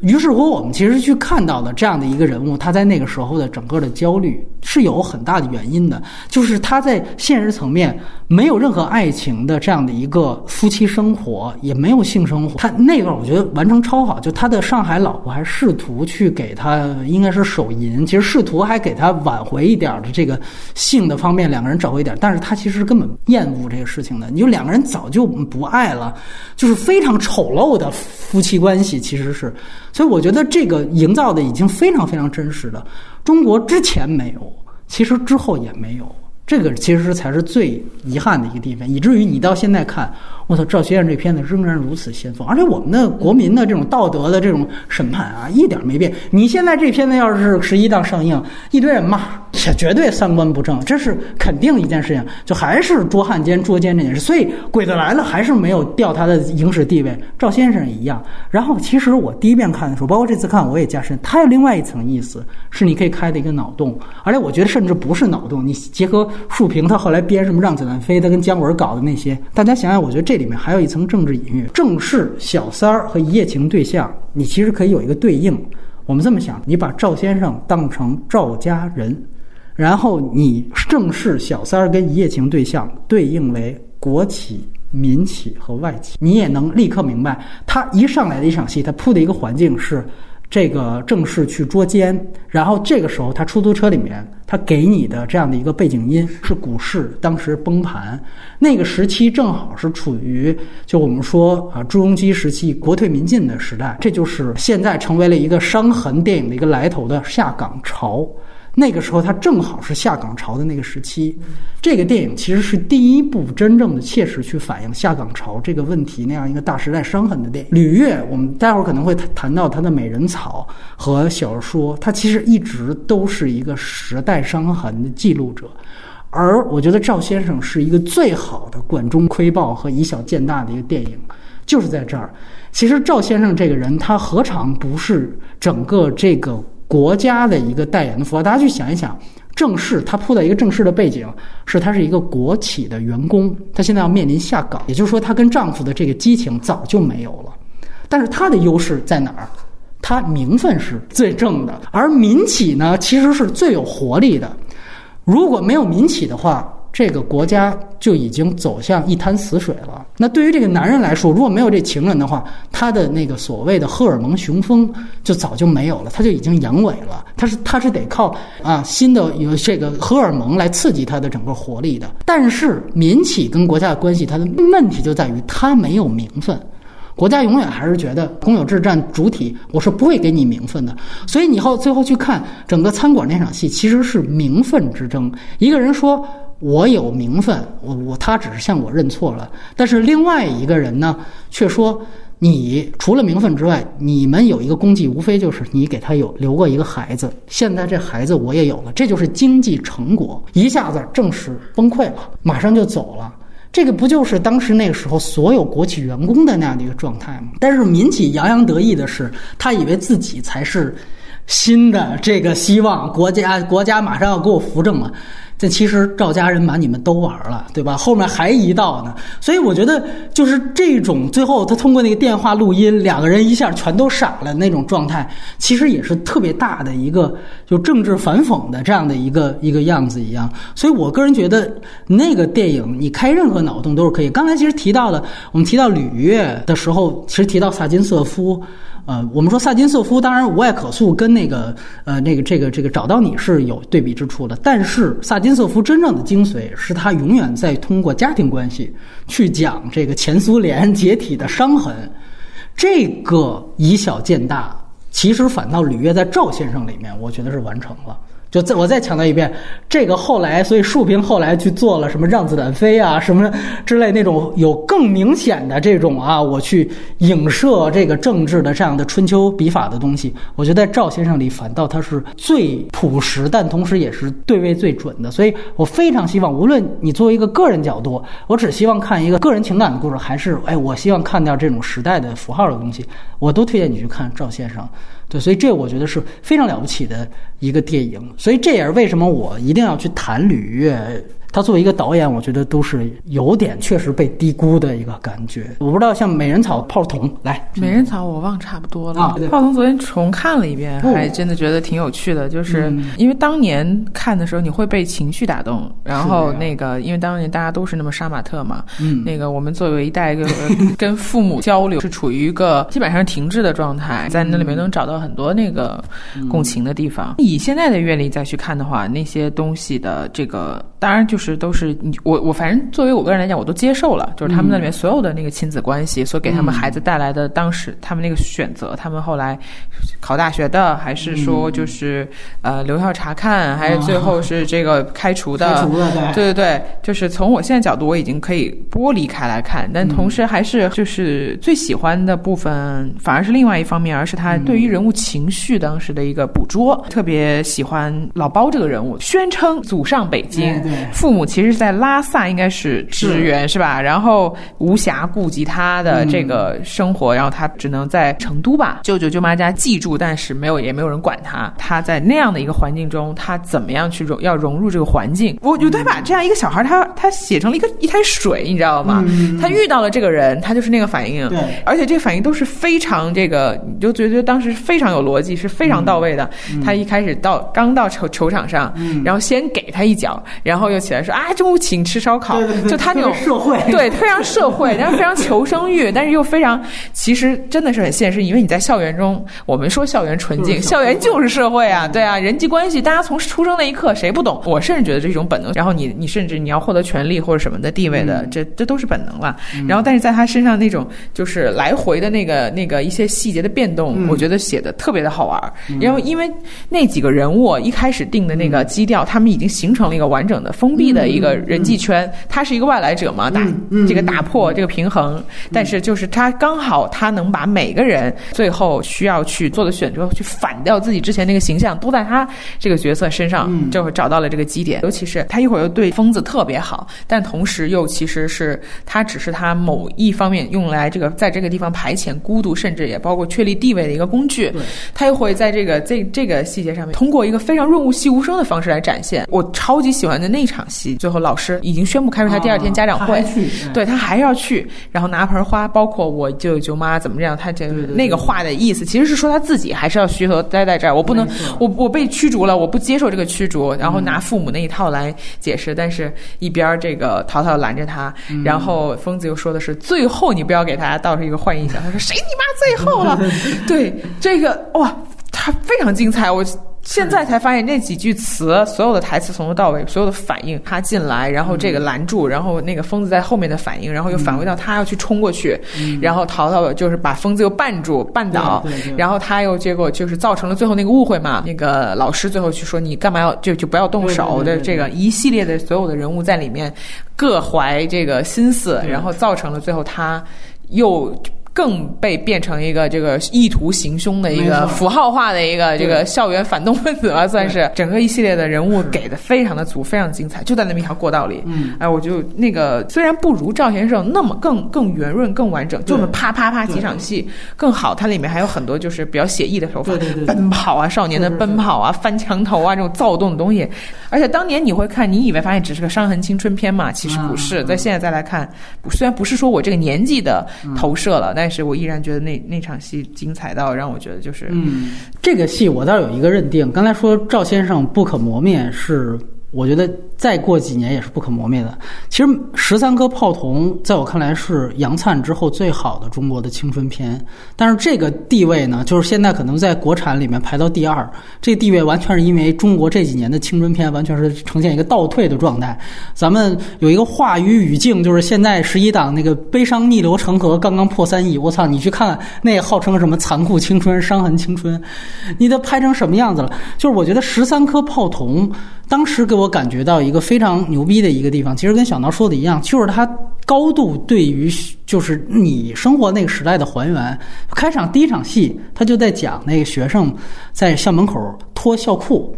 于是乎，我们其实去看到了这样的一个人物，他在那个时候的整个的焦虑是有很大的原因的，就是他在现实层面没有任何爱情的这样的一个夫妻生活，也没有性生活。他那段我觉得完成超好，就他的上海老婆还试图去给他应该是手淫，其实试图还给他挽回一点的这个性的方面，两个人找回一点，但是他其实根本厌恶这个事情的。你就两个人早就不爱了，就是非常丑陋的夫妻关系，其实是。所以我觉得这个营造的已经非常非常真实的，中国之前没有，其实之后也没有，这个其实才是最遗憾的一个地方，以至于你到现在看。我操，赵先生这片子仍然如此先锋，而且我们的国民的这种道德的这种审判啊，一点没变。你现在这片子要是十一档上映，一堆人骂，这绝对三观不正，这是肯定一件事情。就还是捉汉奸捉奸这件事，所以《鬼子来了》还是没有掉他的影史地位。赵先生一样。然后，其实我第一遍看的时候，包括这次看，我也加深，他有另外一层意思，是你可以开的一个脑洞。而且我觉得，甚至不是脑洞，你结合树平他后来编什么《让子弹飞》，他跟姜文搞的那些，大家想想，我觉得这。里面还有一层政治隐喻，正式小三儿和一夜情对象，你其实可以有一个对应。我们这么想，你把赵先生当成赵家人，然后你正式小三儿跟一夜情对象对应为国企、民企和外企，你也能立刻明白，他一上来的一场戏，他铺的一个环境是。这个正式去捉奸，然后这个时候他出租车里面，他给你的这样的一个背景音是股市当时崩盘，那个时期正好是处于就我们说啊朱镕基时期国退民进的时代，这就是现在成为了一个伤痕电影的一个来头的下岗潮。那个时候，他正好是下岗潮的那个时期。这个电影其实是第一部真正的切实去反映下岗潮这个问题那样一个大时代伤痕的电影。吕越，我们待会儿可能会谈到他的《美人草》和小说，他其实一直都是一个时代伤痕的记录者。而我觉得赵先生是一个最好的管中窥豹和以小见大的一个电影，就是在这儿。其实赵先生这个人，他何尝不是整个这个？国家的一个代言的符号，大家去想一想，正式他铺的一个正式的背景是，他是一个国企的员工，他现在要面临下岗，也就是说，她跟丈夫的这个激情早就没有了。但是她的优势在哪儿？她名分是最正的，而民企呢，其实是最有活力的。如果没有民企的话，这个国家就已经走向一滩死水了。那对于这个男人来说，如果没有这情人的话，他的那个所谓的荷尔蒙雄风就早就没有了，他就已经阳痿了。他是他是得靠啊新的有这个荷尔蒙来刺激他的整个活力的。但是民企跟国家的关系，它的问题就在于他没有名分，国家永远还是觉得公有制占主体，我是不会给你名分的。所以你后最后去看整个餐馆那场戏，其实是名分之争。一个人说。我有名分，我我他只是向我认错了，但是另外一个人呢，却说你除了名分之外，你们有一个功绩，无非就是你给他有留过一个孩子，现在这孩子我也有了，这就是经济成果，一下子正式崩溃了，马上就走了，这个不就是当时那个时候所有国企员工的那样的一个状态吗？但是民企洋洋得意的是，他以为自己才是新的这个希望，国家国家马上要给我扶正了。这其实赵家人把你们都玩了，对吧？后面还一道呢，所以我觉得就是这种最后他通过那个电话录音，两个人一下全都傻了那种状态，其实也是特别大的一个就政治反讽的这样的一个一个样子一样。所以我个人觉得那个电影你开任何脑洞都是可以。刚才其实提到了，我们提到吕越的时候，其实提到萨金瑟夫。呃，我们说萨金瑟夫，当然无爱可诉，跟那个呃那个这个这个找到你是有对比之处的。但是萨金瑟夫真正的精髓是他永远在通过家庭关系去讲这个前苏联解体的伤痕。这个以小见大，其实反倒履约在赵先生里面，我觉得是完成了。就再我再强调一遍，这个后来，所以竖屏后来去做了什么让子弹飞啊，什么之类那种有更明显的这种啊，我去影射这个政治的这样的春秋笔法的东西，我觉得在赵先生里反倒他是最朴实，但同时也是对位最准的。所以我非常希望，无论你作为一个个人角度，我只希望看一个个人情感的故事，还是哎，我希望看到这种时代的符号的东西，我都推荐你去看赵先生。对，所以这我觉得是非常了不起的一个电影，所以这也是为什么我一定要去谈吕越。他作为一个导演，我觉得都是有点确实被低估的一个感觉。我不知道像美人草、炮筒来，美人草我忘差不多了。啊对炮筒昨天重看了一遍，哦还真的觉得挺有趣的。就是嗯因为当年看的时候，你会被情绪打动，然后那个因为当年大家都是那么杀马特嘛，嗯那个我们作为一代一个 *laughs* 跟父母交流是处于一个基本上停滞的状态，在那里面能找到很多那个共情的地方。以现在的阅历再去看的话，那些东西的这个当然就是都是你我我反正作为我个人来讲，我都接受了，就是他们那里面所有的那个亲子关系所给他们孩子带来的当时他们那个选择，他们后来考大学的，还是说就是、呃留校查看，还是最后是这个开除的，对对对对，就是从我现在角度，我已经可以剥离开来看，但同时还是就是最喜欢的部分，反而是另外一方面，而是他对于人物情绪当时的一个捕捉。特别喜欢老包这个人物，宣称祖上北京父母其实是在拉萨应该是支援是吧？然后无暇顾及他的这个生活，然后他只能在成都吧，舅舅舅妈家寄住，但是没有也没有人管他。他在那样的一个环境中，他怎么样去融要融入这个环境？我觉得他把这样一个小孩，他他写成了一个一滩水，你知道吗？他遇到了这个人，他就是那个反应，对而且这个反应都是非常这个，你就觉得当时非常有逻辑，是非常到位的。他一开始到刚到球球场上，然后先给他一脚，然后又起来说啊，中午请吃烧烤，对对对就他那种社会对，非常社会，然后非常求生欲，但是又非常，其实真的是很现实，因为你在校园中，我们说校园纯净，校园就是社会啊，对啊，人际关系，大家从出生那一刻谁不懂？我甚至觉得这是一种本能。然后你你甚至你要获得权利或者什么的地位的，这这都是本能了。然后但是在他身上那种就是来回的那个那个一些细节的变动，我觉得写的特别的好玩儿。然后因为那几个人物一开始定的那个基调，他们已经形成了一个完整的封闭的一个人际圈。他是一个外来者嘛，打这个打破这个平衡，但是就是他刚好他能把每个人最后需要去做的选择，去反掉自己之前那个形象，都在他这个角色身上，就会找到了这个基点。尤其是他一会儿又对疯子特别好，但同时又其实是他只是他某一方面用来这个在这个地方排遣孤独，甚至也包括确立地位的一个工具。他又会在这个这这个细节上面，通过一个非常润物细无声的方式来展现。我超级喜欢的那场戏，最后老师已经宣布开除他第二天家长会，对他还要去，然后拿盆花，包括我舅舅舅妈怎么这样，他这那个话的意思其实是说他自己还是要虚头待在这儿，我不能我我被驱逐了，我不接受这个驱逐，然后拿父母那一套来解释，但是一边这个淘淘拦着他，然后疯子又说的是最后你不要给大家倒是一个坏印象，他说谁你妈最后了？*laughs* 对这个哇，他非常精彩，我。现在才发现那几句词，所有的台词从头到尾，所有的反应，他进来，然后这个拦住，然后那个疯子在后面的反应，然后又返回到他要去冲过去，然后淘淘就是把疯子又绊住、绊倒然后他又结果就是造成了最后那个误会嘛。那个老师最后去说你干嘛要就就不要动手的这个一系列的所有的人物在里面各怀这个心思，然后造成了最后他又。更被变成一个这个意图行凶的一个符号化的一个这个校园反动分子吧，*laughs* 算是。整个一系列的人物给的非常的足，非常精彩，就在那么一条过道里。嗯，哎，我就那个虽然不如赵先生那么更更圆润、更完整，就那么啪啪啪几场戏更好，它里面还有很多就是比较写意的手法，奔跑啊，少年的奔跑啊，翻墙头啊，这种躁动的东西。而且当年你会看，你以为发现只是个伤痕青春片嘛，其实不是。嗯在现在再来看，虽然不是说我这个年纪的投射了，但但是我依然觉得那那场戏精彩到让我觉得就是，这个戏我倒有一个认定，刚才说赵先生不可磨灭是我觉得再过几年也是不可磨灭的。其实十三颗炮筒在我看来是杨灿之后最好的中国的青春片，但是这个地位呢，就是现在可能在国产里面排到第二。这地位完全是因为中国这几年的青春片完全是呈现一个倒退的状态。咱们有一个话语语境，就是现在十一档那个《悲伤逆流成河》刚刚破三亿，我操！你去看那号称什么残酷青春、伤痕青春，你都拍成什么样子了？就是我觉得十三颗炮筒。当时给我感觉到一个非常牛逼的一个地方，其实跟小挠说的一样，就是它高度对于就是你生活那个时代的还原。开场第一场戏，他就在讲那个学生在校门口脱校裤，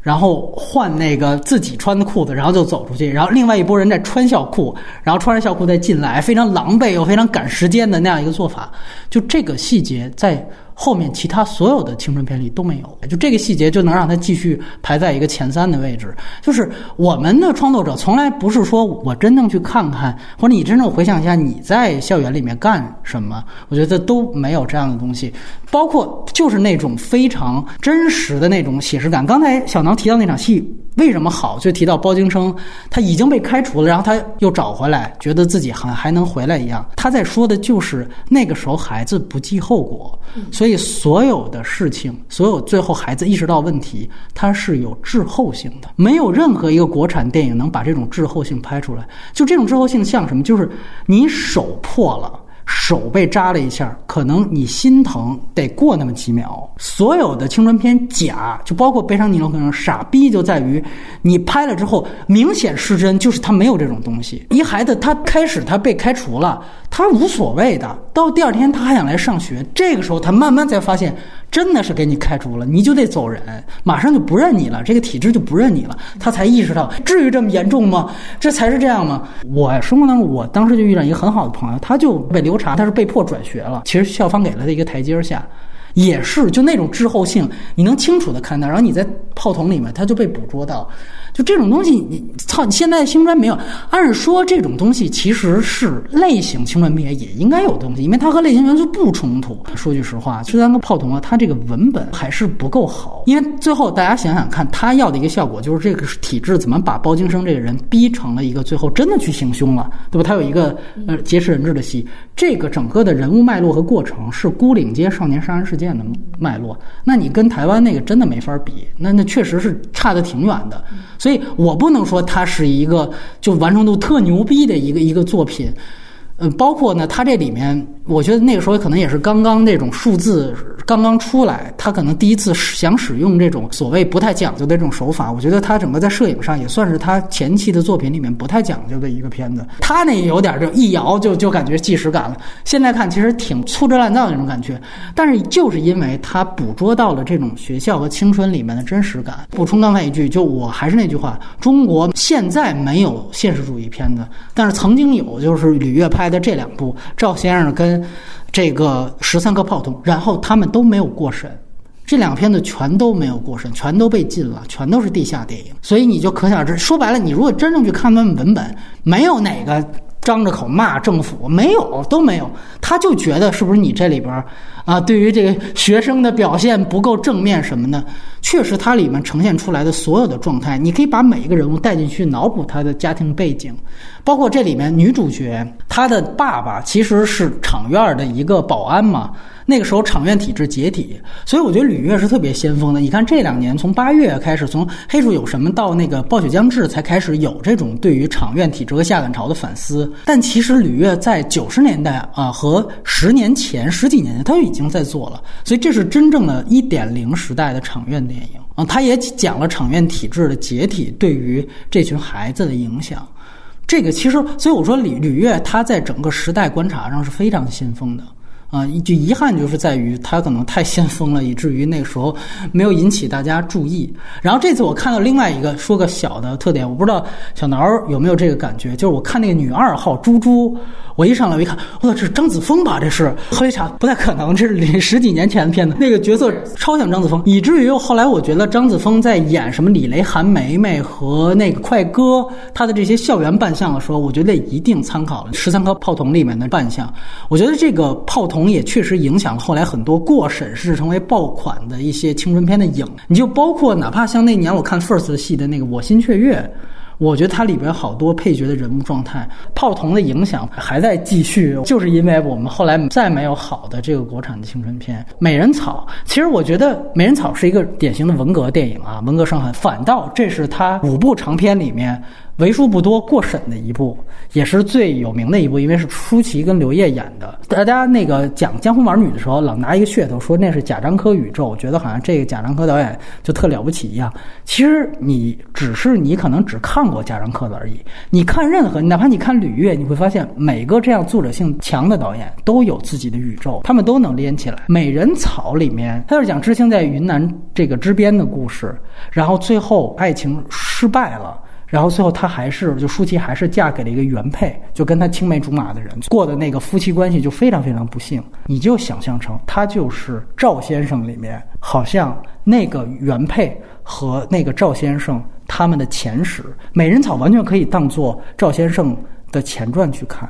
然后换那个自己穿的裤子，然后就走出去，然后另外一拨人在穿校裤，然后穿着校裤再进来，非常狼狈又非常赶时间的那样一个做法。就这个细节在。后面其他所有的青春片里都没有，就这个细节就能让他继续排在一个前三的位置。就是我们的创作者从来不是说我真正去看看，或者你真正回想一下你在校园里面干什么，我觉得都没有这样的东西。包括就是那种非常真实的那种写实感。刚才小囊提到那场戏为什么好，就提到包京生他已经被开除了，然后他又找回来，觉得自己还还能回来一样。他在说的就是那个时候孩子不计后果，所以。所以，所有的事情，所有最后孩子意识到问题，它是有滞后性的。没有任何一个国产电影能把这种滞后性拍出来。就这种滞后性像什么？就是你手破了。手被扎了一下，可能你心疼得过那么几秒。所有的青春片假，就包括《悲伤逆流》成河傻逼就在于，你拍了之后明显失真，就是他没有这种东西。一孩子他开始他被开除了，他无所谓的，到第二天他还想来上学，这个时候他慢慢才发现。真的是给你开除了，你就得走人，马上就不认你了，这个体制就不认你了。他才意识到，至于这么严重吗？这才是这样吗？我生活当中，我当时就遇到一个很好的朋友，他就被留查，他是被迫转学了。其实校方给了他一个台阶下，也是就那种滞后性，你能清楚的看到。然后你在炮筒里面，他就被捕捉到。就这种东西，你操！你现在青春没有。按说这种东西其实是类型青春片也应该有东西，因为它和类型元素不冲突。说句实话，十三个炮筒啊，它这个文本还是不够好。因为最后大家想想看，他要的一个效果就是这个体制怎么把包京生这个人逼成了一个最后真的去行凶了，对吧？他有一个呃劫持人质的戏，这个整个的人物脉络和过程是孤岭街少年杀人事件的脉络。那你跟台湾那个真的没法比，那那确实是差的挺远的。所以所以我不能说它是一个就完成度特牛逼的一个一个作品，嗯，包括呢，它这里面。我觉得那个时候可能也是刚刚那种数字刚刚出来，他可能第一次想使用这种所谓不太讲究的这种手法。我觉得他整个在摄影上也算是他前期的作品里面不太讲究的一个片子。他那有点就一摇就就感觉纪实感了。现在看其实挺粗制滥造的那种感觉，但是就是因为他捕捉到了这种学校和青春里面的真实感。补充刚才一句，就我还是那句话，中国现在没有现实主义片子，但是曾经有，就是吕越拍的这两部，赵先生跟。这个十三个炮筒，然后他们都没有过审，这两片子全都没有过审，全都被禁了，全都是地下电影。所以你就可想而知，说白了，你如果真正去看他们文本，没有哪个张着口骂政府，没有都没有，他就觉得是不是你这里边啊，对于这个学生的表现不够正面什么的。确实，它里面呈现出来的所有的状态，你可以把每一个人物带进去，脑补他的家庭背景，包括这里面女主角她的爸爸其实是厂院的一个保安嘛。那个时候厂院体制解体，所以我觉得吕越是特别先锋的。你看这两年，从八月开始，从《黑树有什么》到那个《暴雪将至》，才开始有这种对于厂院体制和下岗潮的反思。但其实吕越在九十年代啊和十年前、十几年前，他就已经在做了。所以这是真正的一点零时代的厂院电影啊。他也讲了厂院体制的解体对于这群孩子的影响。这个其实，所以我说吕吕越他在整个时代观察上是非常先锋的。啊，就遗憾就是在于他可能太先锋了，以至于那个时候没有引起大家注意。然后这次我看到另外一个说个小的特点，我不知道小挠有没有这个感觉，就是我看那个女二号猪猪，我一上来我一看，我操，这是张子枫吧？这是后来查不太可能，这是十几年前的片子，那个角色超像张子枫，以至于后来我觉得张子枫在演什么李雷、韩梅梅和那个快歌他的这些校园扮相的时候，我觉得一定参考了《十三颗炮筒》里面的扮相。我觉得这个炮筒。童也确实影响了后来很多过审视成为爆款的一些青春片的影。你就包括哪怕像那年我看 First 戏的那个《我心雀跃》。我觉得它里边好多配角的人物状态，炮筒的影响还在继续，就是因为我们后来再没有好的这个国产的青春片《美人草》。其实我觉得《美人草》是一个典型的文革电影啊，文革伤痕。反倒这是他五部长片里面。为数不多过审的一部，也是最有名的一部，因为是舒淇跟刘烨演的。大家那个讲《江湖儿女》的时候，老拿一个噱头说那是贾樟柯宇宙，觉得好像这个贾樟柯导演就特了不起一样。其实你只是你可能只看过贾樟柯的而已。你看任何，哪怕你看吕越，你会发现每个这样作者性强的导演都有自己的宇宙，他们都能连起来。《美人草》里面，他是讲知青在云南这个支边的故事，然后最后爱情失败了。然后最后，她还是就舒淇还是嫁给了一个原配，就跟她青梅竹马的人过的那个夫妻关系就非常非常不幸。你就想象成他就是赵先生里面，好像那个原配和那个赵先生他们的前史，《美人草》完全可以当做赵先生的前传去看。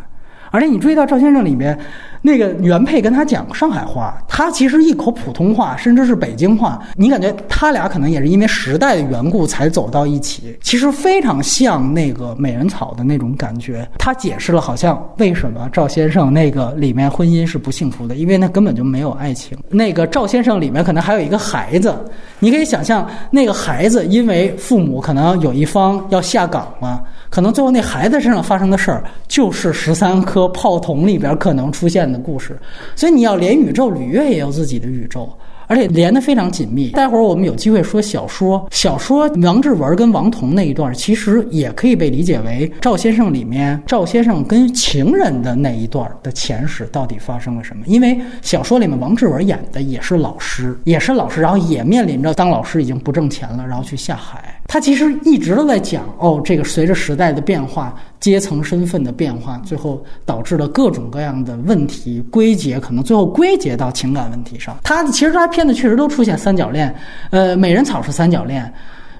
而且你注意到赵先生里面，那个原配跟他讲上海话，他其实一口普通话，甚至是北京话。你感觉他俩可能也是因为时代的缘故才走到一起，其实非常像那个美人草的那种感觉。他解释了好像为什么赵先生那个里面婚姻是不幸福的，因为那根本就没有爱情。那个赵先生里面可能还有一个孩子，你可以想象那个孩子因为父母可能有一方要下岗了。可能最后那孩子身上发生的事儿，就是十三颗炮筒里边可能出现的故事，所以你要连宇宙，吕越也有自己的宇宙。而且连得非常紧密。待会儿我们有机会说小说，小说王志文跟王彤那一段，其实也可以被理解为赵先生里面赵先生跟情人的那一段的前史到底发生了什么？因为小说里面王志文演的也是老师，也是老师，然后也面临着当老师已经不挣钱了，然后去下海。他其实一直都在讲哦，这个随着时代的变化。阶层身份的变化，最后导致了各种各样的问题，归结可能最后归结到情感问题上。他其实他片子确实都出现三角恋，呃，美人草是三角恋，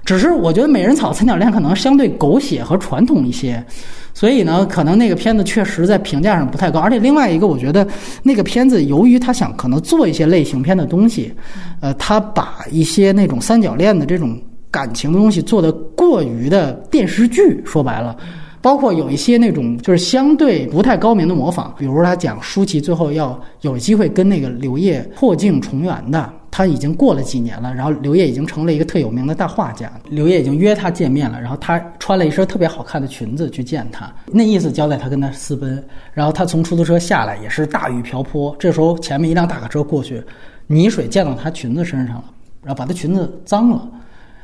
只是我觉得美人草三角恋可能相对狗血和传统一些，所以呢，可能那个片子确实在评价上不太高。而且另外一个，我觉得那个片子由于他想可能做一些类型片的东西，呃，他把一些那种三角恋的这种感情的东西做的过于的电视剧，说白了。包括有一些那种就是相对不太高明的模仿，比如他讲舒淇最后要有机会跟那个刘烨破镜重圆的，他已经过了几年了，然后刘烨已经成了一个特有名的大画家，刘烨已经约他见面了，然后他穿了一身特别好看的裙子去见他，那意思交代他跟他私奔，然后他从出租车下来也是大雨瓢泼，这时候前面一辆大卡车过去，泥水溅到他裙子身上了，然后把他裙子脏了，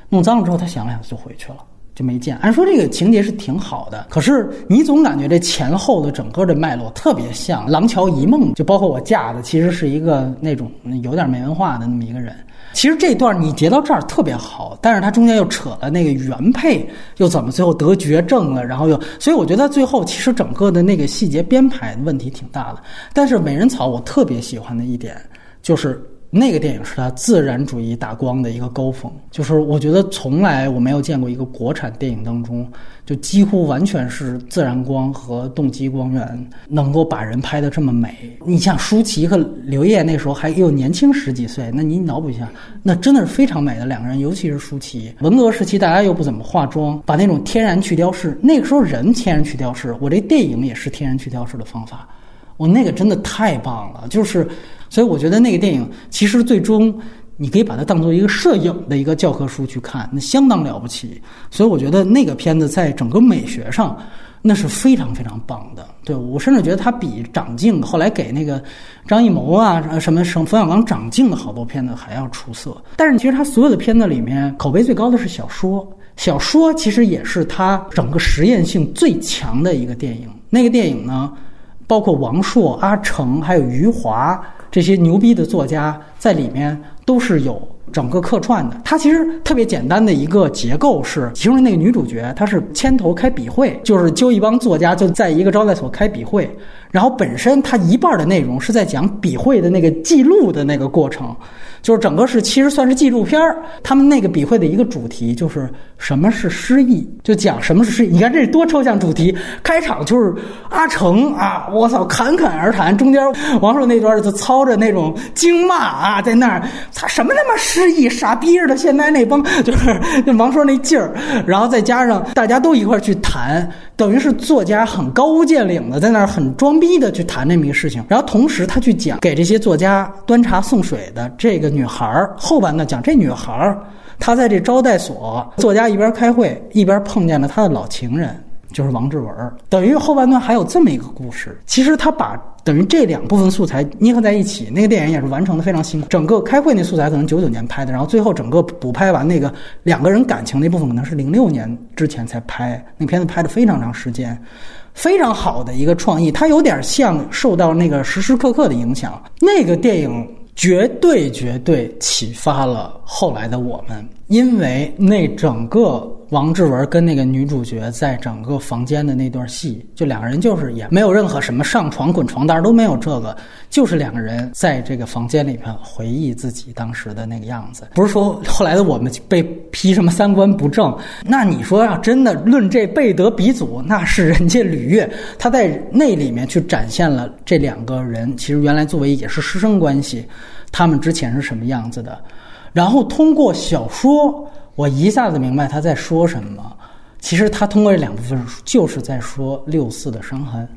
弄脏了之后他想了想就回去了。就没见。按说这个情节是挺好的，可是你总感觉这前后的整个的脉络特别像《廊桥遗梦》，就包括我嫁的其实是一个那种有点没文化的那么一个人。其实这段你截到这儿特别好，但是他中间又扯了那个原配又怎么最后得绝症了，然后又，所以我觉得最后其实整个的那个细节编排问题挺大的。但是《美人草》我特别喜欢的一点就是。那个电影是他自然主义打光的一个高峰，就是我觉得从来我没有见过一个国产电影当中，就几乎完全是自然光和动机光源能够把人拍的这么美。你像舒淇和刘烨那时候还又年轻十几岁，那你脑补一下，那真的是非常美的两个人，尤其是舒淇。文革时期大家又不怎么化妆，把那种天然去雕饰，那个时候人天然去雕饰，我这电影也是天然去雕饰的方法，我那个真的太棒了，就是。所以我觉得那个电影其实最终你可以把它当做一个摄影的一个教科书去看，那相当了不起。所以我觉得那个片子在整个美学上那是非常非常棒的。对我甚至觉得它比长镜后来给那个张艺谋啊什么什冯小刚长镜的好多片子还要出色。但是其实他所有的片子里面口碑最高的是小说，小说其实也是他整个实验性最强的一个电影。那个电影呢，包括王朔、阿成还有余华。这些牛逼的作家在里面都是有整个客串的。它其实特别简单的一个结构是，其中那个女主角她是牵头开笔会，就是揪一帮作家就在一个招待所开笔会。然后本身它一半的内容是在讲笔会的那个记录的那个过程，就是整个是其实算是纪录片儿。他们那个笔会的一个主题就是什么是诗意，就讲什么是诗意。你看这多抽象主题，开场就是阿成啊，我操，侃侃而谈，中间王朔那段就操着那种惊骂啊，在那儿，操什么他妈诗意，傻逼似的。现在那帮就是王朔那劲儿，然后再加上大家都一块去谈，等于是作家很高屋建瓴的在那儿很装逼的去谈这么一个事情，然后同时他去讲给这些作家端茶送水的这个女孩儿，后半段讲这女孩儿，她在这招待所，作家一边开会一边碰见了他的老情人。就是王志文，等于后半段还有这么一个故事。其实他把等于这两部分素材捏合在一起，那个电影也是完成的非常辛苦。整个开会那素材可能九九年拍的，然后最后整个补拍完那个两个人感情那部分可能是零六年之前才拍。那片子拍的非常长时间，非常好的一个创意。它有点像受到那个时时刻刻的影响。那个电影绝对绝对启发了后来的我们，因为那整个。王志文跟那个女主角在整个房间的那段戏，就两个人就是也没有任何什么上床滚床单都没有，这个就是两个人在这个房间里边回忆自己当时的那个样子。不是说后来的我们被批什么三观不正，那你说要真的论这贝德鼻祖，那是人家吕岳，他在那里面去展现了这两个人其实原来作为也是师生关系，他们之前是什么样子的，然后通过小说。我一下子明白他在说什么。其实他通过这两部分就是在说六四的伤痕，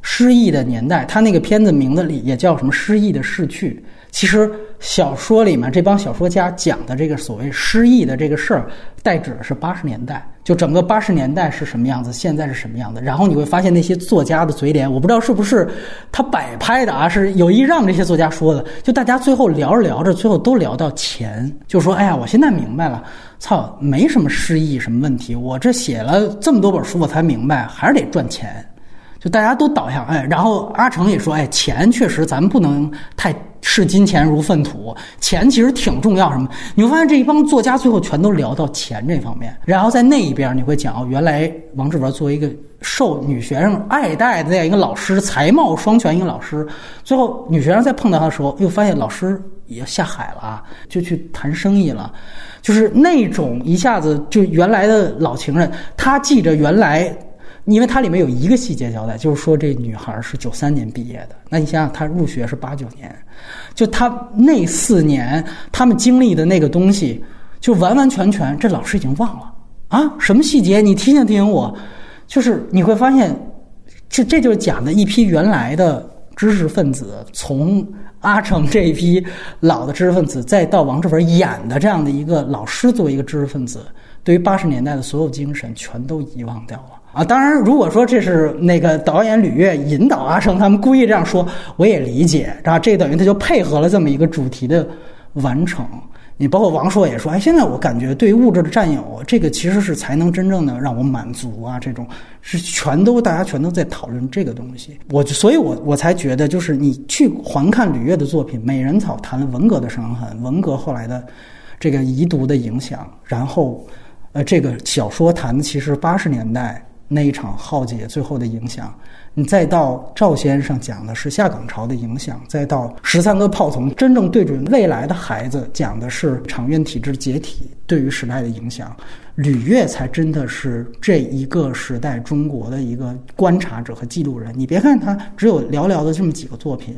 失忆的年代。他那个片子名字里也叫什么“失忆的逝去”。其实小说里面这帮小说家讲的这个所谓失忆的这个事儿，代指的是八十年代。就整个八十年代是什么样子，现在是什么样子。然后你会发现那些作家的嘴脸，我不知道是不是他摆拍的啊，是有意让这些作家说的。就大家最后聊着聊着，最后都聊到钱，就说：“哎呀，我现在明白了。”操，没什么失忆什么问题。我这写了这么多本书，我才明白，还是得赚钱。就大家都倒下哎，然后阿成也说，哎，钱确实咱们不能太视金钱如粪土，钱其实挺重要。什么？你会发现这一帮作家最后全都聊到钱这方面。然后在那一边，你会讲哦，原来王志文作为一个受女学生爱戴的这样一个老师，才貌双全一个老师，最后女学生再碰到他的时候，又发现老师也下海了啊，就去谈生意了。就是那种一下子就原来的老情人，他记着原来，因为它里面有一个细节交代，就是说这女孩是九三年毕业的。那你想想，她入学是八九年，就她那四年他们经历的那个东西，就完完全全这老师已经忘了啊！什么细节？你提醒提醒我。就是你会发现，这这就是讲的一批原来的知识分子从。阿成这一批老的知识分子，再到王志文演的这样的一个老师，作为一个知识分子，对于八十年代的所有精神全都遗忘掉了啊！当然，如果说这是那个导演吕岳引导阿成他们故意这样说，我也理解，啊，这等于他就配合了这么一个主题的完成。你包括王朔也说，哎，现在我感觉对物质的占有，这个其实是才能真正的让我满足啊，这种是全都大家全都在讨论这个东西。我所以，我我才觉得，就是你去环看吕岳的作品，《美人草》谈了文革的伤痕，文革后来的这个遗毒的影响，然后，呃，这个小说谈的其实八十年代那一场浩劫最后的影响。你再到赵先生讲的是下岗潮的影响，再到十三个炮筒真正对准未来的孩子讲的是场院体制解体对于时代的影响，吕岳才真的是这一个时代中国的一个观察者和记录人。你别看他只有寥寥的这么几个作品，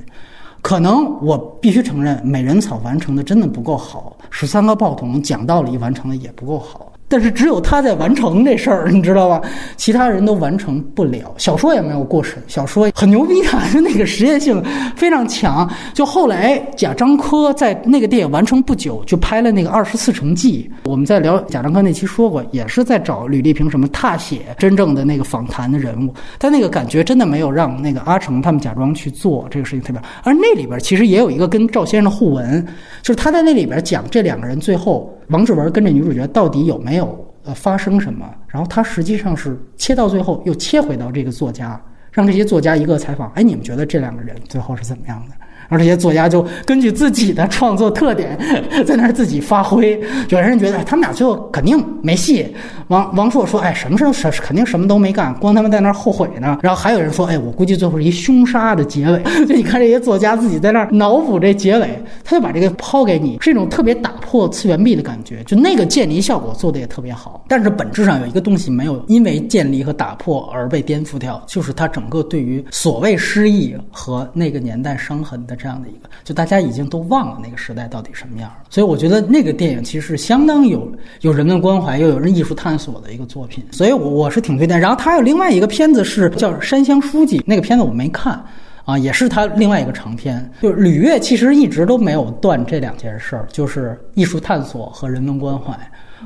可能我必须承认《美人草》完成的真的不够好，十三个炮筒讲道理完成的也不够好。但是只有他在完成这事儿，*laughs* 你知道吧？其他人都完成不了。小说也没有过审，小说很牛逼啊，就那个实验性非常强。就后来贾樟柯在那个电影完成不久，就拍了那个《二十四城记》。我们在聊贾樟柯那期说过，也是在找吕丽萍什么踏写真正的那个访谈的人物。但那个感觉真的没有让那个阿成他们假装去做这个事情特别。而那里边其实也有一个跟赵先生的互文，就是他在那里边讲这两个人最后。王志文跟这女主角到底有没有呃发生什么？然后他实际上是切到最后又切回到这个作家，让这些作家一个采访，哎，你们觉得这两个人最后是怎么样的？然后这些作家就根据自己的创作特点在那儿自己发挥。有些人觉得他们俩最后肯定没戏。王王朔说：“哎，什么事什肯定什么都没干，光他们在那儿后悔呢。”然后还有人说：“哎，我估计最后是一凶杀的结尾。*laughs* ”就你看这些作家自己在那儿脑补这结尾，他就把这个抛给你，是一种特别打破次元壁的感觉。就那个渐离效果做的也特别好，但是本质上有一个东西没有因为渐离和打破而被颠覆掉，就是他整个对于所谓失忆和那个年代伤痕的这样的一个，就大家已经都忘了那个时代到底什么样了。所以我觉得那个电影其实是相当有有人文关怀又有人艺术探索的一个作品，所以我我是挺推荐。然后他有另外一个片子是叫《山乡书记》，那个片子我没看。啊，也是他另外一个长篇，就是吕越其实一直都没有断这两件事儿，就是艺术探索和人文关怀。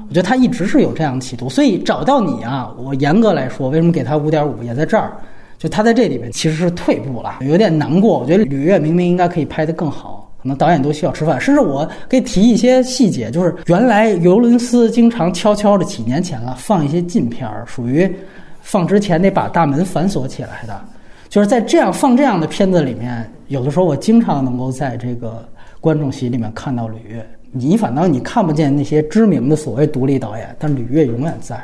我觉得他一直是有这样的企图，所以找到你啊，我严格来说，为什么给他五点五，也在这儿，就他在这里面其实是退步了，有点难过。我觉得吕越明明应该可以拍得更好，可能导演都需要吃饭。甚至我可以提一些细节，就是原来尤伦斯经常悄悄的几年前了放一些禁片儿，属于放之前得把大门反锁起来的。就是在这样放这样的片子里面，有的时候我经常能够在这个观众席里面看到吕越。你反倒你看不见那些知名的所谓独立导演，但吕越永远在。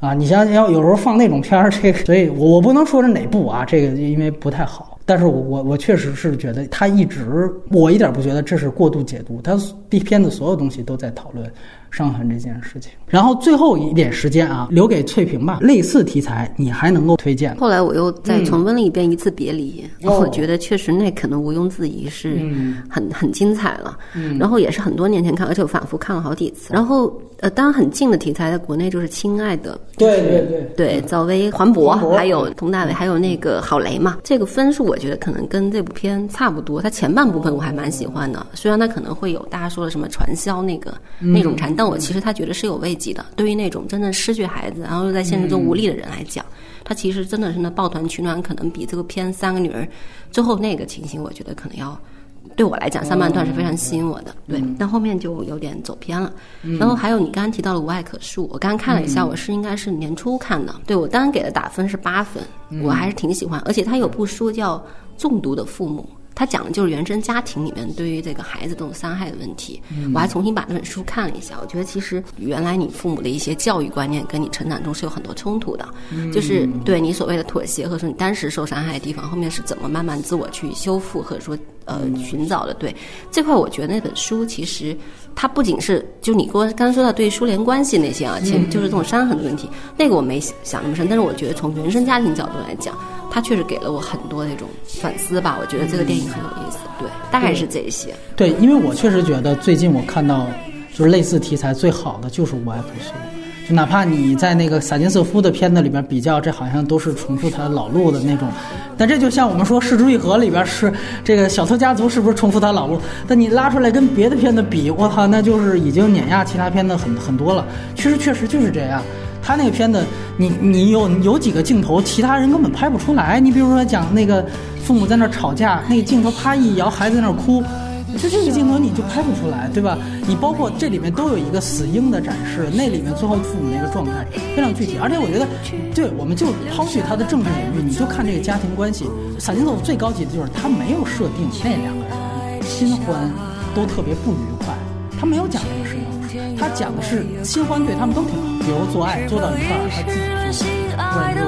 啊，你想要有时候放那种片儿，这个，所以我我不能说是哪部啊，这个因为不太好。但是我我我确实是觉得他一直，我一点不觉得这是过度解读，他片子所有东西都在讨论。伤痕这件事情，然后最后一点时间啊，留给翠萍吧。类似题材，你还能够推荐？后来我又再重温了一遍《一次别离》，我觉得确实那可能毋庸置疑是很很精彩了。然后也是很多年前看，而且我反复看了好几次。然后呃，当然很近的题材，在国内就是《亲爱的》，对对对对，赵薇、黄渤，还有佟大为，还有那个郝蕾嘛。这个分数我觉得可能跟这部片差不多。它前半部分我还蛮喜欢的，虽然它可能会有大家说的什么传销那个那种缠，但我其实他觉得是有慰藉的。对于那种真正失去孩子，然后又在现实中无力的人来讲，他其实真的是那抱团取暖，可能比这个片三个女儿最后那个情形，我觉得可能要对我来讲上半段是非常吸引我的。对，但后面就有点走偏了。然后还有你刚刚提到的无爱可恕，我刚刚看了一下，我是应该是年初看的。对我当然给的打分是八分，我还是挺喜欢。而且他有部书叫《中毒的父母》。他讲的就是原生家庭里面对于这个孩子这种伤害的问题。我还重新把那本书看了一下，我觉得其实原来你父母的一些教育观念跟你成长中是有很多冲突的，就是对你所谓的妥协，或者说你当时受伤害的地方，后面是怎么慢慢自我去修复，或者说呃寻找的。对这块，我觉得那本书其实它不仅是就你我刚刚说到对苏联关系那些啊，前就是这种伤痕的问题，那个我没想那么深，但是我觉得从原生家庭角度来讲。他确实给了我很多那种反思吧，我觉得这个电影很有意思。对，大概是这些。对，因为我确实觉得最近我看到就是类似题材最好的就是《无爱不诉》，哪怕你在那个萨金瑟夫的片子里边比较，这好像都是重复他老路的那种。但这就像我们说《失之愈合》里边是这个小偷家族是不是重复他老路？但你拉出来跟别的片子比，我操，那就是已经碾压其他片子很很多了。其实确实就是这样。他那个片子，你你有有几个镜头，其他人根本拍不出来。你比如说讲那个父母在那吵架，那个镜头啪一摇，孩子在那哭，就这个镜头你就拍不出来，对吧？你包括这里面都有一个死婴的展示，那里面最后父母那个状态非常具体。而且我觉得，对，我们就抛去他的政治领域，你就看这个家庭关系。萨金索最高级的就是他没有设定那两个人新欢都特别不愉快，他没有讲这个事情。他讲的是新欢对他们都挺好，比如做爱做到一半，他自己就突然就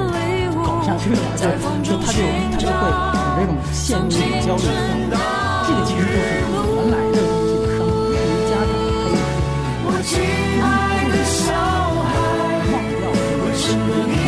搞不下去了，就就他就他就会有这种陷入焦虑的状态。这个其实就是来的东西的伤痕，对于家长，他就是忘掉，是过去。